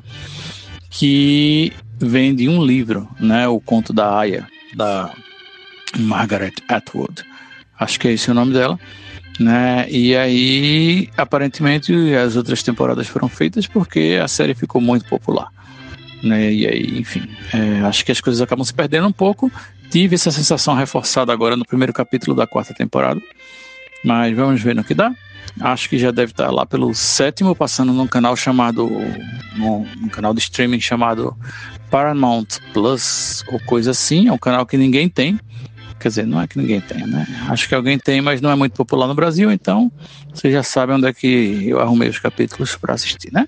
que vem de um livro, né, o conto da Aya, da Margaret Atwood. Acho que é esse o nome dela. Né? E aí, aparentemente, as outras temporadas foram feitas porque a série ficou muito popular. Né? E aí, enfim, é, acho que as coisas acabam se perdendo um pouco. Tive essa sensação reforçada agora no primeiro capítulo da quarta temporada. Mas vamos ver no que dá. Acho que já deve estar lá pelo sétimo, passando num canal chamado. num, num canal de streaming chamado Paramount Plus, ou coisa assim. É um canal que ninguém tem. Quer dizer, não é que ninguém tem, né? Acho que alguém tem, mas não é muito popular no Brasil, então vocês já sabem onde é que eu arrumei os capítulos para assistir, né?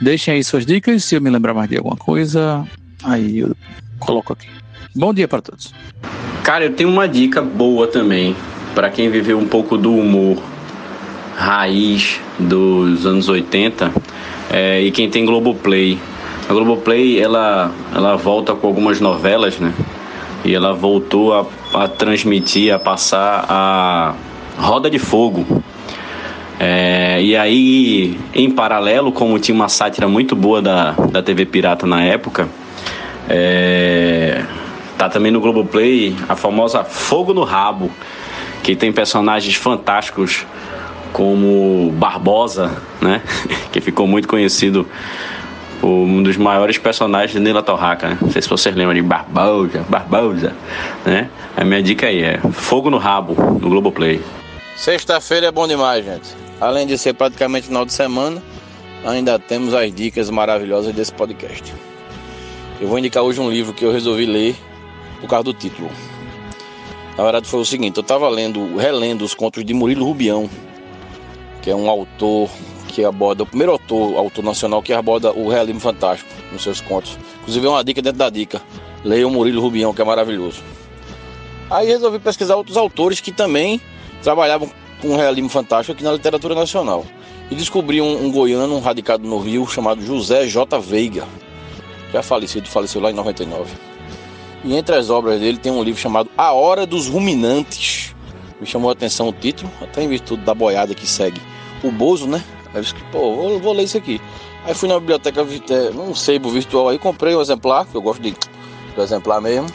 Deixem aí suas dicas, se eu me lembrar mais de alguma coisa, aí eu coloco aqui. Bom dia para todos. Cara, eu tenho uma dica boa também para quem viveu um pouco do humor raiz dos anos 80 é, e quem tem Globoplay. A Globoplay ela, ela volta com algumas novelas, né? E ela voltou a, a transmitir, a passar a Roda de Fogo. É, e aí, em paralelo, como tinha uma sátira muito boa da, da TV Pirata na época, é, tá também no Globoplay a famosa Fogo no Rabo, que tem personagens fantásticos como Barbosa, né? que ficou muito conhecido um dos maiores personagens de Nila Torraca, né? Não sei se vocês lembram de Barbosa, Barbosa, né? A minha dica aí é Fogo no Rabo, no Globoplay. Sexta-feira é bom demais, gente. Além de ser praticamente final de semana, ainda temos as dicas maravilhosas desse podcast. Eu vou indicar hoje um livro que eu resolvi ler por causa do título. Na verdade foi o seguinte, eu estava lendo, relendo os contos de Murilo Rubião, que é um autor que aborda, o primeiro autor, autor nacional que aborda o realismo fantástico nos seus contos. Inclusive é uma dica dentro da dica. Leia o Murilo Rubião, que é maravilhoso. Aí resolvi pesquisar outros autores que também trabalhavam com realismo fantástico aqui na literatura nacional. E descobri um, um goiano um radicado no Rio chamado José J. Veiga, já falecido, faleceu lá em 99. E entre as obras dele tem um livro chamado A Hora dos Ruminantes. Me chamou a atenção o título, até em virtude da boiada que segue o Bozo, né? Aí eu disse, pô, vou, vou ler isso aqui. Aí fui na biblioteca, um sebo virtual aí, comprei um exemplar, que eu gosto de, do exemplar mesmo.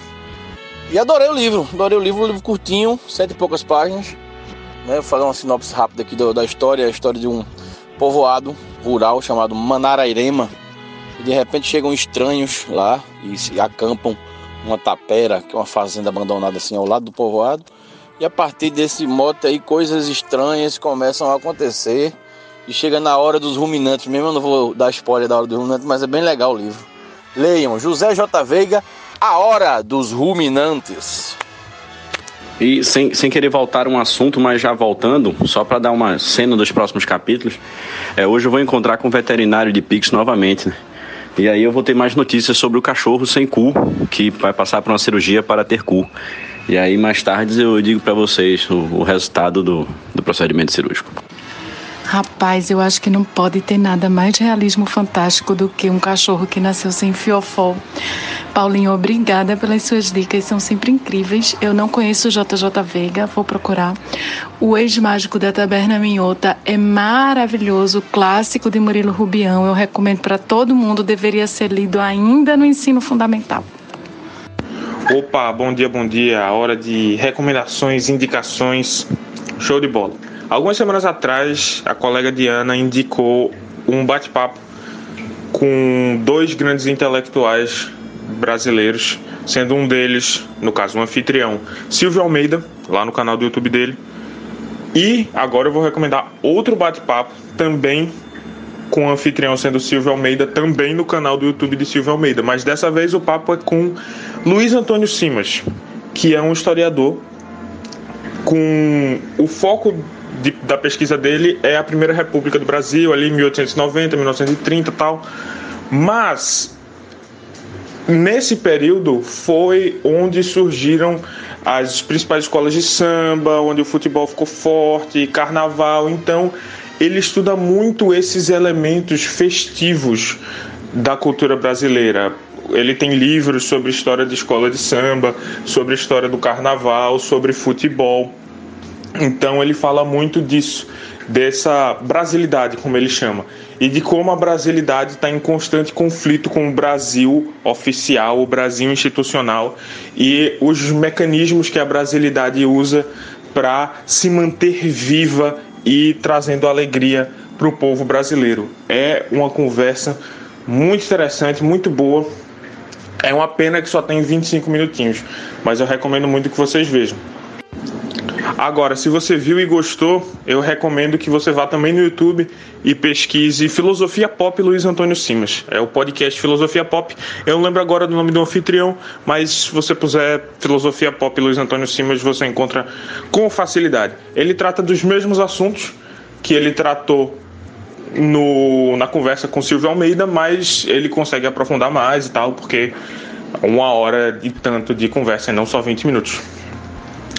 E adorei o livro, adorei o livro, um livro curtinho, cento e poucas páginas. Né? Vou fazer uma sinopse rápida aqui da, da história, a história de um povoado rural chamado Manarairema. E de repente chegam estranhos lá e se acampam uma tapera, que é uma fazenda abandonada assim ao lado do povoado. E a partir desse mote aí, coisas estranhas começam a acontecer. E chega na hora dos ruminantes, mesmo eu não vou dar spoiler da hora dos ruminantes, mas é bem legal o livro. Leiam, José J. Veiga, A Hora dos Ruminantes. E sem, sem querer voltar um assunto, mas já voltando, só para dar uma cena dos próximos capítulos, é, hoje eu vou encontrar com o veterinário de Pix novamente, né? E aí eu vou ter mais notícias sobre o cachorro sem cu, que vai passar por uma cirurgia para ter cu. E aí mais tarde eu digo para vocês o, o resultado do, do procedimento cirúrgico. Rapaz, eu acho que não pode ter nada mais de realismo fantástico do que um cachorro que nasceu sem fiofó. Paulinho, obrigada pelas suas dicas, são sempre incríveis. Eu não conheço o JJ Veiga, vou procurar. O Ex-Mágico da Taberna Minhota é maravilhoso, clássico de Murilo Rubião. Eu recomendo para todo mundo, deveria ser lido ainda no ensino fundamental. Opa, bom dia, bom dia. Hora de recomendações, indicações. Show de bola. Algumas semanas atrás, a colega Diana indicou um bate-papo com dois grandes intelectuais brasileiros, sendo um deles, no caso, um anfitrião, Silvio Almeida, lá no canal do YouTube dele. E agora eu vou recomendar outro bate-papo também com o anfitrião sendo Silvio Almeida, também no canal do YouTube de Silvio Almeida, mas dessa vez o papo é com Luiz Antônio Simas, que é um historiador com o foco de, da pesquisa dele é a Primeira República do Brasil, ali 1890, 1930 tal. Mas nesse período foi onde surgiram as principais escolas de samba, onde o futebol ficou forte, carnaval. Então ele estuda muito esses elementos festivos da cultura brasileira. Ele tem livros sobre história de escola de samba, sobre história do carnaval, sobre futebol. Então ele fala muito disso, dessa brasilidade, como ele chama, e de como a brasilidade está em constante conflito com o Brasil oficial, o Brasil institucional e os mecanismos que a brasilidade usa para se manter viva e trazendo alegria para o povo brasileiro. É uma conversa muito interessante, muito boa. É uma pena que só tem 25 minutinhos, mas eu recomendo muito que vocês vejam. Agora, se você viu e gostou, eu recomendo que você vá também no YouTube e pesquise Filosofia Pop Luiz Antônio Simas. É o podcast Filosofia Pop. Eu não lembro agora do nome do anfitrião, mas se você puser Filosofia Pop Luiz Antônio Simas, você encontra com facilidade. Ele trata dos mesmos assuntos que ele tratou no, na conversa com Silvio Almeida, mas ele consegue aprofundar mais e tal, porque uma hora e tanto de conversa não só 20 minutos.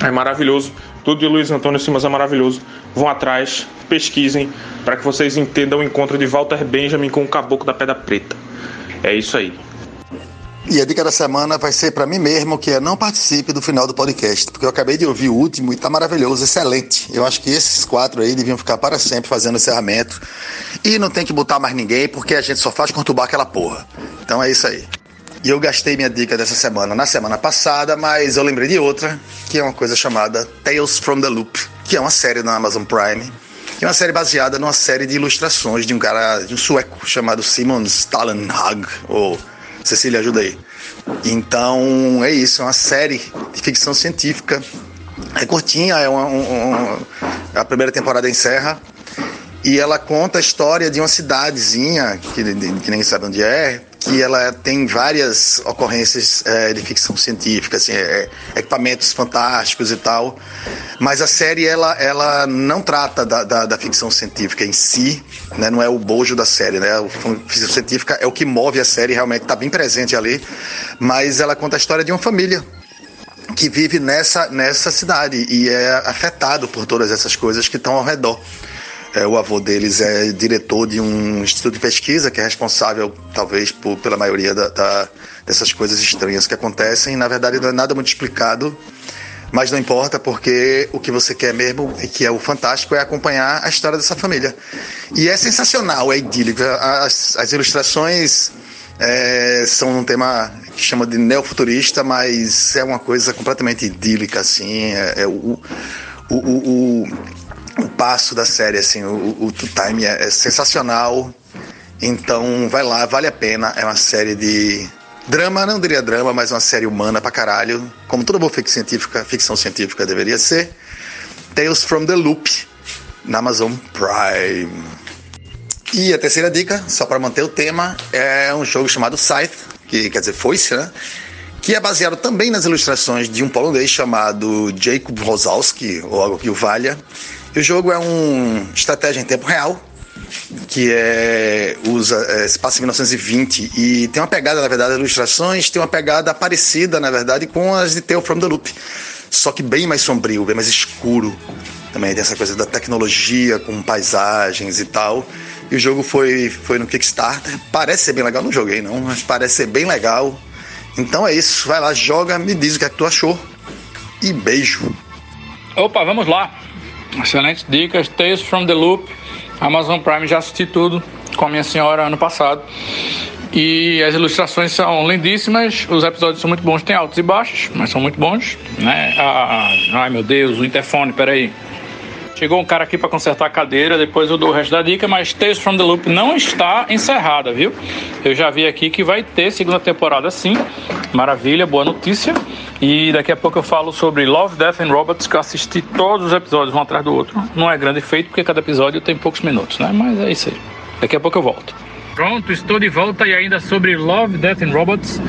É maravilhoso. Tudo de Luiz Antônio Simas é maravilhoso. Vão atrás, pesquisem, para que vocês entendam o encontro de Walter Benjamin com o Caboclo da Pedra Preta. É isso aí. E a dica da semana vai ser para mim mesmo, que é não participe do final do podcast, porque eu acabei de ouvir o último e tá maravilhoso, excelente. Eu acho que esses quatro aí deviam ficar para sempre fazendo encerramento. E não tem que botar mais ninguém, porque a gente só faz conturbar aquela porra. Então é isso aí. E eu gastei minha dica dessa semana na semana passada, mas eu lembrei de outra, que é uma coisa chamada Tales from the Loop, que é uma série na Amazon Prime. Que é uma série baseada numa série de ilustrações de um cara, de um sueco chamado Simon Stalenhag, ou Cecília, ajuda aí. Então é isso, é uma série de ficção científica. É curtinha, é uma, um, um, a primeira temporada encerra. E ela conta a história de uma cidadezinha, que, que ninguém sabe onde é, que ela tem várias ocorrências é, de ficção científica, assim, é, equipamentos fantásticos e tal. Mas a série ela, ela não trata da, da, da ficção científica em si, né? não é o bojo da série, né? A ficção científica é o que move a série, realmente está bem presente ali. Mas ela conta a história de uma família que vive nessa, nessa cidade e é afetado por todas essas coisas que estão ao redor. É, o avô deles é diretor de um instituto de pesquisa que é responsável, talvez, por, pela maioria da, da, dessas coisas estranhas que acontecem. Na verdade, não é nada muito explicado, mas não importa, porque o que você quer mesmo, e que é o fantástico, é acompanhar a história dessa família. E é sensacional, é idílico. As, as ilustrações é, são um tema que chama de neofuturista, mas é uma coisa completamente idílica, assim. É, é o, o, o, o o passo da série, assim, o, o, time é, é, sensacional. Então vai lá, vale a pena. É uma série de drama, não diria drama, mas uma série humana pra caralho. Como toda boa ficção científica, ficção científica deveria ser. Tales from the Loop, na Amazon Prime. E a terceira dica, só para manter o tema, é um jogo chamado Scythe, que quer dizer foice, né? que é baseado também nas ilustrações de um polonês chamado Jacob Rosalski, ou algo que o valha. E o jogo é um estratégia em tempo real, que é, usa, é, se passa em 1920 e tem uma pegada, na verdade, das ilustrações, tem uma pegada parecida, na verdade, com as de Tale from the Loop, só que bem mais sombrio, bem mais escuro. Também tem essa coisa da tecnologia com paisagens e tal. E o jogo foi, foi no Kickstarter. Parece ser bem legal, não joguei não, mas parece ser bem legal. Então é isso, vai lá, joga, me diz o que, é que tu achou. E beijo. Opa, vamos lá. Excelentes dicas. Tales from the Loop. Amazon Prime já assisti tudo com a minha senhora ano passado. E as ilustrações são lindíssimas, os episódios são muito bons, tem altos e baixos, mas são muito bons. Né? Ah, ai meu Deus, o interfone, peraí. Chegou um cara aqui para consertar a cadeira, depois eu dou o resto da dica, mas Tales from the Loop não está encerrada, viu? Eu já vi aqui que vai ter segunda temporada sim. Maravilha, boa notícia. E daqui a pouco eu falo sobre Love, Death and Robots, que eu assisti todos os episódios um atrás do outro. Não é grande feito, porque cada episódio tem poucos minutos, né? Mas é isso aí. Daqui a pouco eu volto. Pronto, estou de volta e ainda sobre Love, Death and Robots.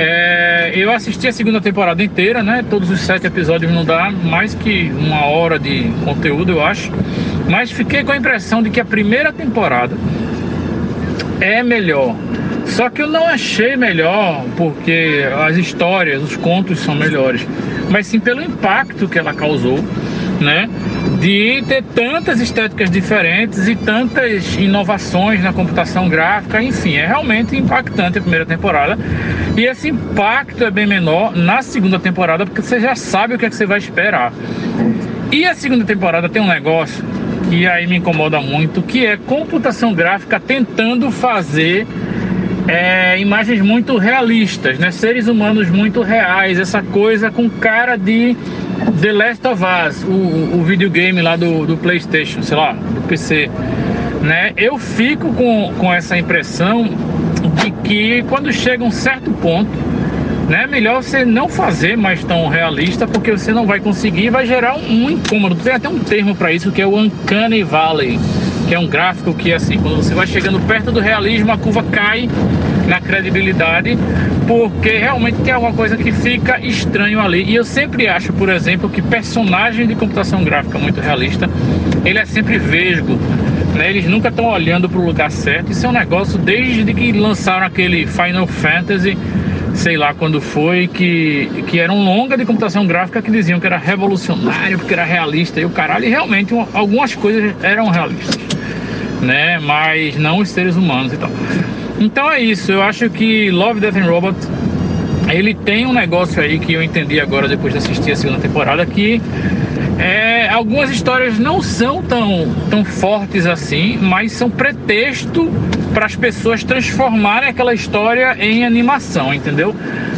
É, eu assisti a segunda temporada inteira, né? Todos os sete episódios não dá mais que uma hora de conteúdo, eu acho. Mas fiquei com a impressão de que a primeira temporada é melhor. Só que eu não achei melhor porque as histórias, os contos são melhores, mas sim pelo impacto que ela causou, né? De ter tantas estéticas diferentes e tantas inovações na computação gráfica, enfim, é realmente impactante a primeira temporada. E esse impacto é bem menor na segunda temporada, porque você já sabe o que, é que você vai esperar. E a segunda temporada tem um negócio que aí me incomoda muito, que é computação gráfica tentando fazer é, imagens muito realistas, né? Seres humanos muito reais, essa coisa com cara de The Last of Us, o, o videogame lá do, do PlayStation, sei lá, do PC, né? Eu fico com, com essa impressão de que quando chega um certo ponto, né? Melhor você não fazer mais tão realista, porque você não vai conseguir vai gerar um, um incômodo. Tem até um termo para isso que é o Uncanny Valley que é um gráfico que assim, quando você vai chegando perto do realismo, a curva cai na credibilidade, porque realmente tem alguma coisa que fica estranho ali. E eu sempre acho, por exemplo, que personagem de computação gráfica muito realista, ele é sempre vesgo. Né? Eles nunca estão olhando para o lugar certo. Isso é um negócio desde que lançaram aquele Final Fantasy sei lá quando foi, que, que era um longa de computação gráfica que diziam que era revolucionário, porque era realista e o caralho, e realmente algumas coisas eram realistas né? Mas não os seres humanos e tal. Então é isso, eu acho que Love, Death and Robot ele tem um negócio aí que eu entendi agora depois de assistir a segunda temporada que é, algumas histórias não são tão, tão fortes assim, mas são pretexto para as pessoas transformarem aquela história em animação, entendeu?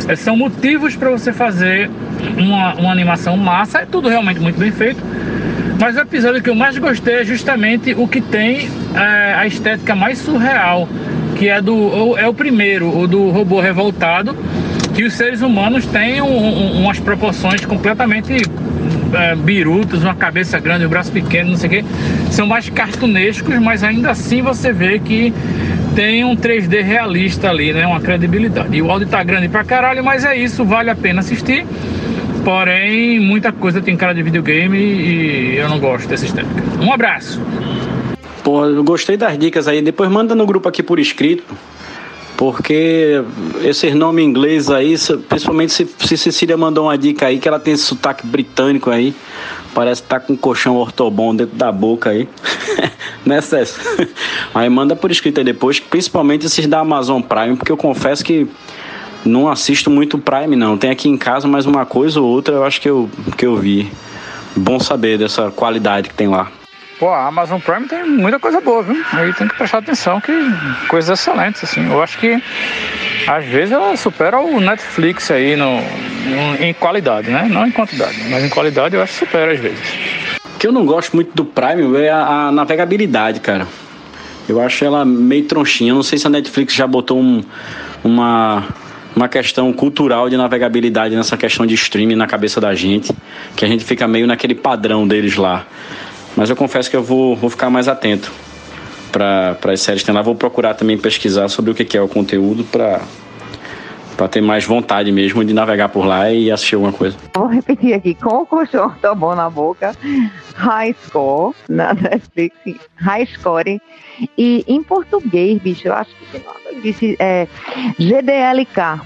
É, são motivos para você fazer uma, uma animação massa, é tudo realmente muito bem feito mas o episódio que eu mais gostei é justamente o que tem é, a estética mais surreal, que é do é o primeiro, o do robô revoltado, que os seres humanos têm um, um, umas proporções completamente é, birutas, uma cabeça grande, um braço pequeno, não sei o quê. São mais cartunescos, mas ainda assim você vê que tem um 3D realista ali, né? Uma credibilidade. E o áudio tá grande pra caralho, mas é isso, vale a pena assistir. Porém, muita coisa tem cara de videogame e eu não gosto dessa estética. Um abraço! Pô, eu gostei das dicas aí. Depois manda no grupo aqui por escrito. Porque esses nomes ingleses aí, principalmente se, se Cecília mandou uma dica aí, que ela tem esse sotaque britânico aí, parece que tá com um colchão ortobon dentro da boca aí. né, César? Aí manda por escrito aí depois, principalmente esses da Amazon Prime, porque eu confesso que não assisto muito Prime, não. Tem aqui em casa, mas uma coisa ou outra eu acho que eu, que eu vi. Bom saber dessa qualidade que tem lá. Pô, a Amazon Prime tem muita coisa boa, viu? Aí tem que prestar atenção que coisas excelentes, assim. Eu acho que às vezes ela supera o Netflix aí no, no, em qualidade, né? Não em quantidade, mas em qualidade eu acho que supera às vezes. O que eu não gosto muito do Prime é a, a navegabilidade, cara. Eu acho ela meio tronchinha. Eu não sei se a Netflix já botou um, uma uma questão cultural de navegabilidade nessa questão de streaming na cabeça da gente, que a gente fica meio naquele padrão deles lá. Mas eu confesso que eu vou, vou ficar mais atento para as séries que tem lá. Vou procurar também pesquisar sobre o que é o conteúdo para Pra ter mais vontade mesmo de navegar por lá e assistir alguma coisa. Vou repetir aqui, com o colchão tá bom na boca, High Score, na Netflix, High Score. E em português, bicho, eu acho que disse, é GDLK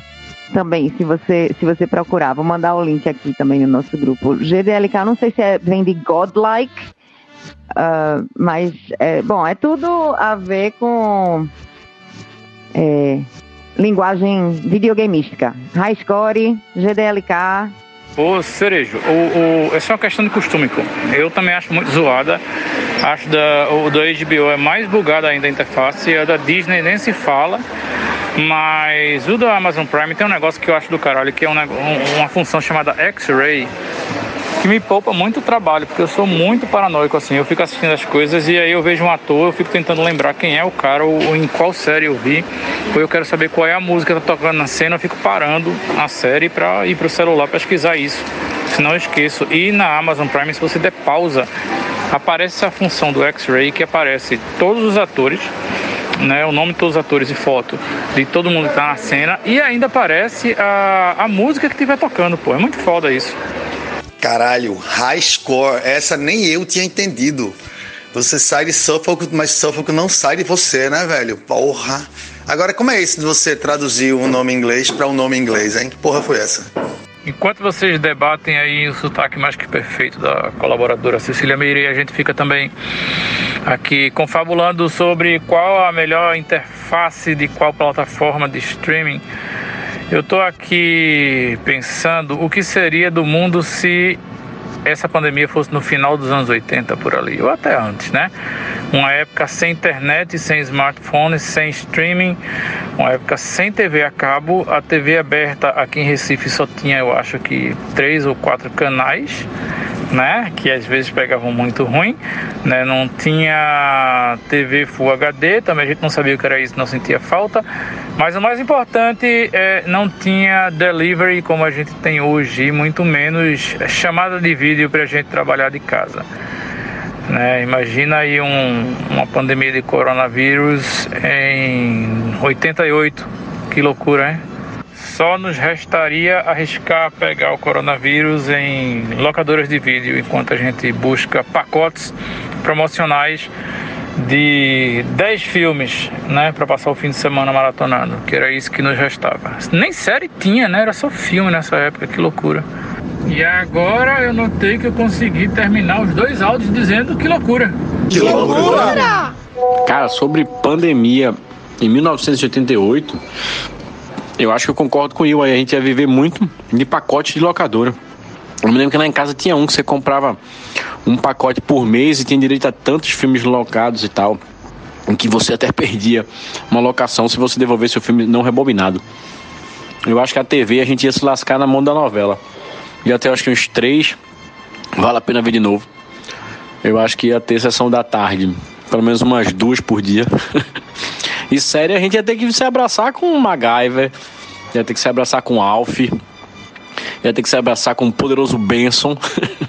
também, se você, se você procurar. Vou mandar o link aqui também no nosso grupo. GDLK, não sei se é, vem de Godlike, uh, mas, é, bom, é tudo a ver com é, linguagem videogameística. High Score, GDLK. Ô Cerejo, o, o, essa é uma questão de costume. Eu também acho muito zoada. Acho da, o da HBO é mais bugado ainda a interface. A da Disney nem se fala. Mas o da Amazon Prime tem um negócio que eu acho do caralho, que é um, uma função chamada X-Ray que me poupa muito trabalho, porque eu sou muito paranoico assim. Eu fico assistindo as coisas e aí eu vejo um ator, eu fico tentando lembrar quem é o cara ou, ou em qual série eu vi, ou eu quero saber qual é a música que tá tocando na cena, eu fico parando a série para ir pro celular pesquisar isso. Senão eu esqueço. E na Amazon Prime, se você der pausa, aparece a função do X-Ray que aparece todos os atores né, o nome de todos os atores e foto de todo mundo que tá na cena e ainda aparece a, a música que estiver tocando, pô. É muito foda isso. Caralho, high score. Essa nem eu tinha entendido. Você sai de Suffolk, mas Suffolk não sai de você, né, velho? Porra. Agora, como é isso de você traduzir um nome inglês para um nome inglês, hein? Que porra foi essa? Enquanto vocês debatem aí o sotaque mais que perfeito da colaboradora Cecília Meire, a gente fica também aqui confabulando sobre qual a melhor interface de qual plataforma de streaming eu estou aqui pensando o que seria do mundo se essa pandemia fosse no final dos anos 80 por ali, ou até antes, né? Uma época sem internet, sem smartphone, sem streaming, uma época sem TV a cabo. A TV aberta aqui em Recife só tinha, eu acho que, três ou quatro canais né? Que às vezes pegavam muito ruim, né? Não tinha TV Full HD, também a gente não sabia o que era isso, não sentia falta. Mas o mais importante é não tinha delivery como a gente tem hoje, muito menos chamada de vídeo para a gente trabalhar de casa. Né? Imagina aí um, uma pandemia de coronavírus em 88, que loucura, hein? Só nos restaria arriscar pegar o coronavírus em locadoras de vídeo, enquanto a gente busca pacotes promocionais de 10 filmes, né, para passar o fim de semana maratonando, que era isso que nos restava. Nem série tinha, né? Era só filme nessa época, que loucura. E agora eu notei que eu consegui terminar os dois áudios dizendo que loucura. Que loucura! Cara, sobre pandemia, em 1988, eu acho que eu concordo com o Will aí. A gente ia viver muito de pacote de locadora. Eu me lembro que lá em casa tinha um que você comprava um pacote por mês e tinha direito a tantos filmes locados e tal. Em que você até perdia uma locação se você devolvesse o filme não rebobinado. Eu acho que a TV a gente ia se lascar na mão da novela. E até acho que uns três vale a pena ver de novo. Eu acho que ia ter sessão da tarde. Pelo menos umas duas por dia. E série a gente ia ter que se abraçar com MacGyver, ia ter que se abraçar com Alf, ia ter que se abraçar com o poderoso Benson,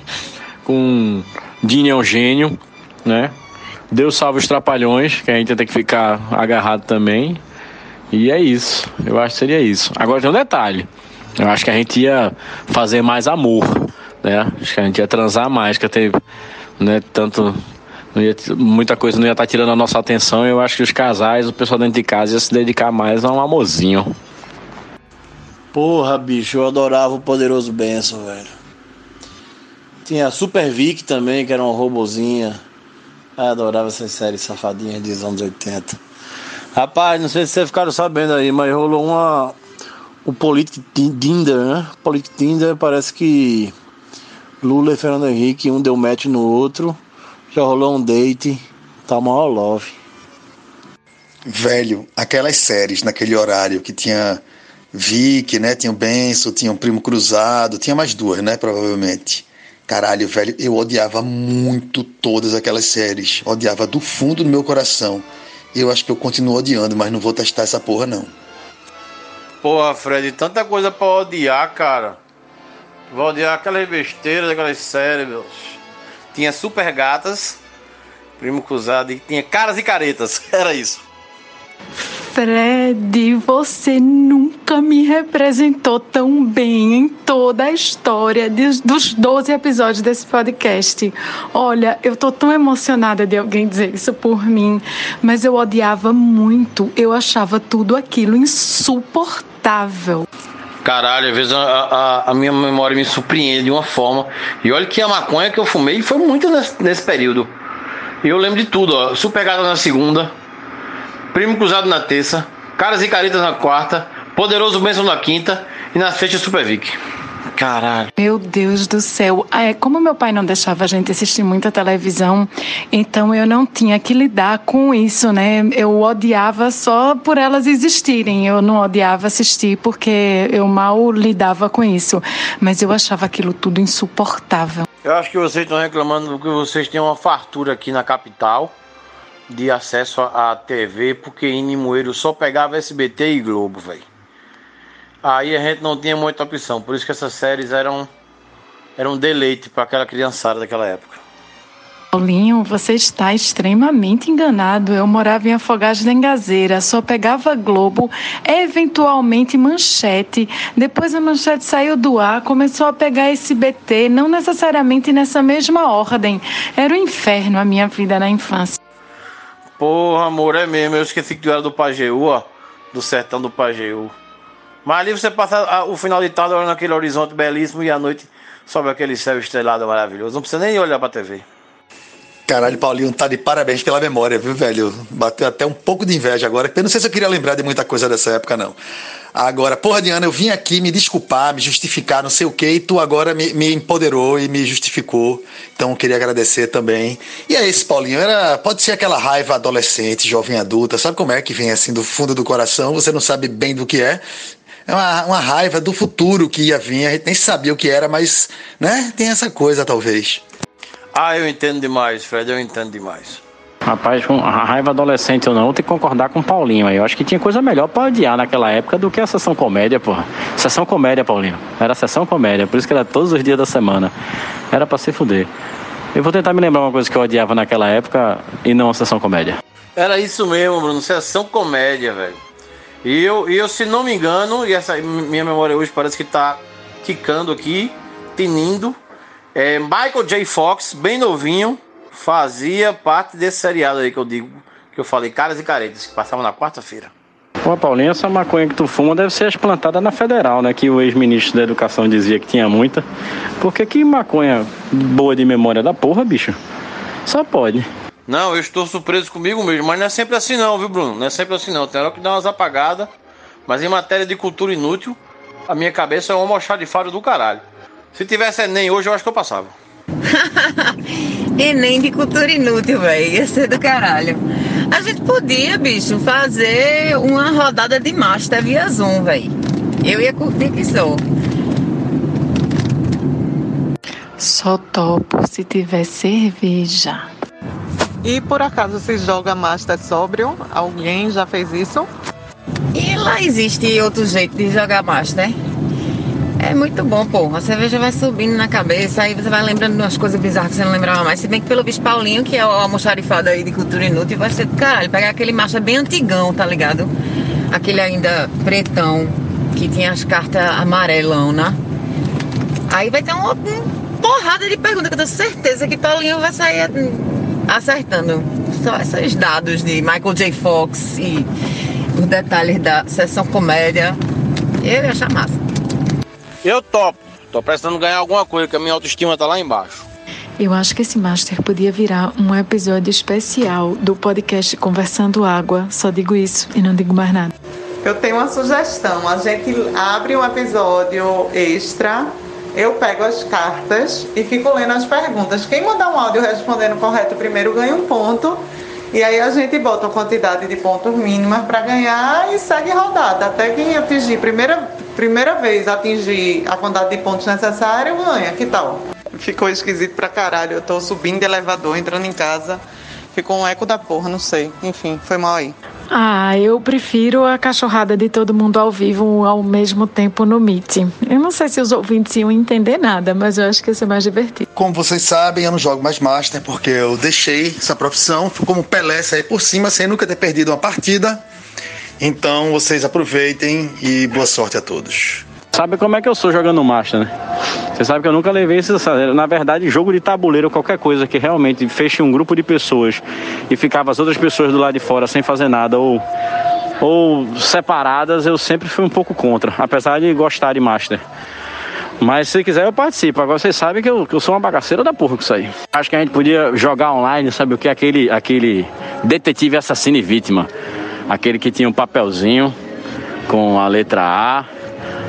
com Dini é um gênio, né? Deus salve os trapalhões, que a gente ia ter que ficar agarrado também. E é isso. Eu acho que seria isso. Agora tem um detalhe. Eu acho que a gente ia fazer mais amor, né? Acho que a gente ia transar mais, que ia ter né, tanto Ia, muita coisa não ia estar tá tirando a nossa atenção. Eu acho que os casais, o pessoal dentro de casa ia se dedicar mais a um amorzinho. Porra, bicho, eu adorava o Poderoso Benção, velho. Tinha a Super Vic também, que era uma robozinha. Eu adorava essas séries safadinhas dos anos 80. Rapaz, não sei se vocês ficaram sabendo aí, mas rolou uma. O Politic Tinder, né? Politic Tinder parece que Lula e Fernando Henrique, um deu match no outro. Já rolou um date, tá maior love. Velho, aquelas séries naquele horário que tinha Vic, né? Tinha o Benço, tinha o Primo Cruzado, tinha mais duas, né? Provavelmente. Caralho, velho, eu odiava muito todas aquelas séries. Odiava do fundo do meu coração. Eu acho que eu continuo odiando, mas não vou testar essa porra, não. Porra, Fred, tanta coisa pra odiar, cara. Vou odiar aquelas besteiras, aquelas séries, meus. Tinha super gatas, primo cruzado e tinha caras e caretas. Era isso. Fred, você nunca me representou tão bem em toda a história de, dos 12 episódios desse podcast. Olha, eu tô tão emocionada de alguém dizer isso por mim, mas eu odiava muito, eu achava tudo aquilo insuportável. Caralho, às vezes a, a, a, minha memória me surpreende de uma forma. E olha que a maconha que eu fumei foi muito nesse, nesse período. E eu lembro de tudo, ó. Supegada na segunda, Primo Cruzado na terça, Caras e Caritas na quarta, Poderoso Benção na quinta e na sexta Super Vic. Caralho. Meu Deus do céu. É, como meu pai não deixava a gente assistir muita televisão, então eu não tinha que lidar com isso, né? Eu odiava só por elas existirem. Eu não odiava assistir porque eu mal lidava com isso. Mas eu achava aquilo tudo insuportável. Eu acho que vocês estão reclamando que vocês têm uma fartura aqui na capital de acesso à TV, porque em Nimoeiro só pegava SBT e Globo, velho. Aí a gente não tinha muita opção, por isso que essas séries eram eram um deleite para aquela criançada daquela época. Paulinho, você está extremamente enganado. Eu morava em Afogados da Engazeira, só pegava Globo, eventualmente Manchete. Depois a Manchete saiu do ar, começou a pegar SBT, não necessariamente nessa mesma ordem. Era o um inferno a minha vida na infância. Porra, amor, é mesmo. Eu esqueci que tu era do Pajeú, ó. Do sertão do Pajeú. Mas ali você passa o final de tarde olhando aquele horizonte belíssimo e à noite sobe aquele céu estrelado maravilhoso. Não precisa nem olhar pra TV. Caralho, Paulinho, tá de parabéns pela memória, viu, velho? Bateu até um pouco de inveja agora, eu não sei se eu queria lembrar de muita coisa dessa época, não. Agora, porra, Diana, eu vim aqui me desculpar, me justificar, não sei o que, e tu agora me, me empoderou e me justificou. Então, eu queria agradecer também. E é esse, Paulinho, era, pode ser aquela raiva adolescente, jovem adulta, sabe como é que vem assim do fundo do coração, você não sabe bem do que é, é uma, uma raiva do futuro que ia vir, a gente nem sabia o que era, mas, né, tem essa coisa talvez. Ah, eu entendo demais, Fred, eu entendo demais. Rapaz, com a raiva adolescente ou não, eu tenho que concordar com o Paulinho aí. Eu acho que tinha coisa melhor pra odiar naquela época do que a sessão comédia, porra. Sessão comédia, Paulinho. Era sessão comédia, por isso que era todos os dias da semana. Era pra se fuder. Eu vou tentar me lembrar uma coisa que eu odiava naquela época e não a sessão comédia. Era isso mesmo, Bruno, sessão comédia, velho. E eu, eu, se não me engano, e essa minha memória hoje parece que tá quicando aqui, tinindo é, Michael J. Fox, bem novinho, fazia parte desse seriado aí que eu digo, que eu falei, Caras e Caretas, que passava na quarta-feira. Pô, Paulinho, essa maconha que tu fuma deve ser as plantadas na federal, né? Que o ex-ministro da educação dizia que tinha muita. Porque que maconha boa de memória da porra, bicho? Só pode. Não, eu estou surpreso comigo mesmo, mas não é sempre assim não, viu, Bruno? Não é sempre assim não. Tem hora que dá umas apagadas, mas em matéria de cultura inútil, a minha cabeça é um almoxarifado do caralho. Se tivesse Enem hoje, eu acho que eu passava. Enem de cultura inútil, velho. Ia ser do caralho. A gente podia, bicho, fazer uma rodada de Master via Zoom, velho. Eu ia curtir que sou. Só topo se tiver cerveja. E por acaso se joga Master sóbrio? Alguém já fez isso? E lá existe outro jeito de jogar Master. É muito bom, pô. A cerveja vai subindo na cabeça, aí você vai lembrando umas coisas bizarras que você não lembrava mais. Se bem que pelo bicho Paulinho, que é o almoxarifado aí de cultura inútil, vai ser do caralho. Pegar aquele marcha bem antigão, tá ligado? Aquele ainda pretão, que tinha as cartas amarelão, né? Aí vai ter uma, uma porrada de perguntas que eu tenho certeza que Paulinho vai sair acertando. Só esses dados de Michael J. Fox e os detalhes da sessão comédia. Eu ia achar massa. Eu topo. Tô precisando ganhar alguma coisa, que a minha autoestima tá lá embaixo. Eu acho que esse Master podia virar um episódio especial do podcast Conversando Água. Só digo isso e não digo mais nada. Eu tenho uma sugestão. A gente abre um episódio extra. Eu pego as cartas e fico lendo as perguntas. Quem mandar um áudio respondendo correto primeiro ganha um ponto. E aí a gente bota a quantidade de pontos mínima para ganhar e segue rodada. Até quem atingir primeira, primeira vez atingir a quantidade de pontos necessária, ganha. Que tal? Ficou esquisito pra caralho. Eu tô subindo de elevador, entrando em casa. Ficou um eco da porra, não sei. Enfim, foi mal aí. Ah, eu prefiro a cachorrada de todo mundo ao vivo ao mesmo tempo no Meet. Eu não sei se os ouvintes iam entender nada, mas eu acho que ia ser mais divertido. Como vocês sabem, eu não jogo mais Master porque eu deixei essa profissão. Fui como Pelé sair por cima sem nunca ter perdido uma partida. Então vocês aproveitem e boa sorte a todos. Sabe como é que eu sou jogando Master, né? Você sabe que eu nunca levei esse. Na verdade, jogo de tabuleiro, qualquer coisa que realmente feche um grupo de pessoas e ficava as outras pessoas do lado de fora sem fazer nada ou, ou separadas, eu sempre fui um pouco contra, apesar de gostar de Master. Mas se quiser eu participo. Agora vocês sabem que eu, que eu sou uma bagaceira da porra com isso aí. Acho que a gente podia jogar online, sabe o que? Aquele, aquele detetive assassino e vítima. Aquele que tinha um papelzinho com a letra A,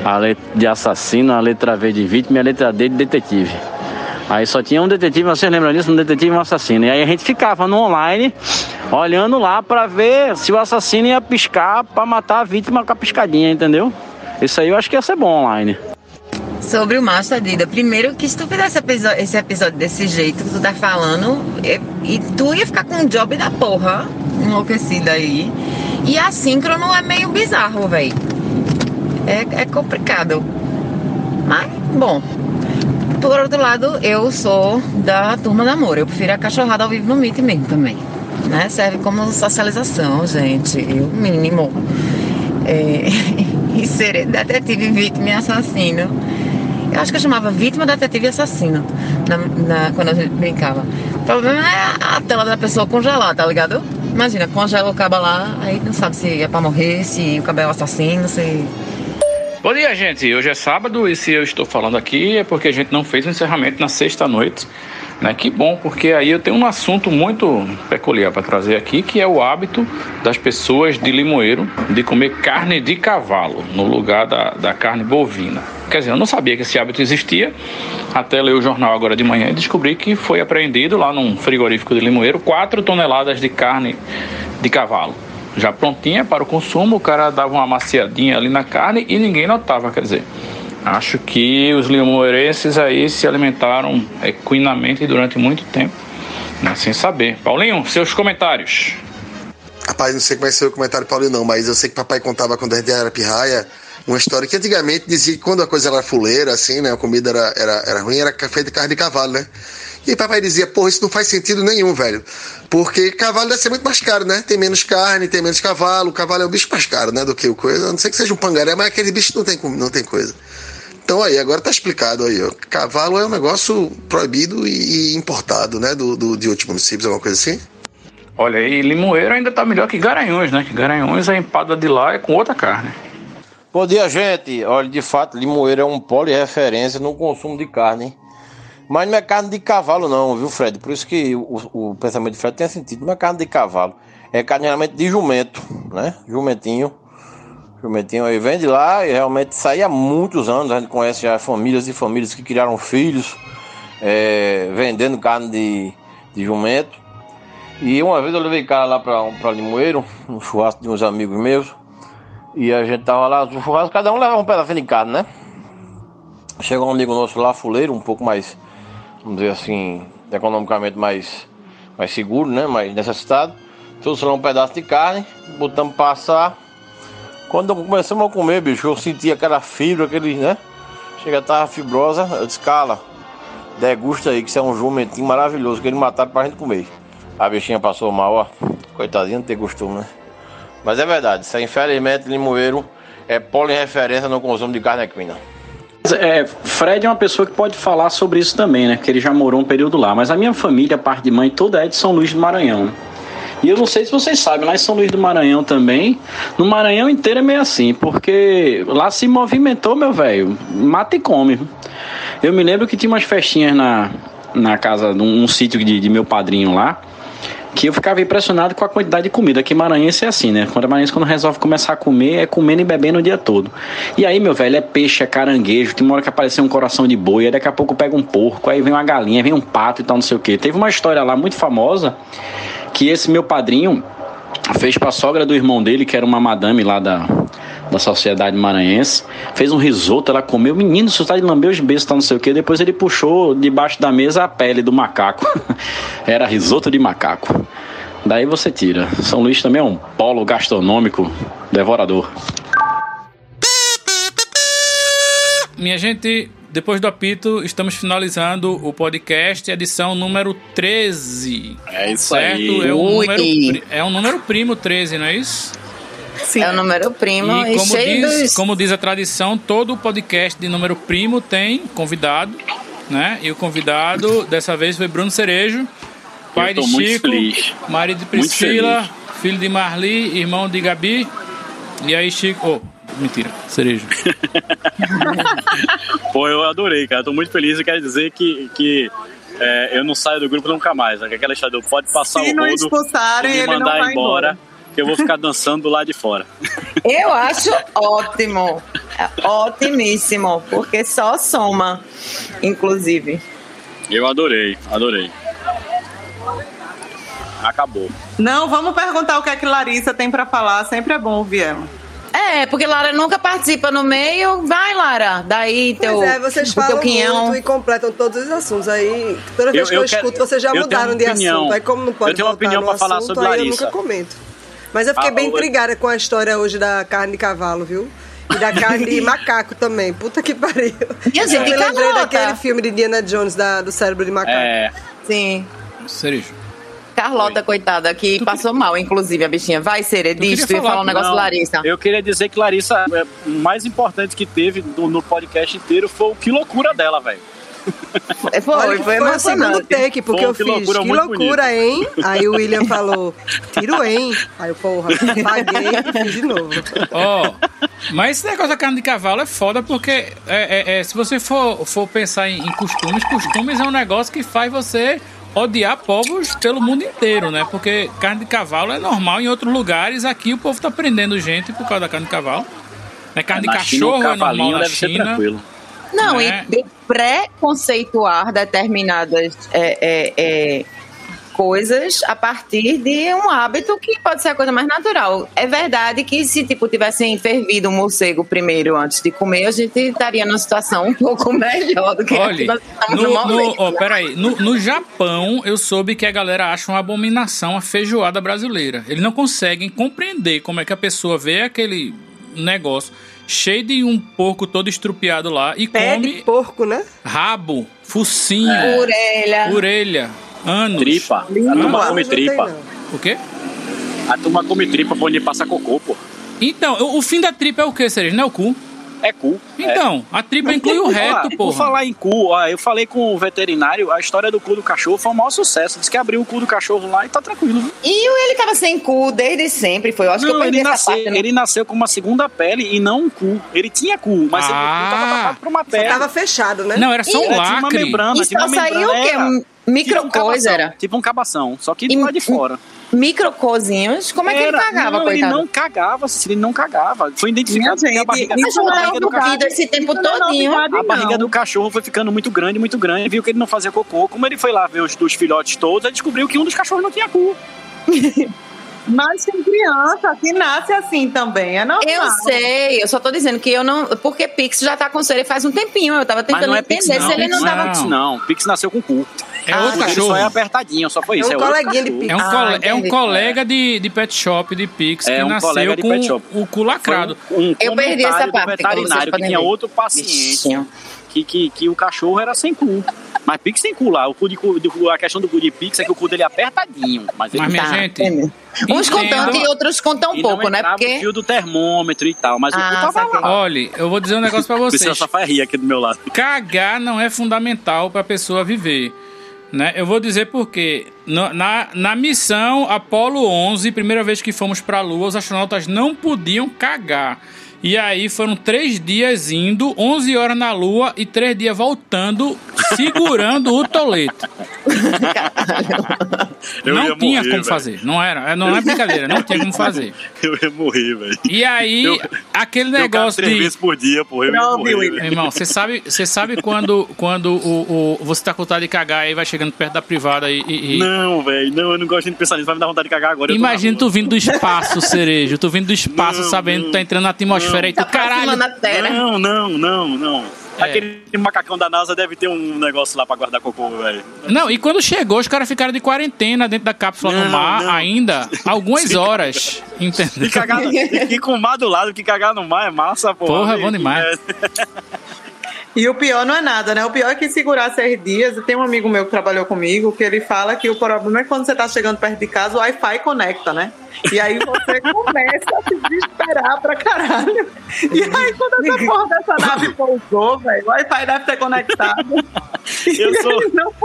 a letra de assassino, a letra V de vítima e a letra D de detetive. Aí só tinha um detetive, vocês lembram disso? Um detetive e um assassino. E aí a gente ficava no online, olhando lá para ver se o assassino ia piscar para matar a vítima com a piscadinha, entendeu? Isso aí eu acho que ia ser bom online. Sobre o Master Dida, primeiro que episódio, esse episódio desse jeito que tu tá falando, e, tu ia ficar com um job da porra, enlouquecida aí. E a síncrono é meio bizarro, velho. É, é complicado. Mas, bom. Por outro lado, eu sou da turma do amor. Eu prefiro a cachorrada ao vivo no Meet mesmo também. Né? Serve como socialização, gente. Eu, mínimo. É, e ser detetive, vítima e assassino eu acho que eu chamava vítima, detetive e assassino na, na, quando a gente brincava. O problema é a tela da pessoa congelar, tá ligado? Imagina, congela o cabo lá, aí não sabe se é pra morrer, se o cabo é assassino, se. Bom dia, gente. Hoje é sábado e se eu estou falando aqui é porque a gente não fez o encerramento na sexta-noite. Né? Que bom, porque aí eu tenho um assunto muito peculiar para trazer aqui, que é o hábito das pessoas de Limoeiro de comer carne de cavalo no lugar da, da carne bovina. Quer dizer, eu não sabia que esse hábito existia, até ler o jornal agora de manhã e descobri que foi apreendido lá num frigorífico de Limoeiro 4 toneladas de carne de cavalo. Já prontinha para o consumo, o cara dava uma maciadinha ali na carne e ninguém notava, quer dizer. Acho que os limoeirenses aí se alimentaram equinamente durante muito tempo, né, sem saber. Paulinho, seus comentários. Rapaz, não sei como é seu comentário, Paulinho, não, mas eu sei que papai contava quando era pirraia uma história que antigamente dizia que quando a coisa era fuleira, assim, né, a comida era, era, era ruim, era feita de carne de cavalo, né? E papai dizia, porra, isso não faz sentido nenhum, velho. Porque cavalo deve ser muito mais caro, né? Tem menos carne, tem menos cavalo. O cavalo é um bicho mais caro, né? Do que o coisa. A não sei que seja um pangaré, mas aquele bicho não tem, não tem coisa. Então aí, agora tá explicado aí, ó. Cavalo é um negócio proibido e, importado, né? Do, do, de outros municípios, alguma coisa assim? Olha, e Limoeiro ainda tá melhor que Garanhuns, né? Que Garanhuns, a empada de lá é com outra carne. Bom dia, gente. Olha, de fato, Limoeiro é um polo de referência no consumo de carne. Mas não é carne de cavalo, não, viu, Fred? Por isso que o, o pensamento de Fred tem sentido. Não é carne de cavalo. É carne de jumento, né? Jumentinho Jumentinho aí vem de lá e realmente saía há muitos anos. A gente conhece já famílias e famílias que criaram filhos é, vendendo carne de, de jumento. E uma vez eu levei cara lá para Limoeiro, um churrasco de uns amigos meus. E a gente tava lá no churrasco, cada um levava um pedacinho de carne, né? Chegou um amigo nosso lá, fuleiro, um pouco mais, vamos dizer assim, economicamente mais, mais seguro, né? Mais necessitado. Trouxe lá um pedaço de carne, botamos passar quando começamos a comer, bicho, eu senti aquela fibra, aquele, né? Chega, tava fibrosa, eu disse, cala, degusta aí, que isso é um jumentinho maravilhoso, que eles mataram pra gente comer. A bichinha passou mal, ó. Coitadinha, não tem costume, né? Mas é verdade, isso é, infelizmente, limoeiro é referência no consumo de carne equina. É, Fred é uma pessoa que pode falar sobre isso também, né? Que ele já morou um período lá. Mas a minha família, parte de mãe, toda é de São Luís do Maranhão. E eu não sei se vocês sabem, lá em São Luís do Maranhão também, no Maranhão inteiro é meio assim, porque lá se movimentou, meu velho, mata e come. Eu me lembro que tinha umas festinhas na, na casa, num, num sítio de, de meu padrinho lá, que eu ficava impressionado com a quantidade de comida. Aqui em Maranhense é assim, né? Quando Maranhense quando resolve começar a comer, é comendo e bebendo o dia todo. E aí, meu velho, é peixe, é caranguejo, tem uma hora que apareceu um coração de boi, aí daqui a pouco pega um porco, aí vem uma galinha, vem um pato e tal, não sei o que. Teve uma história lá muito famosa que esse meu padrinho fez para a sogra do irmão dele, que era uma madame lá da, da sociedade maranhense, fez um risoto, ela comeu, menino, isso tá de lamber os beijos, tá não sei o que, depois ele puxou debaixo da mesa a pele do macaco, era risoto de macaco. Daí você tira. São Luís também é um polo gastronômico devorador. Minha gente, depois do apito, estamos finalizando o podcast, edição número 13. É isso certo? aí. É um, número, é um número primo 13, não é isso? É o número primo e, E como cheio diz, dos... como diz a tradição, todo podcast de número primo tem convidado, né? E o convidado dessa vez foi Bruno Cerejo, pai de Chico, marido de Priscila, filho de Marli, irmão de Gabi. E aí, Chico. Oh, mentira, Cerejo. Pô, eu adorei, cara. Tô muito feliz e quero dizer que, que é, eu não saio do grupo nunca mais. Né? Que Aquela história do pode passar Se o não rodo expulsarem, e me ele não mandar vai embora, embora. Que eu vou ficar dançando do lado de fora. Eu acho ótimo. É Otimíssimo, porque só soma, inclusive. Eu adorei, adorei. Acabou. Não, vamos perguntar o que é que Larissa tem pra falar. Sempre é bom ouvir ela. É, porque Lara nunca participa no meio. Vai, Lara. Daí teu, Pois é, vocês falam quinhão. muito e completam todos os assuntos. Aí, toda vez Eu- que eu, eu quero- escuto, vocês já mudaram de opinião. assunto. Aí, como não pode Eu tenho uma opinião pra falar sobre aí eu Larissa. nunca comento. Mas eu fiquei Ah, bem intrigada com a história hoje da carne de cavalo, viu? E da carne de macaco também. Puta que pariu. E a eu gente me lembrei Carlota? daquele filme de Indiana Jones, da, do cérebro de macaco. É. Sim. Cerejo. Carlota, coitada, que passou mal, inclusive, a bichinha. Vai, Sere, diz, tu ia falar um negócio Não, Larissa. Eu queria dizer que Larissa, é, o mais importante que teve no, no podcast inteiro foi o que loucura dela, velho. É, Foi, Olha, foi, foi o segundo take, porque Pô, eu que fiz. loucura, que loucura, hein? Aí o William falou, tiro, hein? Aí eu, porra, paguei e fiz de novo. Ó, mas esse negócio da carne de cavalo é foda porque é, é- é, se você for, for pensar em, em costumes, costumes é um negócio que faz você odiar povos pelo mundo inteiro, né? Porque carne de cavalo é normal em outros lugares, aqui o povo tá prendendo gente por causa da carne de cavalo. Né? Carne de Na China, cachorro é normal na deve ser China. tranquilo. Não, né? e, e pré-conceituar determinadas é, é, é, coisas a partir de um hábito que pode ser a coisa mais natural. É verdade que se tipo tivessem fervido um morcego primeiro antes de comer, a gente estaria numa situação um pouco melhor do que a Olha, estamos no, no no, ó, peraí, no, no Japão eu soube que a galera acha uma abominação a feijoada brasileira. Eles não conseguem compreender como é que a pessoa vê aquele negócio cheio de um porco todo estrupiado lá e Pé come de porco, né? rabo, focinho, Orelha. orelha, anos. Tripa. A Língua, turma come tem, tripa. não. O quê? A turma come tripa pra onde passa cocô, pô. Então, o, o fim da tripa é o quê, Cereja? Não é o cu? É cu. Então, a tripa inclui o reto, falar- Por falar em cu, ó, eu falei com o veterinário, a história do cu do cachorro foi um maior sucesso. Diz que abriu o cu do cachorro lá e tá tranquilo. viu? E o- ele tava sem cu desde sempre, foi. Eu acho que eu Não, ele, nasceu, parte. né? ele nasceu com uma segunda pele e não um cu. Ele tinha cu, mas ele Ah. tava tapado por uma Só pele. tava fechado, né? Não, era só um Era, tinha uma lacre. membrana, E tinha só uma saiu o quê? era. Um Micro Tipo um coisa, cabação, era? Tipo um cabação, só que E- lado de fora. Microcozinhos. Como é que ele pagava, não, coitado? Ele não cagava, Cicely, ele não cagava. Foi identificado que a barriga, a não barriga do cachorro... esse tempo todinho. A barriga do cachorro foi ficando muito grande, muito grande. Viu que ele não fazia cocô. Como ele foi lá ver os dos filhotes todos, ele descobriu que um dos cachorros não tinha cu. Mas tem criança que nasce assim também, é normal. Eu sei, eu só tô dizendo que eu não. Porque Pix já tá com ele faz um tempinho. Eu tava Mas tentando não é entender Pix, se não. ele não Pix tava. Pix não. Pix nasceu com cu. É Ah, outro cachorro. só é apertadinho, só foi É isso. um é coleguinha de cachorro. É um, Ah, cole- é um colega de, de pet shop de Pix É que um nasceu colega de com pet shop. o cu lacrado. Um Eu perdi essa comentário do parte, vocês veterinário que podem tinha ver. outro paciente que, que, que o cachorro era sem cu. Mas Pix tem cu lá. O cu de, cu- de- a questão do cu de Pix é que o cu dele é apertadinho. Mas, ele Mas, minha Tá, gente, entendi. Uns com tanto e outros com tão não pouco, né? o Porque. fio do termômetro e tal. Mas o Ah, cu tava saquei. lá. Olha, eu vou dizer um negócio pra A pessoa vocês. só faz rir aqui do meu lado. Cagar não é fundamental pra pessoa viver. Né? Eu vou dizer porque na, na, na missão Apollo 11, primeira vez que fomos pra Lua, os astronautas não podiam cagar. E aí foram três dias indo, 11 horas na Lua e três dias voltando, segurando o tolete. Eu não tinha morrer, como velho. fazer. Não era, não é brincadeira, não tinha como fazer. Eu ia morrer, velho. E aí, Eu- aquele Eu negócio três de. vezes por dia, pô. Eu ia Não, morrer. Irmão, você sabe, você sabe quando, quando o, o, você tá com vontade de cagar e vai chegando perto da privada e. e- e- Não, velho. Não, eu não gosto de pensar nisso. Vai me dar vontade de cagar agora. eu Imagina tu vindo do espaço, cerejo. Tu vindo do espaço Não, sabendo que tá entrando na atmosfera e tu, Tá caralho. Não, não, não, não. É. Aquele macacão da NASA deve ter um negócio lá pra guardar cocô, velho. Não, e quando chegou, os caras ficaram de quarentena dentro da cápsula no Não, mar não. ainda, algumas horas. Entendeu? E cagar no, e com o mar do lado, que cagar no mar é massa, pô. Porra, bom demais. E o pior não é nada, né? O pior é que segurar seis dias. Tem um amigo meu que trabalhou comigo que ele fala que o problema é quando você tá chegando perto de casa, o Wi-Fi conecta, né? E aí você começa a se desesperar pra caralho. E aí quando essa porra dessa nave pousou, velho, o Wi-Fi deve ter conectado. Eu sou,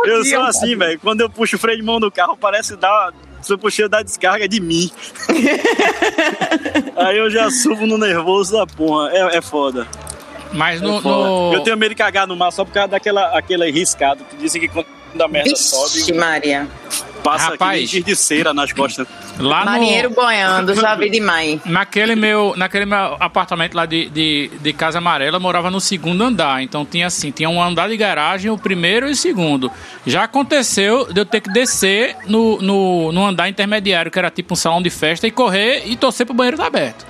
eu sou assim, velho. Quando eu puxo o freio de mão no carro, parece dar. Se eu puxei da descarga de mim. Aí eu já subo no nervoso da porra. É, é foda. Mas É no, foda. no- Eu tenho medo de cagar no mar só por causa daquela aquele riscado que dizem que quando a merda Vixe, sobe, Maria. passa Rapaz. de cera nas costas. Lá no- Marinheiro boiando, já vi demais. Naquele meu, naquele meu apartamento lá de, de, de Casa Amarela, eu morava no segundo andar. Então tinha assim, tinha um andar de garagem, o primeiro e o segundo. Já aconteceu de eu ter que descer no, no, no andar intermediário, que era tipo um salão de festa, e correr e torcer pro banheiro estar aberto.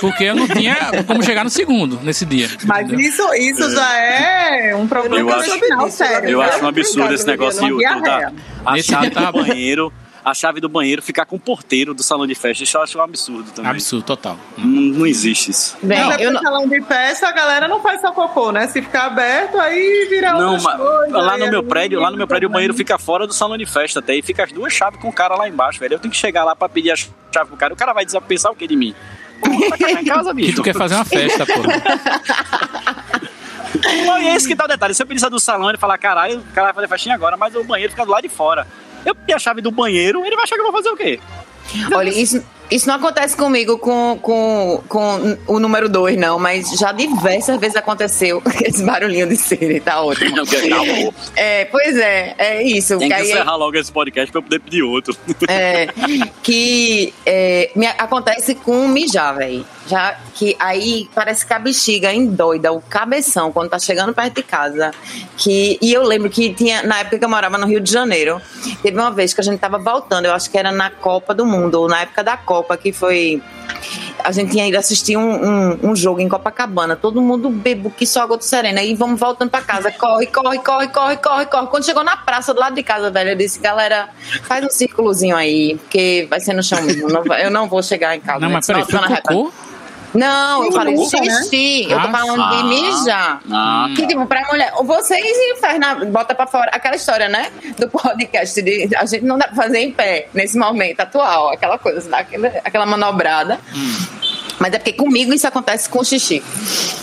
Porque eu não tinha como chegar no segundo nesse dia. Mas isso, isso já é um problema Eu acho- intestinal sério. Eu né? acho um absurdo esse negócio de diarreia. a Nesse chave do banheiro, a chave do banheiro ficar com o porteiro do salão de festa. Isso eu acho um absurdo também. Absurdo, total. Não, não existe isso. Bem, Até eu não, salão de festa, a galera não faz só cocô, né? Se ficar aberto, aí vira Não, mas coisas, lá no é meu prédio, lá no meu prédio o banheiro fica fora do salão de festa até e fica as duas chaves com o cara lá embaixo, velho. Eu tenho que chegar lá pra pedir a chave pro cara. O cara vai pensar o que de mim? Em casa, Que bicho. tu quer fazer uma festa, pô. Não, e é esse que tá o detalhe. Se eu pedisse do salão, ele falar, caralho, o cara vai fazer festinha agora, mas o banheiro fica do lado de fora. Eu pedi a chave do banheiro, ele vai achar que eu vou fazer o quê? olha, isso, isso não acontece comigo com, com, com o número 2, não, mas já diversas vezes aconteceu esse barulhinho de cera, tá ótimo. É, pois é, é isso. Tem que aí- encerrar logo esse podcast pra eu poder pedir outro. É, que é, me, acontece com mijar, velho. Já que aí parece que a bexiga endoida, o cabeção, quando tá chegando perto de casa. Que, e eu lembro que tinha, na época que eu morava no Rio de Janeiro, teve uma vez que a gente tava voltando, eu acho que era na Copa do Mundo, ou na época da Copa, que foi. A gente tinha ido assistir um, um, um jogo em Copacabana, todo mundo bebo que só água do serena. E vamos voltando pra casa. Corre, corre, corre, corre, corre, corre. Quando chegou na praça do lado de casa, velho, eu disse, galera, faz um círculozinho aí, porque vai ser no chão mesmo. Eu não vou chegar em casa. Não, né? mas peraí, foi cocô? reta. Não, eu falei né? xixi. Eu tô Ah, falando de ah, mijar. ah, que tipo, pra mulher. Vocês infernam, bota pra fora. Aquela história, né? Do podcast de a gente não dá pra fazer em pé nesse momento atual. Aquela coisa, dá aquela, aquela manobrada. Mas é porque comigo isso acontece com xixi.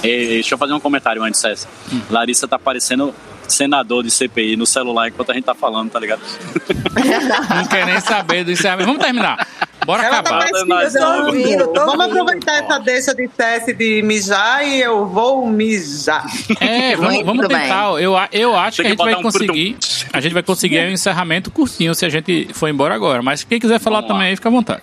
E, deixa eu fazer um comentário antes, César. Larissa tá parecendo senador de CPI no celular enquanto a gente tá falando, tá ligado? Não quer nem saber do encerramento. Vamos terminar. Bora Ela tá acabar. mais Nós vamos. ouvindo. Vamos aproveitar essa deixa de teste de mijar e eu vou mijar. É, vamos, vamos bem. tentar. Eu, eu acho Tem que a gente vai um conseguir. A gente vai conseguir um encerramento curtinho se a gente for embora agora. Mas quem quiser falar Vamos lá. também aí, fica à vontade.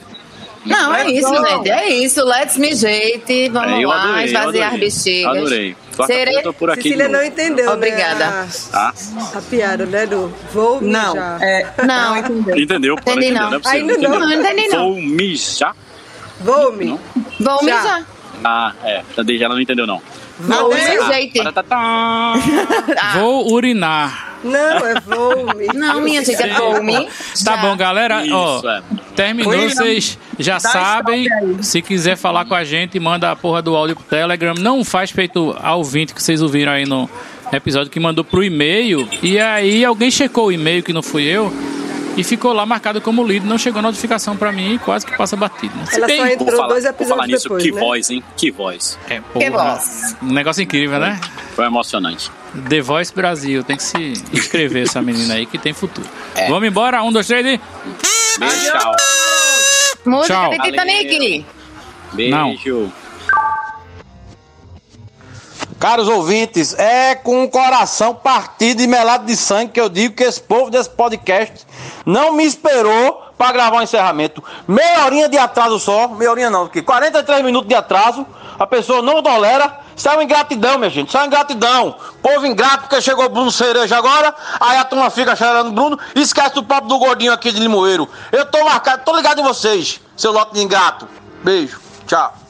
Não, é isso, gente. É isso. Let's me jeito. Vamos É, eu lá, adorei, esvaziar as adorei. bexigas. Adorei. Quarta-feira Serei- eu tô por aqui Cecília não entendeu, Obrigada. né? Tá? A, a piada, né, do vou Não, mijar. é, Não. entendeu. Entendeu? Pode Entendi, entender, não. é Ainda entendeu? não, não entendi, não. Vou mijar? Vou me. Vou Já. mijar. Ah, é. Tadej, ela não entendeu, não. Vou. Tatatá. Ah, Vou urinar. Não, é vou. Não, minha gente, é vou me. Tá bom, galera. Ó, Isso, é. terminou, Oi, vocês já dá sabem. Se quiser falar com a gente, manda a porra do áudio pro Telegram. Não faz feito ao ouvinte que vocês ouviram aí no episódio que mandou pro e-mail. E aí alguém checou o e-mail que não fui eu. E ficou lá marcado como lido, não chegou notificação pra mim e quase que passa batido. Né? Ela bem- só Vou entrou falar, dois vou falar episódios nisso, depois, que né? voz, hein? Que voz. É, Que porra. voz. Um negócio incrível, né? Foi emocionante. The Voice Brasil. Tem que se inscrever essa menina aí que tem futuro. É. Vamos embora? Um, dois, três e. Beijo, tchau. Música Tchau. de Titanic. Beijo. Caros ouvintes, é com o coração partido e melado de sangue que eu digo que esse povo desse podcast não me esperou para gravar o encerramento. Meia horinha de atraso só, meia horinha não, porque 43 minutos de atraso, a pessoa não tolera. Isso é uma ingratidão, minha gente, isso é uma ingratidão. Povo ingrato, porque chegou Bruno Cereja agora, aí a turma fica cheirando Bruno e esquece do papo do gordinho aqui de Limoeiro. Eu tô marcado, tô ligado em vocês, seu lote de ingrato. Beijo, tchau.